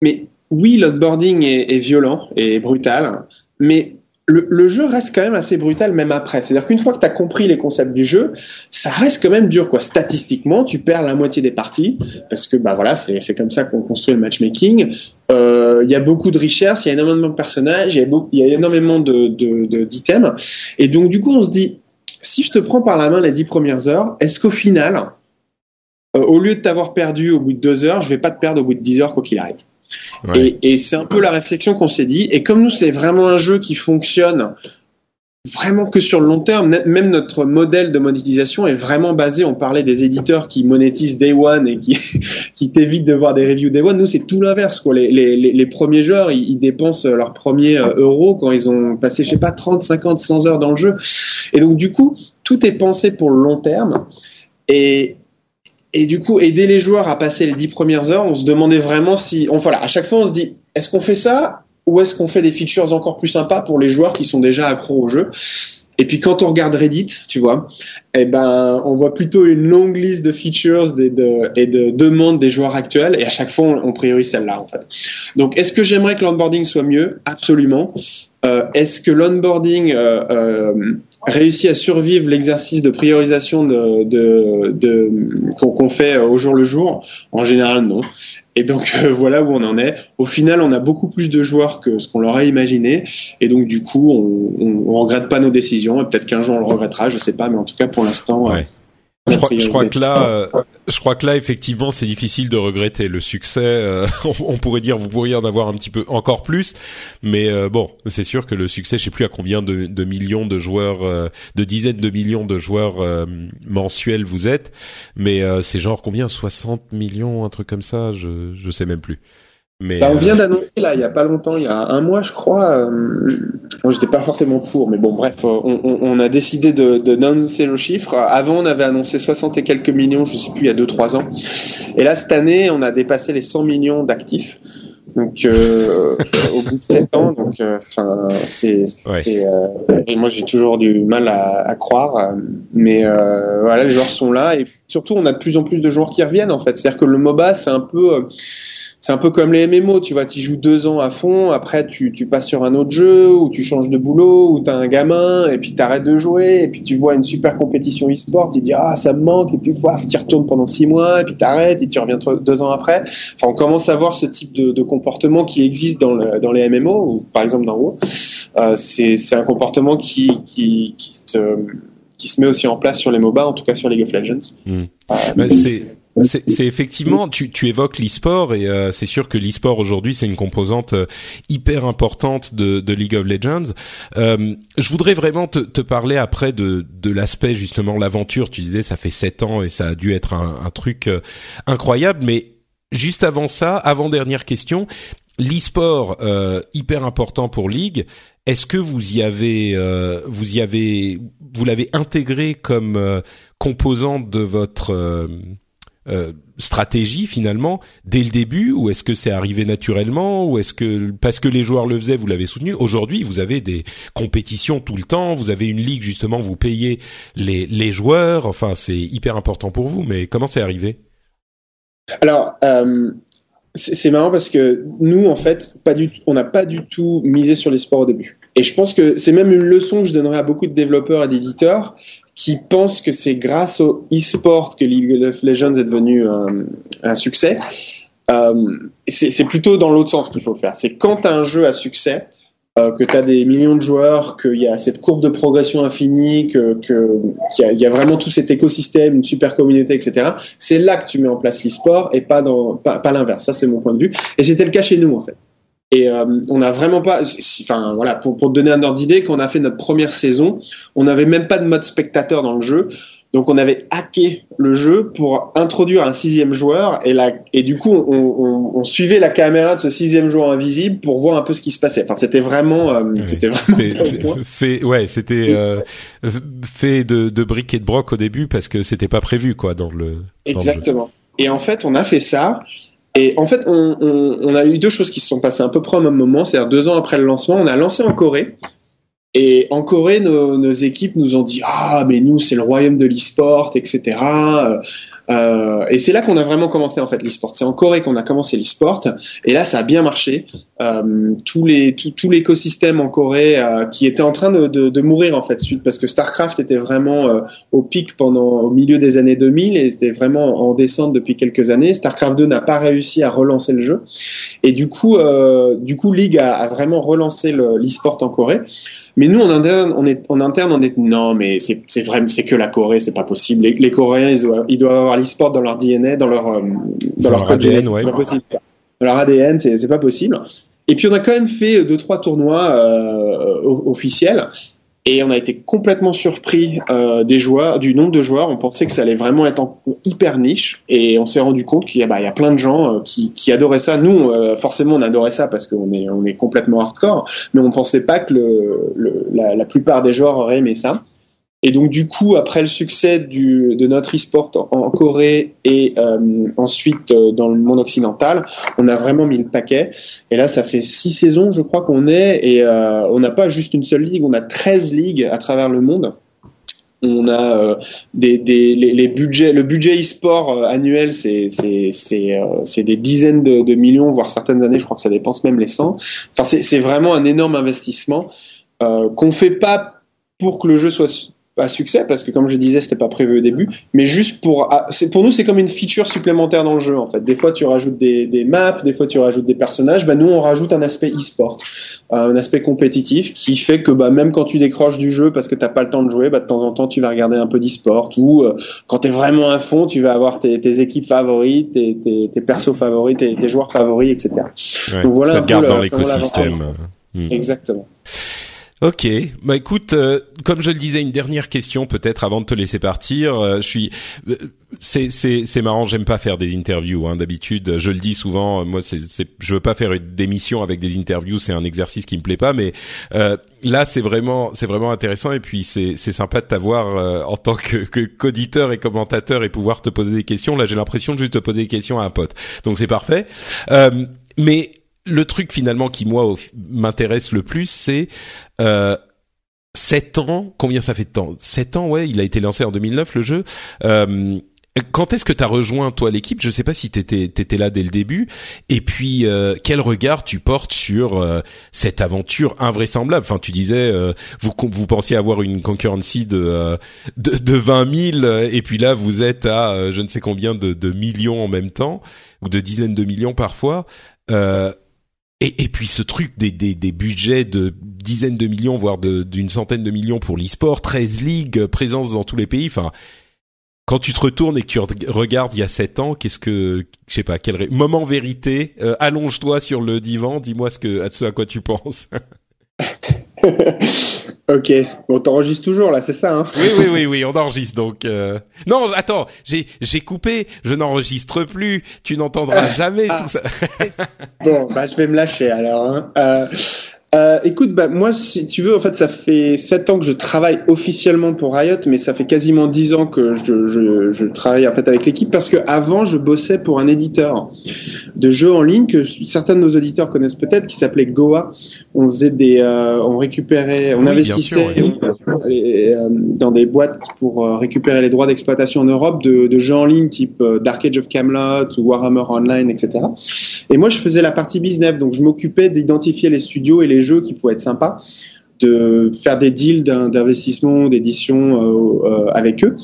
mais oui, l'onboarding est, est violent et brutal, mais le, jeu reste quand même assez brutal même après. C'est-à-dire qu'une fois que tu as compris les concepts du jeu, ça reste quand même dur quoi. Statistiquement, tu perds la moitié des parties parce que bah voilà, c'est comme ça qu'on construit le matchmaking. Euh, il y a beaucoup de richesses, il y a énormément de personnages, il y, y, a énormément de d'items. Et donc du coup, on se dit, si je te prends par la main les dix premières heures, est-ce qu'au final, euh, au lieu de t'avoir perdu au bout de deux heures, je vais pas te perdre au bout de dix heures quoi qu'il arrive et, c'est un peu la réflexion qu'on s'est dit. Et comme nous, c'est vraiment un jeu qui fonctionne vraiment que sur le long terme, même notre modèle de monétisation est vraiment basé, on parlait des éditeurs qui monétisent Day One et qui, qui t'évitent de voir des reviews Day One, nous c'est tout l'inverse. Quoi. Les, les, les, premiers joueurs, ils, dépensent leurs premiers euh, euros quand ils ont passé, je sais pas, 30, 50, 100 heures dans le jeu. Et donc du coup, tout est pensé pour le long terme. Et, et du coup, aider les joueurs à passer les dix premières heures, on se demandait vraiment si, on, voilà, à chaque fois, on se dit, est-ce qu'on fait ça ou est-ce qu'on fait des features encore plus sympas pour les joueurs qui sont déjà accros au jeu? Et puis quand on regarde Reddit, tu vois, eh ben, on voit plutôt une longue liste de features et de, et de demandes des joueurs actuels, et à chaque fois, on, priorise celle-là, en fait. Donc, est-ce que j'aimerais que l'onboarding soit mieux? Absolument. Euh, est-ce que l'onboarding euh, euh, réussit à survivre l'exercice de priorisation de, de, de qu'on fait au jour le jour En général, non. Et donc euh, voilà où on en est. Au final, on a beaucoup plus de joueurs que ce qu'on leur a imaginé, et donc du coup, on, on regrette pas nos décisions. Et peut-être qu'un jour on le regrettera, je sais pas, mais en tout cas pour l'instant, ouais. Je crois, je crois, que là, euh, je crois que là, effectivement, c'est difficile de regretter le succès. Euh, on, pourrait dire, vous pourriez en avoir un petit peu encore plus, mais euh, bon, c'est sûr que le succès, je sais plus à combien de, de millions de joueurs, de dizaines de millions de joueurs mensuels vous êtes, mais c'est genre combien? 60 millions, un truc comme ça, je je sais même plus. Bah, on vient euh, d'annoncer là, il y a pas longtemps, il y a un mois, je crois. Euh, moi, j'étais pas forcément pour, mais bon, bref, euh, on, on, a décidé de, d'annoncer le chiffre. Avant, on avait annoncé 60 et quelques millions, je sais plus, il y a 2-3 ans. Et là, cette année, on a dépassé les 100 millions d'actifs. Donc, euh, au bout de 7 ans, donc, enfin, c'est, et moi, j'ai toujours du mal à, à croire, mais voilà, les joueurs sont là et surtout, on a de plus en plus de joueurs qui reviennent en fait. C'est-à-dire que le MOBA, c'est un peu c'est un peu comme les MMO, tu vois, tu joues deux ans à fond, après tu, tu passes sur un autre jeu, ou tu changes de boulot, ou tu as un gamin, et puis tu arrêtes de jouer, et puis tu vois une super compétition e-sport, tu dis ah ça me manque, et puis tu retournes pendant six mois, et puis tu arrêtes, et tu reviens deux ans après. Enfin, on commence à voir ce type de, de comportement qui existe dans, le, dans les MMO, ou par exemple dans WoW. Euh, c'est un comportement qui, qui, qui, se, qui se met aussi en place sur les MOBA, en tout cas sur League of Legends. Euh, c'est c'est effectivement, tu, tu évoques l'e-sport et euh, c'est sûr que l'e-sport aujourd'hui c'est une composante euh, hyper importante de, de, League of Legends. Euh, je voudrais vraiment te, te, parler après de, de l'aspect justement l'aventure. Tu disais ça fait sept ans et ça a dû être un, un truc incroyable, mais juste avant ça, avant dernière question, l'e-sport hyper important pour League. Est-ce que vous y avez, vous y avez, vous l'avez intégré comme composante de votre euh, stratégie finalement dès le début ou est-ce que c'est arrivé naturellement ou est-ce que parce que les joueurs le faisaient vous l'avez soutenu aujourd'hui vous avez des compétitions tout le temps vous avez une ligue justement vous payez les les joueurs enfin c'est hyper important pour vous mais comment c'est arrivé? Alors euh, c'est marrant parce que nous en fait pas du on n'a pas du tout misé sur les sports au début. Et je pense que c'est même une leçon que je donnerais à beaucoup de développeurs et d'éditeurs qui pensent que c'est grâce au e-sport que League of Legends est devenu un, un succès. Euh, c'est plutôt dans l'autre sens qu'il faut faire. C'est quand tu as un jeu à succès, euh, que tu as des millions de joueurs, qu'il y a cette courbe de progression infinie, qu'il que, qu'il y, a vraiment tout cet écosystème, une super communauté, etc. C'est là que tu mets en place l'e-sport et pas, pas l'inverse. Ça, c'est mon point de vue. Et c'était le cas chez nous, en fait. Et euh, on n'a vraiment pas, enfin voilà, pour, pour te donner un ordre d'idée, quand on a fait notre première saison, on n'avait même pas de mode spectateur dans le jeu. Donc on avait hacké le jeu pour introduire un sixième joueur et, la, et du coup on, on, on, suivait la caméra de ce sixième joueur invisible pour voir un peu ce qui se passait. Enfin c'était vraiment, euh, c'était vraiment fait, ouais, c'était euh, fait de, de briques et de broc au début parce que c'était pas prévu quoi dans le. Exactement. Et en fait on a fait ça et en fait, on, a eu deux choses qui se sont passées un peu près au même moment. C'est-à-dire deux ans après le lancement, on a lancé en Corée. Et en Corée, nos, nos équipes nous ont dit ah mais nous c'est le royaume de l'e-sport, etc. Euh, et c'est là qu'on a vraiment commencé en fait l'e-sport. C'est en Corée qu'on a commencé l'e-sport. Et là, ça a bien marché. Euh, tout, l'écosystème en Corée euh, qui était en train de, mourir en fait suite parce que Starcraft était vraiment au pic pendant au milieu des années 2000 et c'était vraiment en descente depuis quelques années. Starcraft 2 n'a pas réussi à relancer le jeu. Et du coup, du League a, a vraiment relancé l'e-sport en Corée. Mais nous, en interne, on est, en interne, on est, non, mais c'est, c'est vraiment, c'est que la Corée, c'est pas possible. Les, les Coréens, ils doivent, ils doivent avoir l'e-sport dans leur DNA, dans leur, euh, dans, dans, leur, ADN, ouais. Pas possible. Dans leur ADN, c'est, c'est pas possible. Et puis, on a quand même fait deux, trois tournois euh, officiels. Et on a été complètement surpris euh, des joueurs, du nombre de joueurs. On pensait que ça allait vraiment être en, hyper niche, et on s'est rendu compte qu'il y, bah, y, a plein de gens euh, qui, qui, adoraient ça. Nous, euh, forcément, on adorait ça parce qu'on est, on est complètement hardcore, mais on pensait pas que le, le, la, la, plupart des joueurs auraient aimé ça. Et donc du coup, après le succès du, de notre e-sport en, Corée et euh, ensuite euh, dans le monde occidental, on a vraiment mis le paquet. Et là, ça fait six saisons, je crois qu'on est, et euh, on n'a pas juste une seule ligue, on a 13 ligues à travers le monde. On a euh, des, des les, budgets, le budget e-sport annuel, c'est c'est c'est c'est des dizaines de, millions, voire certaines années, je crois que ça dépense même les 100. Enfin, c'est vraiment un énorme investissement qu'on fait pas pour que le jeu soit à succès parce que comme je disais c'était pas prévu au début. Mais juste pour c'est pour nous c'est comme une feature supplémentaire dans le jeu en fait. Des fois tu rajoutes des, des maps des fois tu rajoutes des personnages. Bah nous on rajoute un aspect e-sport euh, un aspect compétitif qui fait que bah même quand tu décroches du jeu parce que t'as pas le temps de jouer bah de temps en temps tu vas regarder un peu d'e-sport ou euh, quand t'es vraiment à fond tu vas avoir tes, tes équipes favorites tes, tes, tes persos favoris tes, tes, joueurs favoris etc ouais, donc voilà ça te garde dans l'écosystème. Mmh. exactement Ok, bah écoute, euh, comme je le disais, une dernière question peut-être avant de te laisser partir. Euh, je suis, euh, c'est c'est c'est marrant, j'aime pas faire des interviews. Hein, D'habitude, je le dis souvent, moi c'est c'est, je veux pas faire une émission avec des interviews, c'est un exercice qui me plaît pas. Mais euh, là, c'est vraiment c'est vraiment intéressant et puis c'est c'est sympa de t'avoir en tant que qu'auditeur et commentateur et pouvoir te poser des questions. Là, j'ai l'impression de juste te poser des questions à un pote, donc c'est parfait. mais le truc finalement qui moi m'intéresse le plus, c'est euh, 7 ans. Combien ça fait de temps? 7 ans, ouais. Il a été lancé en 2009 le jeu. Euh, quand est-ce que tu as rejoint toi l'équipe? Je sais pas si t'étais étais là dès le début. Et puis euh, quel regard tu portes sur euh, cette aventure invraisemblable? Enfin, tu disais euh, vous vous pensiez avoir une concurrency de euh, de, de 20 000 et puis là vous êtes à euh, je ne sais combien de, de, millions en même temps ou de dizaines de millions parfois. Et, et, puis ce truc des, des, des, budgets de dizaines de millions, voire d'une centaine de millions pour l'e-sport, 13 ligues, présence dans tous les pays. Enfin, quand tu te retournes et que tu regardes il y a 7 ans, qu'est-ce que, je sais pas, quel moment vérité, euh, allonge-toi sur le divan, dis-moi ce que, à ce à quoi tu penses. Ok, bon, t'enregistres toujours là, c'est ça hein Oui, oui, oui, oui, on enregistre donc. Euh... Non, attends, j'ai j'ai coupé, je n'enregistre plus, tu n'entendras jamais ah. tout ça. bon, bah je vais me lâcher alors. Hein. Euh, euh, écoute, bah, moi, si tu veux, en fait, ça fait sept ans que je travaille officiellement pour Riot, mais ça fait quasiment dix ans que je, je, je, travaille en fait avec l'équipe parce que avant, je bossais pour un éditeur de jeux en ligne que certains de nos auditeurs connaissent peut-être, qui s'appelait Goa. On faisait des, euh, on récupérait, on oui, investissait sûr, oui. Euh, dans des boîtes pour récupérer les droits d'exploitation en Europe de, de, jeux en ligne type Dark Age of Camelot ou Warhammer Online, etc. Et moi, je faisais la partie business, donc je m'occupais d'identifier les studios et les jeux qui pourraient être sympas, de faire des deals d'investissement, d'édition euh, euh, avec eux.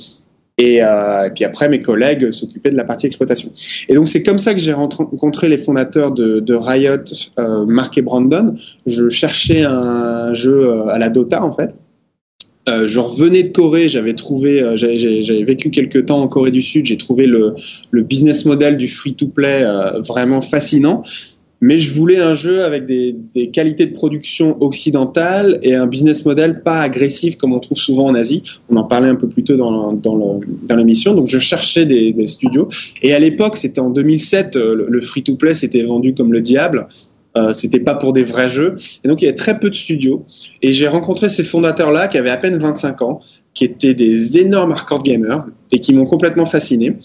Et, euh, et, puis après, mes collègues s'occupaient de la partie exploitation. Et donc c'est comme ça que j'ai rencontré les fondateurs de, Riot, euh, Mark et Brandon. Je cherchais un jeu à la Dota en fait. Je revenais de Corée, j'avais trouvé, j'avais vécu quelques temps en Corée du Sud, j'ai trouvé le, business model du free-to-play vraiment fascinant mais je voulais un jeu avec des, qualités de production occidentales et un business model pas agressif comme on trouve souvent en Asie. On en parlait un peu plus tôt dans, l'émission. Donc je cherchais des, studios. Et à l'époque, c'était en 2007, euh, le free-to-play s'était vendu comme le diable. Euh, c'était pas pour des vrais jeux. Et donc il y avait très peu de studios. Et j'ai rencontré ces fondateurs-là qui avaient à peine 25 ans, qui étaient des énormes hardcore gamers et qui m'ont complètement fasciné.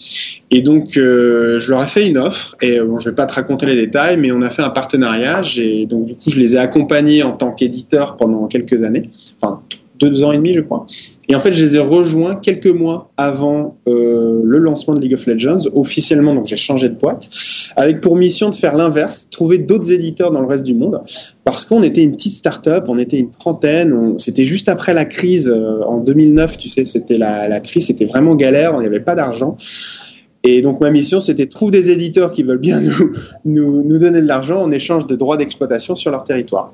Et donc, euh, je leur ai fait une offre. Et bon, je vais pas te raconter les détails, mais on a fait un partenariat. Et donc, du coup, je les ai accompagnés en tant qu'éditeur pendant quelques années, enfin deux ans et demi, je crois. Et en fait, je les ai rejoints quelques mois avant euh, le lancement de League of Legends, officiellement. Donc, j'ai changé de boîte, avec pour mission de faire l'inverse, trouver d'autres éditeurs dans le reste du monde, parce qu'on était une petite start-up, on était une trentaine. C'était juste après la crise euh, en 2009, tu sais, c'était la, crise, c'était vraiment galère, on n'y avait pas d'argent. Et donc ma mission, c'était trouve des éditeurs qui veulent bien nous donner de l'argent en échange de droits d'exploitation sur leur territoire.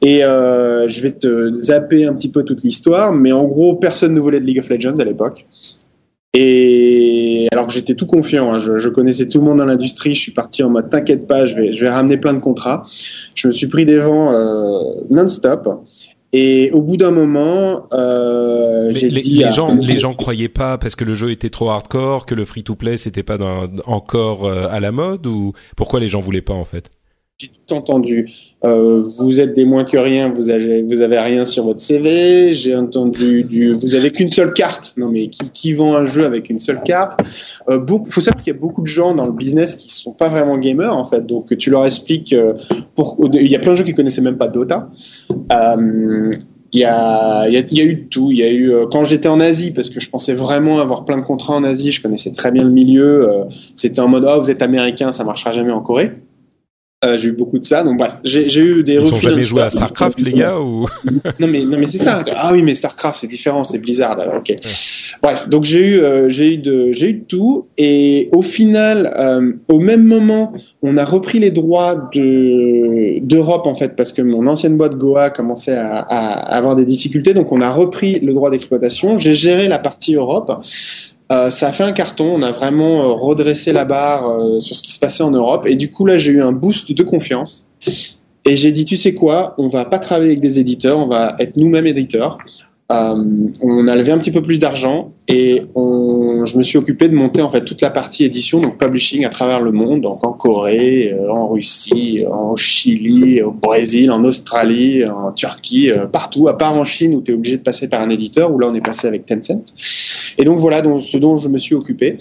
Et euh, je vais te zapper un petit peu toute l'histoire, mais en gros, personne ne voulait de League of Legends à l'époque. Et alors que j'étais tout confiant, hein, je, je, connaissais tout le monde dans l'industrie, je suis parti en mode t'inquiète pas, je vais, je vais ramener plein de contrats. Je me suis pris des vents euh, non-stop. Et au bout d'un moment, euh, j'ai dit les gens, les gens croyaient pas parce que le jeu était trop hardcore, que le free-to-play c'était pas dans, encore euh, à la mode ou pourquoi les gens voulaient pas en fait? J'ai tout entendu. Euh, vous êtes des moins que rien, vous avez, rien sur votre CV. J'ai entendu du, vous avez qu'une seule carte. Non mais qui, vend un jeu avec une seule carte? Euh, beaucoup, Faut savoir qu'il y a beaucoup de gens dans le business qui sont pas vraiment gamers en fait. Donc tu leur expliques. Euh, il y a plein de gens qui connaissaient même pas Dota. Euh, il y a, eu tout. Il y a eu quand j'étais en Asie parce que je pensais vraiment avoir plein de contrats en Asie. Je connaissais très bien le milieu. C'était en mode oh vous êtes américain, ça marchera jamais en Corée. Euh, j'ai eu beaucoup de ça. Donc bref, j'ai eu des. Ils ont jamais joué à Starcraft, les gars, ou? Non mais non mais c'est ça. Ah oui, mais Starcraft c'est différent, c'est Blizzard. Alors, ok. Ouais. Bref, donc j'ai eu euh, j'ai eu de j'ai eu de tout et au final, euh, au même moment, on a repris les droits de d'Europe en fait parce que mon ancienne boîte Goa commençait à, à avoir des difficultés, donc on a repris le droit d'exploitation. J'ai géré la partie Europe. Euh, ça a fait un carton, on a vraiment euh, redressé la barre euh, sur ce qui se passait en Europe. Et du coup, là, j'ai eu un boost de confiance. Et j'ai dit, tu sais quoi, on va pas travailler avec des éditeurs, on va être nous-mêmes éditeurs. On a levé un petit peu plus d'argent et on, je me suis occupé de monter en fait toute la partie édition, donc publishing à travers le monde, donc en Corée, en Russie, en Chili, au Brésil, en Australie, en Turquie, partout, à part en Chine où tu es obligé de passer par un éditeur, où là on est passé avec Tencent. Et donc voilà ce dont je me suis occupé.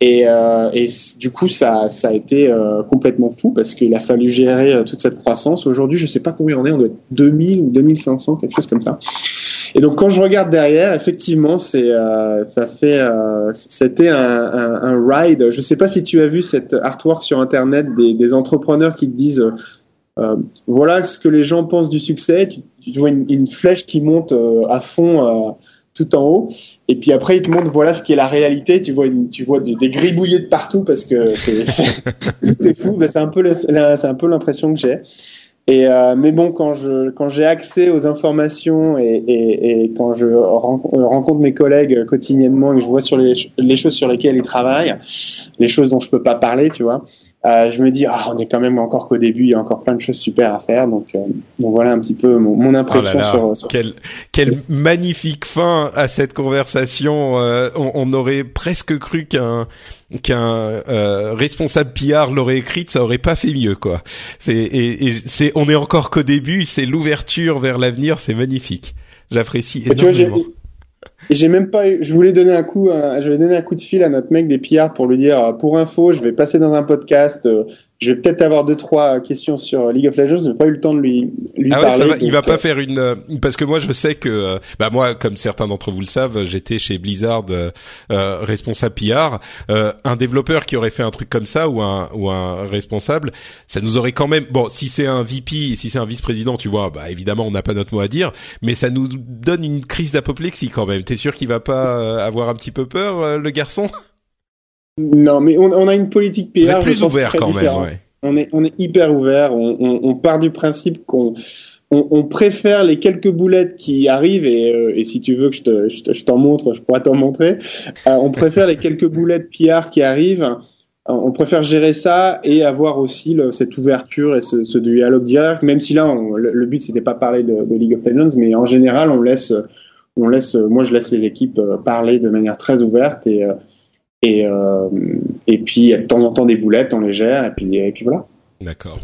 Et, euh, du coup, ça, a été euh, complètement fou parce qu'il a fallu gérer euh, toute cette croissance. Aujourd'hui, je sais pas combien on est, on doit être 2000 ou 2500, quelque chose comme ça. Et donc, quand je regarde derrière, effectivement, c'est, euh, ça fait, euh, c'était un, un, un, ride. Je sais pas si tu as vu cet artwork sur Internet des, des entrepreneurs qui te disent. voilà ce que les gens pensent du succès. Tu, tu vois une, une, flèche qui monte à fond tout en haut. Et puis après, il te montre voilà ce qui est la réalité. Tu vois, une, tu vois des, des gribouillés de partout parce que c'est, tout est fou. Ben, c'est un peu, c'est un peu l'impression que j'ai. Et euh, mais bon, quand je quand j'ai accès aux informations et, et, et quand je rencontre mes collègues quotidiennement et que je vois sur les, les choses sur lesquelles ils travaillent, les choses dont je peux pas parler, tu vois, euh, je me dis ah on est quand même encore qu'au début, il y a encore plein de choses super à faire. Donc, euh, donc voilà un petit peu mon, mon impression oh là là, sur, sur, Quelle, quelle magnifique fin à cette conversation. Euh, on, on, aurait presque cru qu'un qu'un euh, responsable PR l'aurait écrite, ça aurait pas fait mieux quoi. C'est et, et c'est on est encore qu'au début, c'est l'ouverture vers l'avenir, c'est magnifique. J'apprécie énormément. J'ai même pas, je voulais donner un coup, un, je vais donner un coup de fil à notre mec des PR pour lui dire, pour info, je vais passer dans un podcast, euh, je vais peut-être avoir deux trois questions sur League of Legends. J'ai pas eu le temps de lui lui ah ouais, parler. Ça va, il va pas faire une parce que moi je sais que bah moi comme certains d'entre vous le savent, j'étais chez Blizzard euh, responsable PR. Euh, un développeur qui aurait fait un truc comme ça ou un ou un responsable, ça nous aurait quand même bon si c'est un VP, si c'est un vice-président, tu vois, bah évidemment on n'a pas notre mot à dire, mais ça nous donne une crise d'apoplexie quand même. T'es sûr qu'il va pas euh, avoir un petit peu peur le garçon? Non, mais on, on, a une politique PR. Vous êtes plus ouvert quand même, ouais. On est, on est hyper ouvert. On, on, on part du principe qu'on on, on, préfère les quelques boulettes qui arrivent et, euh, et si tu veux que je, te, je, t'en montre, je pourrais t'en montrer. Euh, on préfère les quelques boulettes PR qui arrivent. On préfère gérer ça et avoir aussi le, cette ouverture et ce, ce, dialogue direct. Même si là, on, le, le, but c'était pas parler de, de, League of Legends, mais en général, on laisse, on laisse, moi je laisse les équipes euh, parler de manière très ouverte et et, euh, et puis, de temps en temps, des boulettes, on les gère, et puis, et puis voilà. D'accord.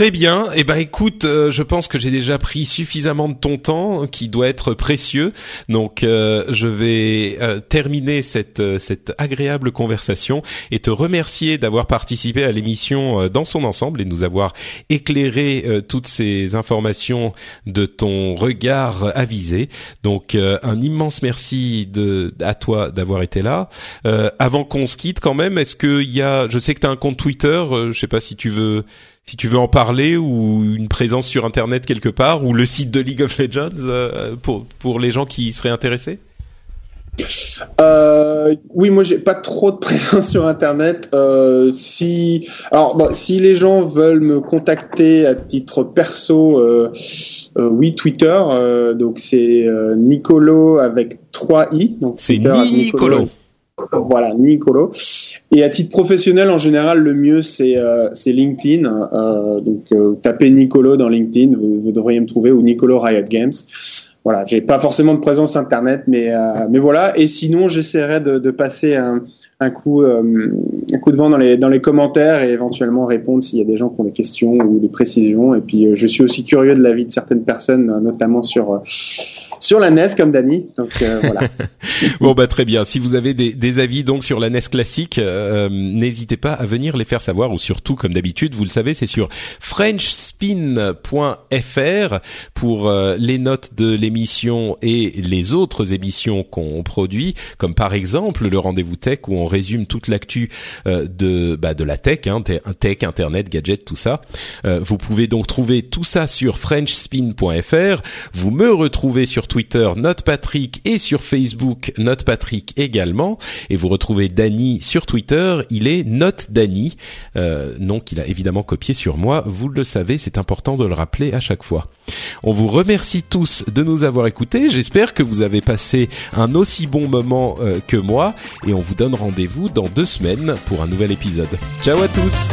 Très bien. Eh ben, écoute, euh, je pense que j'ai déjà pris suffisamment de ton temps, qui doit être précieux. Donc, euh, je vais euh, terminer cette cette agréable conversation et te remercier d'avoir participé à l'émission dans son ensemble et nous avoir éclairé toutes ces informations de ton regard avisé. Donc, un immense merci de à toi d'avoir été là. avant qu'on se quitte, quand même, est-ce qu'il y a, je sais que tu as un compte Twitter, je sais pas si tu veux si tu veux en parler ou une présence sur internet quelque part ou le site de League of Legends euh, pour pour les gens qui seraient intéressés? Euh, oui, moi j'ai pas trop de présence sur internet. Euh, si alors si les gens veulent me contacter à titre perso, euh, euh oui Twitter. Euh, donc c'est Nicolo avec 3 i. Donc c'est Nicolo. Voilà, Nicolo. Et à titre professionnel, en général, le mieux c'est euh, LinkedIn. Euh, donc euh, tapez Nicolo dans LinkedIn, vous, vous, devriez me trouver ou Nicolo Riot Games. Voilà, j'ai pas forcément de présence internet, mais euh, mais voilà. Et sinon, j'essaierai de, de, passer un, un coup euh, un coup de vent dans les dans les commentaires et éventuellement répondre s'il y a des gens qui ont des questions ou des précisions. Et puis, je suis aussi curieux de l'avis de certaines personnes, notamment sur sur la NES comme Dany. Donc euh, voilà. bon bah très bien. Si vous avez des, des avis donc sur la NES classique, euh, n'hésitez pas à venir les faire savoir ou surtout comme d'habitude, vous le savez, c'est sur frenchspin.fr pour euh, les notes de l'émission et les autres émissions qu'on produit, comme par exemple le rendez-vous tech où on résume toute l'actu de bah, de la tech, hein, tech, internet, gadgets, tout ça. vous pouvez donc trouver tout ça sur frenchspin.fr. Vous me retrouvez sur Twitter NotePatrick et sur Facebook NotePatrick également. Et vous retrouvez Dany sur Twitter, il est NoteDany, euh, nom qu'il a évidemment copié sur moi. Vous le savez, c'est important de le rappeler à chaque fois. On vous remercie tous de nous avoir écoutés. J'espère que vous avez passé un aussi bon moment euh, que moi et on vous donne rendez-vous dans deux semaines pour un nouvel épisode. Ciao à tous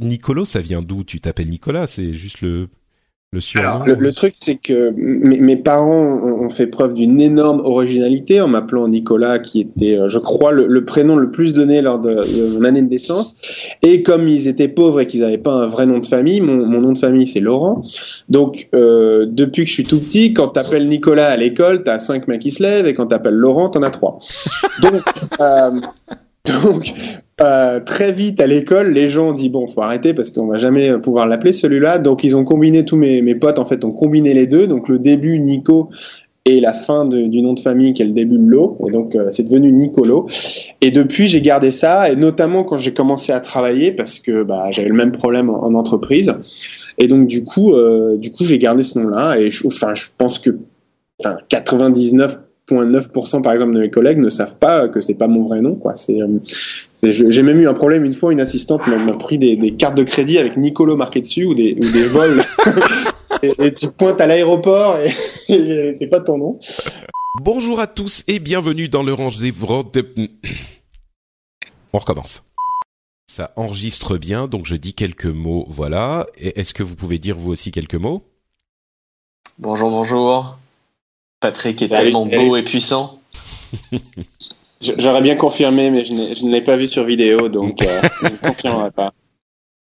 Nicolo, ça vient d'où? Tu t'appelles Nicolas C'est juste le le surnom le, truc, c'est que mes, parents ont fait preuve d'une énorme originalité en m'appelant Nicolas, qui était, euh, je crois, le, prénom le plus donné lors de, mon année de naissance. Et comme ils étaient pauvres et qu'ils n'avaient pas un vrai nom de famille, mon, nom de famille, c'est Laurent. Donc, euh, depuis que je suis tout petit, quand t'appelles Nicolas à l'école, t'as cinq mecs qui se lèvent, et quand t'appelles Laurent, t'en as trois. Donc, euh, donc, très vite à l'école, les gens ont dit bon, faut arrêter parce qu'on va jamais pouvoir l'appeler celui-là. Donc, ils ont combiné tous mes, potes en fait ont combiné les deux. Donc, le début Nico et la fin du nom de famille qui est le début de. Et donc, euh, c'est devenu Nicolo. Et depuis, j'ai gardé ça, et notamment quand j'ai commencé à travailler parce que bah, j'avais le même problème en, en, entreprise. Et donc, du coup, euh, du coup, j'ai gardé ce nom-là. Et je, enfin, je pense que enfin, 99 9% par exemple de mes collègues ne savent pas que c'est pas mon vrai nom quoi euh, j'ai même eu un problème. Une fois une assistante m'a pris des, des, cartes de crédit avec Nicolo marqué dessus ou des, ou des vols. Et, tu pointes à l'aéroport et, c'est pas ton nom. Bonjour à tous et bienvenue dans le range des on recommence. Ça enregistre bien donc je dis quelques mots voilà. Est-ce que vous pouvez dire vous aussi quelques mots? Bonjour bonjour. Patrick est tellement beau et puissant. J'aurais bien confirmé, mais je ne l'ai pas vu sur vidéo, donc euh, je ne confirmerai pas.